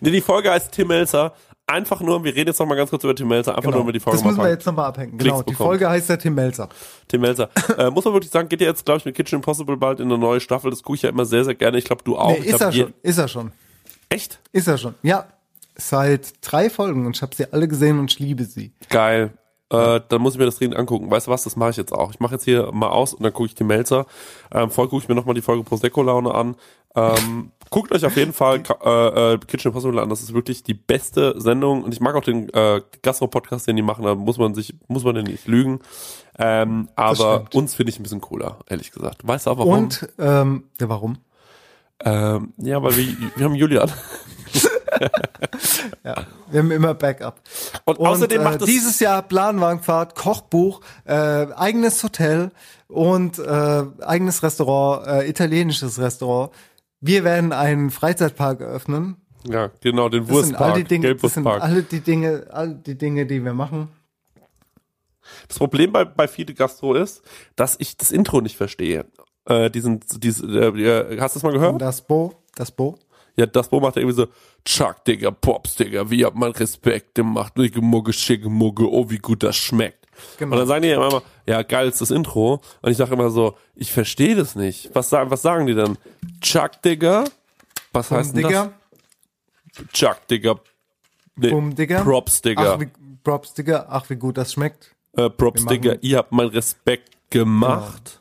Nee, die Folge heißt Tim Melzer. Einfach nur, wir reden jetzt noch mal ganz kurz über Tim Melzer, einfach nur über die Folge Genau. das müssen wir jetzt nochmal abhängen. Klicks Genau, die bekommen. Folge heißt ja Tim Melzer. Tim Melzer. äh, muss man wirklich sagen, geht ja jetzt, glaube ich, mit Kitchen Impossible bald in eine neue Staffel. Das gucke ich ja immer sehr, sehr gerne. Ich glaube, du auch. Nee, ist glaub, er schon. Ist er schon. Echt? Ist er schon. Ja. Seit drei Folgen und ich habe sie alle gesehen und ich liebe sie. Geil. Äh, dann muss ich mir das dringend angucken. Weißt du was, das mache ich jetzt auch. Ich mache jetzt hier mal aus und dann gucke ich die Melzer. Ähm, vorher gucke ich mir nochmal die Folge Prosecco-Laune an. Ähm, [laughs] guckt euch auf jeden Fall äh, äh, Kitchen Impossible an. Das ist wirklich die beste Sendung. Und ich mag auch den äh, Gastro-Podcast, den die machen. Da muss man sich, muss man den nicht lügen. Ähm, aber uns finde ich ein bisschen cooler, ehrlich gesagt. Weißt du auch warum? Und, ähm, ja, warum? Ähm, ja, weil wir, wir haben Julian. [laughs] Ja, wir haben immer Backup. Und außerdem macht äh, es- dieses Jahr Planwagenfahrt, Kochbuch, äh, eigenes Hotel und äh, eigenes Restaurant, äh, italienisches Restaurant. Wir werden einen Freizeitpark eröffnen. Ja, genau, den Das sind all die Wurstpark, Dinge, das sind alle die Dinge, all die Dinge, die wir machen. Das Problem bei, bei Fide Gastro ist, dass ich das Intro nicht verstehe. Äh, diesen, diese, äh, hast du das mal gehört? Und das Bo, das Bo. Ja, das Bo macht irgendwie so, Chuck, Digga, Pops, Digga, wie hat man Respekt gemacht, dicke Mugge, schicke Mugge, oh, wie gut das schmeckt. Genau. Und dann sagen die ja immer, ja, geil ist das Intro. Und ich sage immer so, ich verstehe das nicht. Was sagen, was sagen die dann? Chuck, Digga? Was heißt denn Digga, das? Chuck, Digga. Nee, Bum, Digga. Props, Digga. Ach, wie, Props, Digga. Ach, wie gut das schmeckt. äh, Props, Digga, ihr habt meinen Respekt gemacht.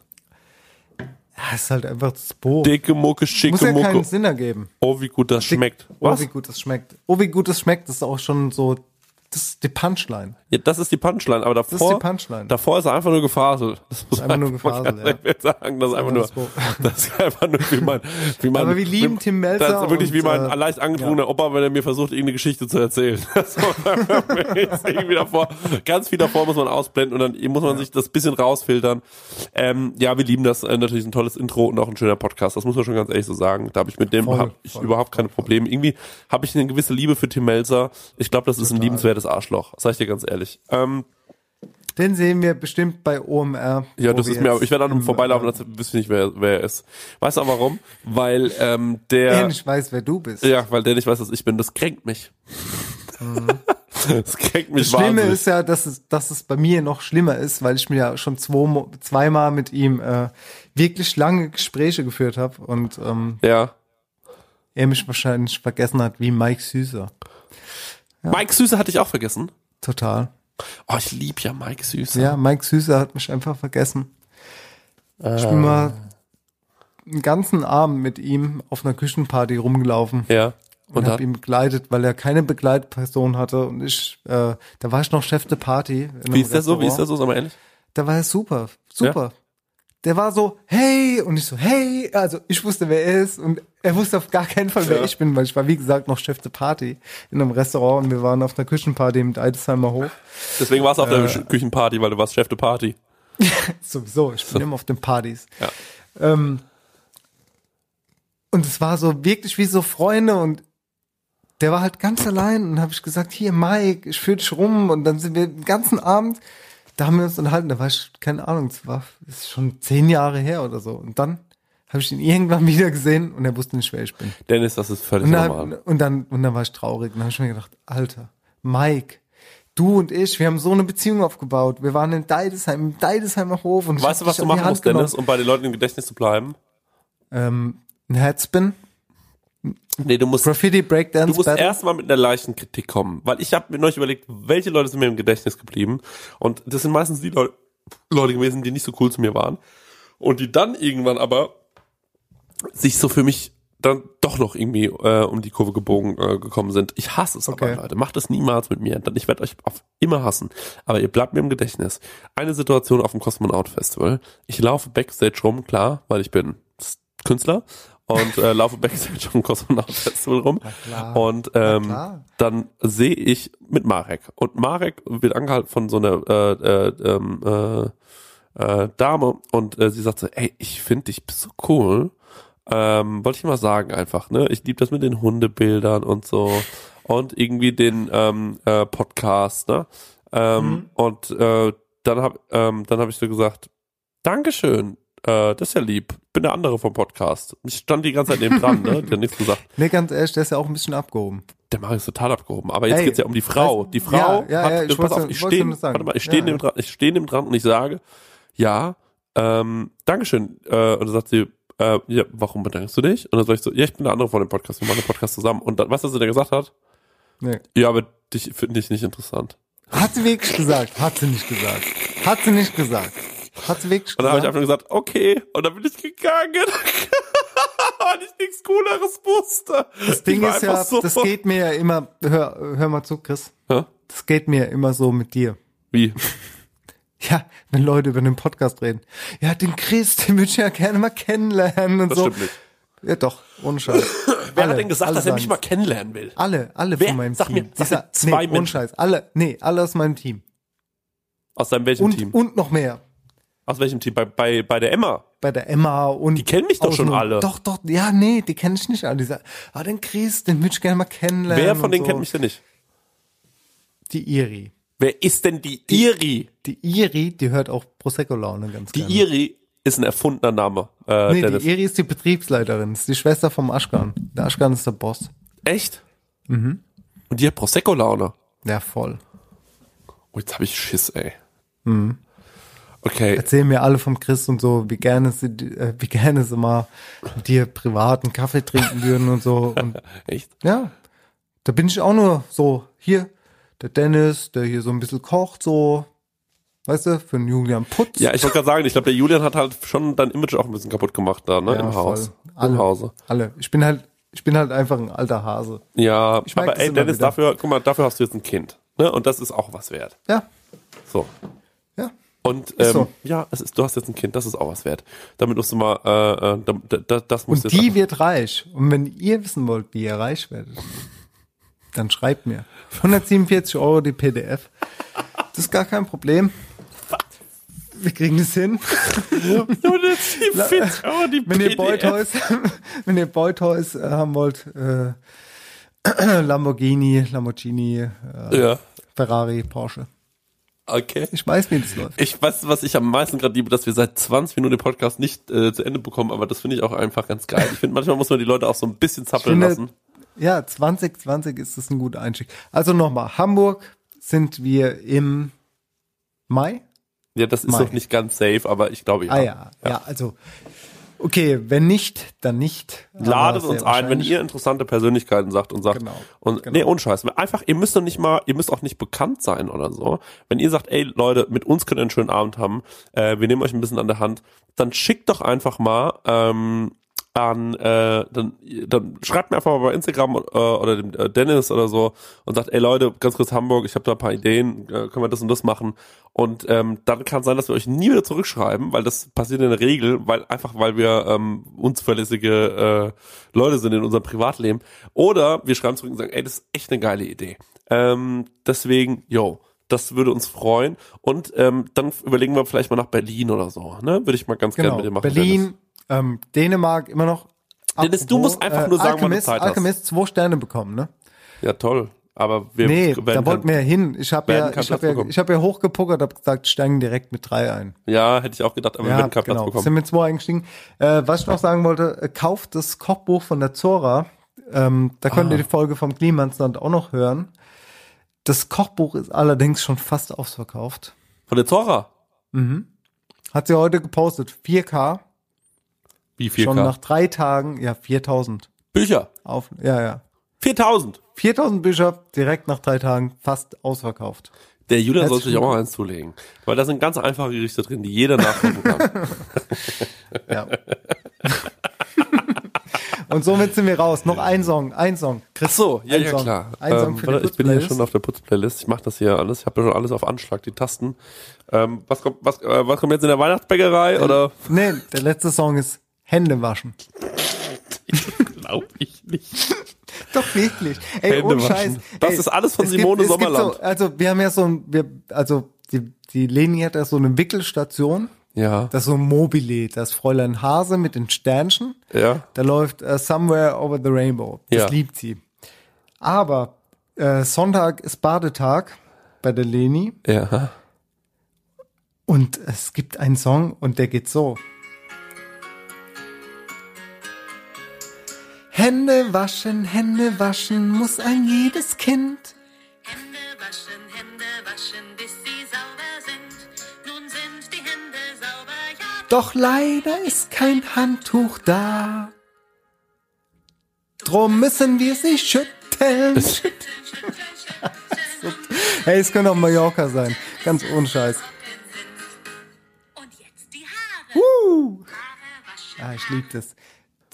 Ja, ist halt einfach das Bo. Dicke Mucke, Muss schicke ja keinen Mucke. Sinn ergeben. Oh, wie gut das schmeckt. Oh, Was? wie gut das schmeckt. Oh, wie gut das schmeckt, ist auch schon so, das ist die Punchline. Ja, das ist die Punchline, aber davor, ist die Punchline. davor ist er einfach nur gefaselt. Das muss Einfach nur [laughs] gefaselt, ja. sagen, das ist einfach nur, Das [laughs] das ist einfach nur, wie man, wie man, Aber wir lieben wie, Tim Melzer Das ist wirklich und, wie mein äh, leicht angetrunkener Opa, wenn er mir versucht, irgendeine Geschichte zu erzählen. [laughs] Ist irgendwie davor, ganz viel davor muss man ausblenden und dann muss man sich das bisschen rausfiltern. Ähm, ja, wir lieben das, äh, natürlich ein tolles Intro und auch ein schöner Podcast, das muss man schon ganz ehrlich so sagen. Da habe ich mit dem Voll, hab ich voll, überhaupt keine Probleme. Irgendwie habe ich eine gewisse Liebe für Tim Melzer. Ich glaube, das ist ein liebenswertes Arschloch, sag ich dir ganz ehrlich. Ähm, Den sehen wir bestimmt bei OMR. ja, das ist mir, ich werde an ihm vorbeilaufen, das wüsste ich nicht, wer, wer er ist. Weißt du auch warum? Weil ähm, der, Er nicht weiß, wer du bist. ja, weil der nicht weiß, dass ich bin. Das kränkt mich. [laughs] das kränkt mich Mhm. Das Schlimme wahnsinnig. ist ja, dass es, dass es bei mir noch schlimmer ist, weil ich mir ja schon zwei, zweimal mit ihm äh, wirklich lange Gespräche geführt habe und ähm, ja. er mich wahrscheinlich vergessen hat wie Mike Süßer. Mike Süße hatte ich auch vergessen. Total. Oh, ich lieb ja Mike Süße. Ja, Mike Süßer hat mich einfach vergessen. Ich bin mal einen ganzen Abend mit ihm auf einer Küchenparty rumgelaufen Ja. und, Und habe ihn begleitet, weil er keine Begleitperson hatte und ich, äh, da war ich noch Chef de Party. wie ist der so? Wie ist der so? Sag mal ehrlich. Da war er super, super. Der war so, hey, und ich so, hey, also ich wusste, wer er ist und er wusste auf gar keinen Fall, wer Ja. ich bin, weil ich war, wie gesagt, noch Chef de Party in einem Restaurant und wir waren auf einer Küchenparty mit Eidesheimer Hof. Deswegen warst du auf der Äh. Küchenparty, weil du warst Chef der Party. [laughs] Sowieso, ich bin immer auf den Partys. Ja. Ähm, und es war so wirklich wie so Freunde und der war halt ganz allein und habe ich gesagt, hier Mike, ich führe dich rum und dann sind wir den ganzen Abend, da haben wir uns unterhalten, da war ich, keine Ahnung, es war das ist schon zehn Jahre her oder so und dann habe ich ihn irgendwann [laughs] wieder gesehen und er wusste nicht, wer ich bin. Dennis, das ist völlig Und dann, normal. und dann, und dann war ich traurig und dann habe ich mir gedacht, Alter, Mike, du und ich, wir haben so eine Beziehung aufgebaut. Wir waren in Deidesheim, im Deidesheimer Hof und Weißt du, was du machen musst, Dennis, um bei den Leuten im Gedächtnis zu bleiben? Ähm, ein Headspin, Nee, du musst Graffiti, Breakdance, Du musst Battle. erstmal mit einer leichten Kritik kommen, weil ich habe mir neulich überlegt, welche Leute sind mir im Gedächtnis geblieben und das sind meistens die Leute, Leute gewesen, die nicht so cool zu mir waren und die dann irgendwann aber sich so für mich dann doch noch irgendwie äh, um die Kurve gebogen äh, gekommen sind. Ich hasse es Okay. aber, Leute. Macht es niemals mit mir. Ich werde euch auf immer hassen. Aber ihr bleibt mir im Gedächtnis. Eine Situation auf dem Cosmonaut Festival. Ich laufe Backstage rum, klar, weil ich bin Künstler und äh, laufe backstage am Kosmonaut Festival rum. Und ähm, dann sehe ich mit Marek. Und Marek wird angehalten von so einer äh, äh, ähm, äh, äh, Dame und äh, sie sagt so, ey, ich finde dich so cool. Ähm, wollte ich mal sagen einfach, ne? Ich liebe das mit den Hundebildern und so und irgendwie den ähm, äh, Podcast, ne? Ähm, Und äh, dann hab ähm, dann habe ich so gesagt, Dankeschön, äh, das ist ja lieb. Bin der andere vom Podcast. Ich stand die ganze Zeit neben dran, ne? Der hat nichts gesagt. [laughs] Nee, ganz ehrlich, der ist ja auch ein bisschen abgehoben. Der Marek ist total abgehoben. Aber jetzt Ey, geht's ja um die Frau. Die Frau ja, ja, hat, ja, ich pass auf, ich stehe, warte mal, ich stehe Ja, neben dran, ich stehe neben dran und ich sage, ja, ähm, Dankeschön. Äh, und dann sagt sie, äh, ja, warum bedankst du dich? Und dann sag ich so, ja, ich bin der andere von dem Podcast, wir machen den Podcast zusammen. Und dann, weißt du, was sie da gesagt hat? Nee. Ja, aber dich finde ich nicht interessant. Hat sie wirklich gesagt? Hat sie nicht gesagt. Hat sie nicht gesagt. Hat sie wirklich Und dann habe ich einfach gesagt, okay, und dann bin ich gegangen. [laughs] und ich nichts Cooleres wusste. Das Ding ist ja, so, das geht mir ja immer, hör, hör mal zu, Chris. Hä? Das geht mir immer so mit dir. Wie? [laughs] Ja, wenn Leute über den Podcast reden. Ja, den Chris, den würde ich ja gerne mal kennenlernen und Das so. stimmt nicht. Ja, doch, ohne Scheiß. [laughs] Wer Alle, hat denn gesagt, dass er mich mal kennenlernen will? Alle, alle Wer? von meinem Sag mir, Team. sag Dieser- mir zwei nee, ohne Menschen. Scheiß. Alle, nee, alle aus meinem Team. Aus deinem welchem Und, Team? und noch mehr. Aus welchem Team? Bei, bei, bei der Emma. Bei der Emma und. Die kennen mich doch schon alle. Doch, doch, ja, nee, die kenne ich nicht alle. Die sagen, ah, den Chris, den würde ich gerne mal kennenlernen. Wer von denen so. kennt mich denn nicht? Die Iri. Wer ist denn die Iri? Die Iri, die hört auch Prosecco-Laune ganz Die gerne. Iri ist ein erfundener Name. Äh, Nee, Dennis. die Iri ist die Betriebsleiterin. Ist die Schwester vom Aschkan. Der Aschkan ist der Boss. Echt? Mhm. Und die hat Prosecco-Laune. Ja, voll. Oh, jetzt habe ich Schiss, ey. Mhm. Okay. Erzählen mir alle vom Chris und so, wie gerne sie, äh, wie gerne sie mal mit dir privaten Kaffee trinken würden und so. Und [laughs] Echt? ja, da bin ich auch nur so, hier, der Dennis, der hier so ein bisschen kocht, so, weißt du, für den Julian Putz. Ja, ich wollte gerade sagen, ich glaube, der Julian hat halt schon dein Image auch ein bisschen kaputt gemacht da, ne? Ja, Im Haus. Alle. Im Hause. Alle. Ich bin halt, ich bin halt einfach ein alter Hase. Ja, Ich aber ey, Dennis, wieder. dafür, guck mal, dafür hast du jetzt ein Kind. Ne? Und das ist auch was wert. Ja. So. Und ähm, so. ja, es ist, du hast jetzt ein Kind, das ist auch was wert. Damit musst du mal, äh, äh, da, da, das musst Und die wird reich. Und wenn ihr wissen wollt, wie ihr reich werdet, dann schreibt mir. 147 Euro die PDF. Das ist gar kein Problem. Wir kriegen das hin. 147 Euro die Wenn ihr PDF. Boy Toys, wenn ihr Boy Toys äh, haben wollt, äh, [clears throat] Lamborghini, Lamborghini, äh, Ja. Ferrari, Porsche. Okay. Ich weiß, wie das läuft. Ich weiß, was ich am meisten gerade liebe, dass wir seit 20 Minuten den Podcast nicht äh, zu Ende bekommen, aber das finde ich auch einfach ganz geil. Ich finde, manchmal muss man die Leute auch so ein bisschen zappeln finde- lassen. Ja, 2020 ist das ein guter Einstieg. Also nochmal, Hamburg sind wir im Mai. Ja, das ist Mai. noch nicht ganz safe, aber ich glaube ja. Ah ja, ja, also okay, wenn nicht, dann nicht. Ladet uns ein, wenn ihr interessante Persönlichkeiten sagt und sagt, Genau, und genau. nee, ohne Scheiß. Einfach, ihr müsst doch nicht mal, ihr müsst auch nicht bekannt sein oder so. Wenn ihr sagt, ey Leute, mit uns könnt ihr einen schönen Abend haben, äh, wir nehmen euch ein bisschen an der Hand, dann schickt doch einfach mal ähm, an, äh, dann, dann schreibt mir einfach mal bei Instagram äh, oder dem äh, Dennis oder so und sagt, ey Leute, ganz kurz Hamburg, ich habe da ein paar Ideen, äh, können wir das und das machen. Und ähm, dann kann es sein, dass wir euch nie wieder zurückschreiben, weil das passiert in der Regel, weil einfach weil wir ähm, unzuverlässige äh, Leute sind in unserem Privatleben. Oder wir schreiben zurück und sagen, ey, das ist echt eine geile Idee. Ähm, deswegen, yo, das würde uns freuen. Und ähm, dann überlegen wir vielleicht mal nach Berlin oder so. Ne? Würde ich mal ganz gerne Genau, mit dir machen. Berlin, ähm, Dänemark immer noch. Dennis, du musst einfach nur sagen, wann du Alchemist, hast. Alchemist zwei Sterne bekommen, ne? Ja, toll. Aber wir nee, da wollten wir ja hin. Ich habe ja, ich habe Platz ja, ich habe ja hochgepuckert, habe gesagt, steigen direkt mit drei ein. Ja, hätte ich auch gedacht, aber wir ja, werden keinen Platz genau. bekommen. Sind mit zwei eingestiegen. Äh, was ich noch sagen wollte, äh, kauft das Kochbuch von der Zora. Ähm, da könnt Ah. ihr die Folge vom Klimansland auch noch hören. Das Kochbuch ist allerdings schon fast ausverkauft. Von der Zora? Mhm. Hat sie heute gepostet. 4K. Wie viel Schon nach drei Tagen, ja, 4000. Bücher? Auf, ja, ja. 4000? 4000 Bücher direkt nach drei Tagen fast ausverkauft. Der Julian soll Herzlichen sich auch mal eins zulegen. Weil da sind ganz einfache Gerichte drin, die jeder nachkochen kann. [laughs] Ja. Und somit sind wir raus. Noch ein Song, ein Song. Ach so, ja, ja Song. klar. Ein Song Ähm, für warte, die ich bin hier schon auf der Putzplaylist. Ich mache das hier alles. Ich habe ja schon alles auf Anschlag, die Tasten. Ähm, was kommt, was, äh, was kommt jetzt in der Weihnachtsbäckerei oder? Nee, der letzte Song ist Hände waschen. Glaube ich nicht. [laughs] Doch wirklich. Ey, Hände ohne. Scheiß. Das Ey, ist alles von Simone gibt, Sommerland. So, also wir haben ja so ein, wir, also die, die Leni hat ja so eine Wickelstation. Ja. Das ist so ein Mobile, das Fräulein Hase mit den Sternchen. Ja. Da läuft äh, Somewhere Over the Rainbow. Das Ja. liebt sie. Aber äh, Sonntag ist Badetag bei der Leni Ja. und es gibt einen Song und der geht so. Hände waschen, Hände waschen muss ein jedes Kind. Hände waschen, Hände waschen, bis sie sauber sind. Nun sind die Hände sauber, ja. Doch leider ist kein Handtuch da. Drum müssen wir sie schütteln. hey, es könnte auch Mallorca sein. Ganz ohne Scheiß. Und jetzt die Haare. Uh. Ah, ich liebe das.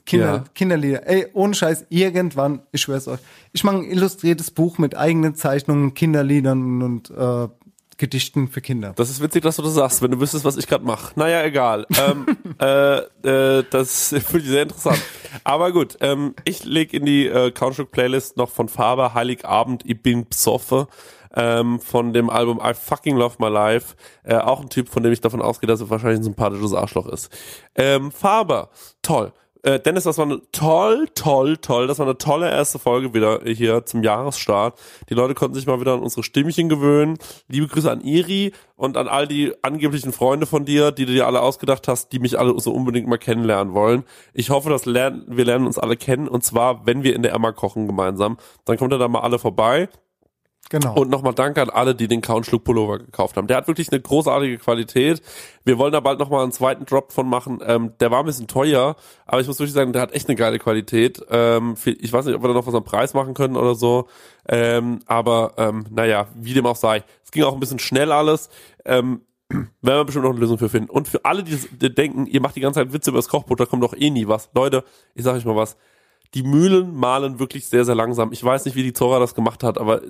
Kinder, Ja. Kinderlieder. Ey, ohne Scheiß, irgendwann, ich schwör's euch. Ich mache ein illustriertes Buch mit eigenen Zeichnungen, Kinderliedern und äh, Gedichten für Kinder. Das ist witzig, dass du das sagst, wenn du wüsstest, was ich gerade mache. Naja, egal. ähm, [laughs] äh, äh, das [laughs] finde ich sehr interessant. Aber gut, ähm, ich leg in die äh, Country-Playlist noch von Faber Heiligabend, ich bin psoffe. Ähm, von dem Album I Fucking Love My Life. Äh, auch ein Typ, von dem ich davon ausgehe, dass er wahrscheinlich ein sympathisches Arschloch ist. Ähm, Faber, toll. Äh, Dennis, das war eine toll, toll, toll. Das war eine tolle erste Folge wieder hier zum Jahresstart. Die Leute konnten sich mal wieder an unsere Stimmchen gewöhnen. Liebe Grüße an Iri und an all die angeblichen Freunde von dir, die du dir alle ausgedacht hast, die mich alle so unbedingt mal kennenlernen wollen. Ich hoffe, dass lernen, wir lernen uns alle kennen und zwar, wenn wir in der Emma kochen gemeinsam. Dann kommt ihr da mal alle vorbei. Genau. Und nochmal danke an alle, die den Countschluck Pullover gekauft haben. Der hat wirklich eine großartige Qualität. Wir wollen da bald nochmal einen zweiten Drop von machen. Ähm, der war ein bisschen teuer, aber ich muss wirklich sagen, der hat echt eine geile Qualität. Ähm, ich weiß nicht, ob wir da noch was am Preis machen können oder so. Ähm, aber ähm, naja, wie dem auch sei. Es ging auch ein bisschen schnell alles. Ähm, werden wir bestimmt noch eine Lösung für finden. Und für alle, die, die denken, ihr macht die ganze Zeit Witze über das Kochbuch, da kommt doch eh nie was. Leute, ich sag euch mal was. Die Mühlen mahlen wirklich sehr, sehr langsam. Ich weiß nicht, wie die Zora das gemacht hat, aber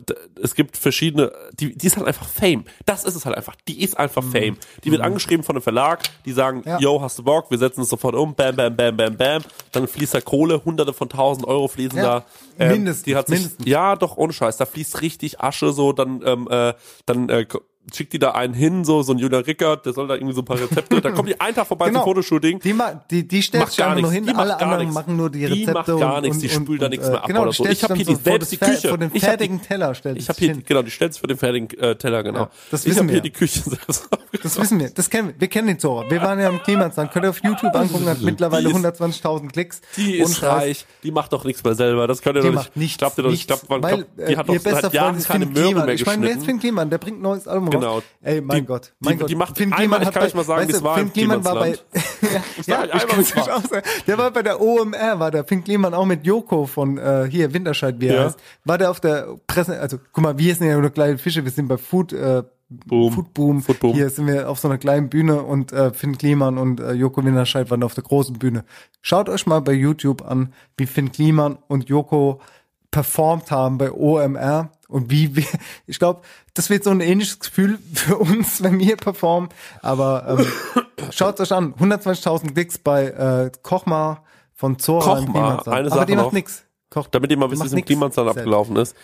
es gibt verschiedene, die, die ist halt einfach Fame. Das ist es halt einfach. Die ist einfach Fame. Die wird angeschrieben von einem Verlag, die sagen, Ja. yo, hast du Bock? Wir setzen es sofort um, bam, bam, bam, bam, bam. Dann fließt da Kohle, hunderte von tausend Euro fließen Ja. da. Ähm, Mindestens, Die hat sich, mindestens. ja, doch, ohne Scheiß. Da fließt richtig Asche so, dann, ähm, äh, dann, äh, schickt die da einen hin, so, so ein Julian Rickert, der soll da irgendwie so ein paar Rezepte, da kommt die einen Tag vorbei [laughs] Genau. zum Fotoshooting. Die, die, die stellt Macht sich gar einfach nur nichts. hin, Die macht alle gar anderen nichts. machen nur die Die Rezepte. macht gar nichts, die spült da nichts äh, mehr ab genau, oder die so. stellt Ich hab sich hier die so vor selbst die Küche. Vor den Ich hab fertigen die- Teller stellt Ich sich habe hier, hin. genau, die stellst vor den fertigen äh, Teller, genau. Ja, das ich wissen habe hier wir. die Küche selbst [laughs] Das wissen wir, das kennen wir. Wir kennen den Zora. Wir waren ja im Klimansland. Könnt ihr auf YouTube angucken, hat mittlerweile Die ist- 120.000 Klicks. Die ist reich, die macht doch nichts mehr selber. Das könnt ihr Die doch macht nicht. Glaubt ihr doch nicht. glaubt, die hat äh, doch ihr bester seit Jahren keine Möhre mehr Ich meine, wer ist geschnitten. Finn Kliman? Der bringt ein neues Album Genau. raus. Ey, mein Die- Gott. die- Mein die Gott. macht Finn Kliman ich hat kann bei, euch mal sagen, weißt du, war Finn im Kliman war bei, [laughs] ja, sag ich nicht war. aussagen. Der war bei der OMR, war der Finn Kliman auch mit Joko von, äh, hier, Winterscheid, wie er Ja. heißt. War der auf der Presse, also, guck mal, wir sind ja nur kleine Fische, wir sind bei Food, äh, Boom. Food Boom. Food Boom. Hier sind wir auf so einer kleinen Bühne und äh, Finn Kliman und äh, Joko Winterscheid waren auf der großen Bühne. Schaut euch mal bei YouTube an, wie Finn Kliman und Joko performt haben bei OMR und wie wir, [laughs] ich glaube, das wird so ein ähnliches Gefühl [laughs] für uns, wenn wir performen, aber ähm, [coughs] schaut euch an, 120.000 Klicks bei äh, Kochma von Zora Kochma, eine aber Sache die macht. Koch, Damit ihr mal wisst, wie es im Klimansland abgelaufen ist.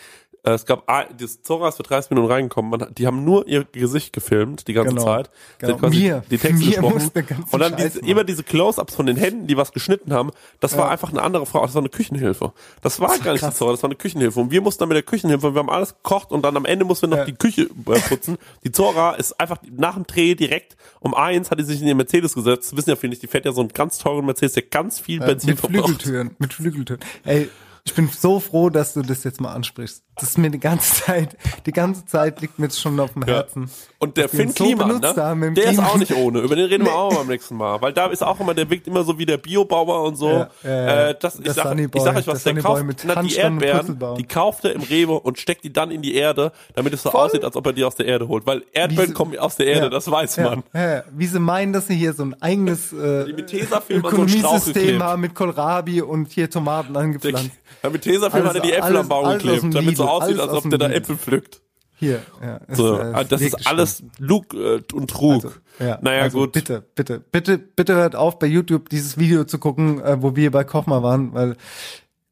Äh, Es gab, das Zora ist für 30 Minuten reingekommen, man, die haben nur ihr Gesicht gefilmt, die ganze Genau. Zeit. Genau. quasi Mir. die Texte Mir gesprochen. Und dann diese, immer diese Close-Ups von den Händen, die was geschnitten haben, das war Ja. einfach eine andere Frau, das war eine Küchenhilfe. Das war Das gar nicht krass. die Zora, das war eine Küchenhilfe. Und wir mussten dann mit der Küchenhilfe, wir haben alles gekocht und dann am Ende mussten wir noch Ja. die Küche äh, putzen. Die Zora ist einfach nach dem Dreh direkt um eins hat die sich in den Mercedes gesetzt. Wissen ja viele nicht, die fährt ja so einen ganz teuren Mercedes, der ganz viel Äh, Benzin mit verbraucht. Flügeltüren, mit Flügeltüren. Ey, ich bin so froh, dass du das jetzt mal ansprichst. Das ist mir die ganze Zeit, die ganze Zeit liegt mir das schon auf dem Ja. Herzen. Und der wir Finn so Kliman, ne? der ist Klima- auch nicht ohne. Über den reden wir [laughs] Nee. auch beim nächsten Mal. Weil da ist auch immer, der wirkt immer so wie der Biobauer und so. Ja, ja, ja. Äh, das, ich, Der sag, ich sag euch was, der der kauft na, die Erdbeeren, die kauft er im Rewe und steckt die dann in die Erde, damit es so Voll. aussieht, als ob er die aus der Erde holt. Weil Erdbeeren sie- kommen aus der Erde, Ja. das weiß ja, man. Ja, ja. Wie sie meinen, dass sie hier so ein eigenes äh, so Ökonomiesystem geklebt. haben mit Kohlrabi und hier Tomaten Der, angepflanzt. Ja, mit Tesafilm hat er die Äpfel alles- am Baum geklebt, damit so aussieht, alles als ob der da. Äpfel pflückt. Hier, ja. So, äh, ah, das ist wirklich alles Lug äh, und Trug. Also, ja, naja, also gut. Bitte, bitte, bitte, bitte hört auf, bei YouTube dieses Video zu gucken, äh, wo wir bei Kochma waren, weil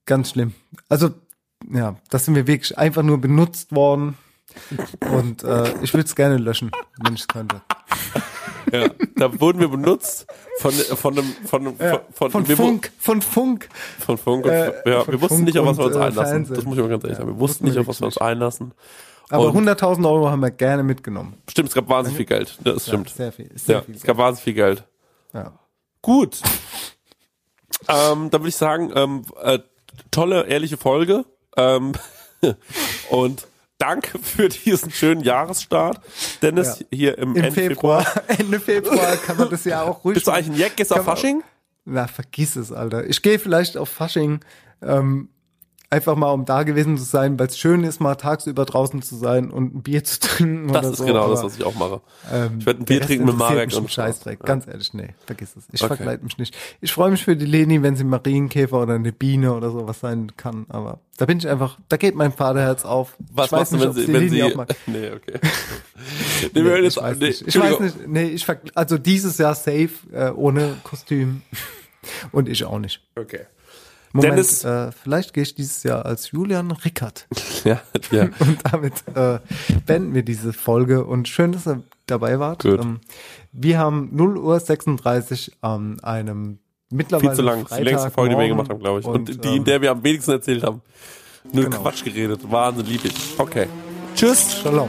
ganz schlimm. Also, ja, das sind wir wirklich einfach nur benutzt worden. Und äh, ich würde es gerne löschen, wenn ich es könnte. Ja, da wurden wir benutzt von von einem von einem, Ja, von, von wu- Funk, von Funk. von Funk und, Äh, ja, von wir wussten Funk nicht, auf was wir uns äh, einlassen. Fernsehen. Das muss ich mal ganz ehrlich sagen. Wir wussten nicht, auf was wir uns einlassen. Aber Und- 100.000 Euro haben wir gerne mitgenommen. Stimmt, es gab wahnsinnig viel Geld. Das Ja, stimmt. sehr viel, sehr ja, viel es gab wahnsinnig viel Geld. Ja. Gut. ähm, da würde ich sagen, ähm, äh, tolle, ehrliche Folge. Ähm, [laughs] und danke für diesen schönen Jahresstart. Dennis, Ja. hier im, Im Ende Februar, [laughs] Ende Februar kann man das ja auch ruhig. Bist du eigentlich ein Jack? Gehst auf Fasching? Na, vergiss es, Alter. Ich gehe vielleicht auf Fasching, ähm, einfach mal, um da gewesen zu sein, weil es schön ist, mal tagsüber draußen zu sein und ein Bier zu [laughs] trinken. Das ist so, genau das, aber, was ich auch mache. ähm, Ich werde ein Bier trinken mit Marek und Scheißdreck. Ja. Ganz ehrlich, nee, vergiss es. Ich Okay. verkleide mich nicht. Ich freue mich für die Leni, wenn sie Marienkäfer oder eine Biene oder sowas sein kann, aber da bin ich einfach, da geht mein Vaterherz auf. Was ich weiß machst du, nicht, wenn ob sie, die wenn Leni sie, auch mag. [laughs] nee, okay. [laughs] nee, wir Nee, ich weiß nee, nicht. Ich weiß nicht. Nee, ich also dieses Jahr safe äh, ohne Kostüm und ich auch nicht. Okay. Moment, Dennis- äh, vielleicht gehe ich dieses Jahr als Julian Rickert. [laughs] Ja, ja. [laughs] Und damit äh, beenden wir diese Folge und schön, dass ihr dabei wart. Ähm, wir haben 0 Uhr 36 an einem mittlerweile Viel zu lang. Ist die längste Folge, die wir gemacht haben, glaube ich. Und, die, in ähm, der wir am wenigsten erzählt haben. Nur Genau. Quatsch geredet. Wahnsinn, lieb ich. Okay. Tschüss. Shalom.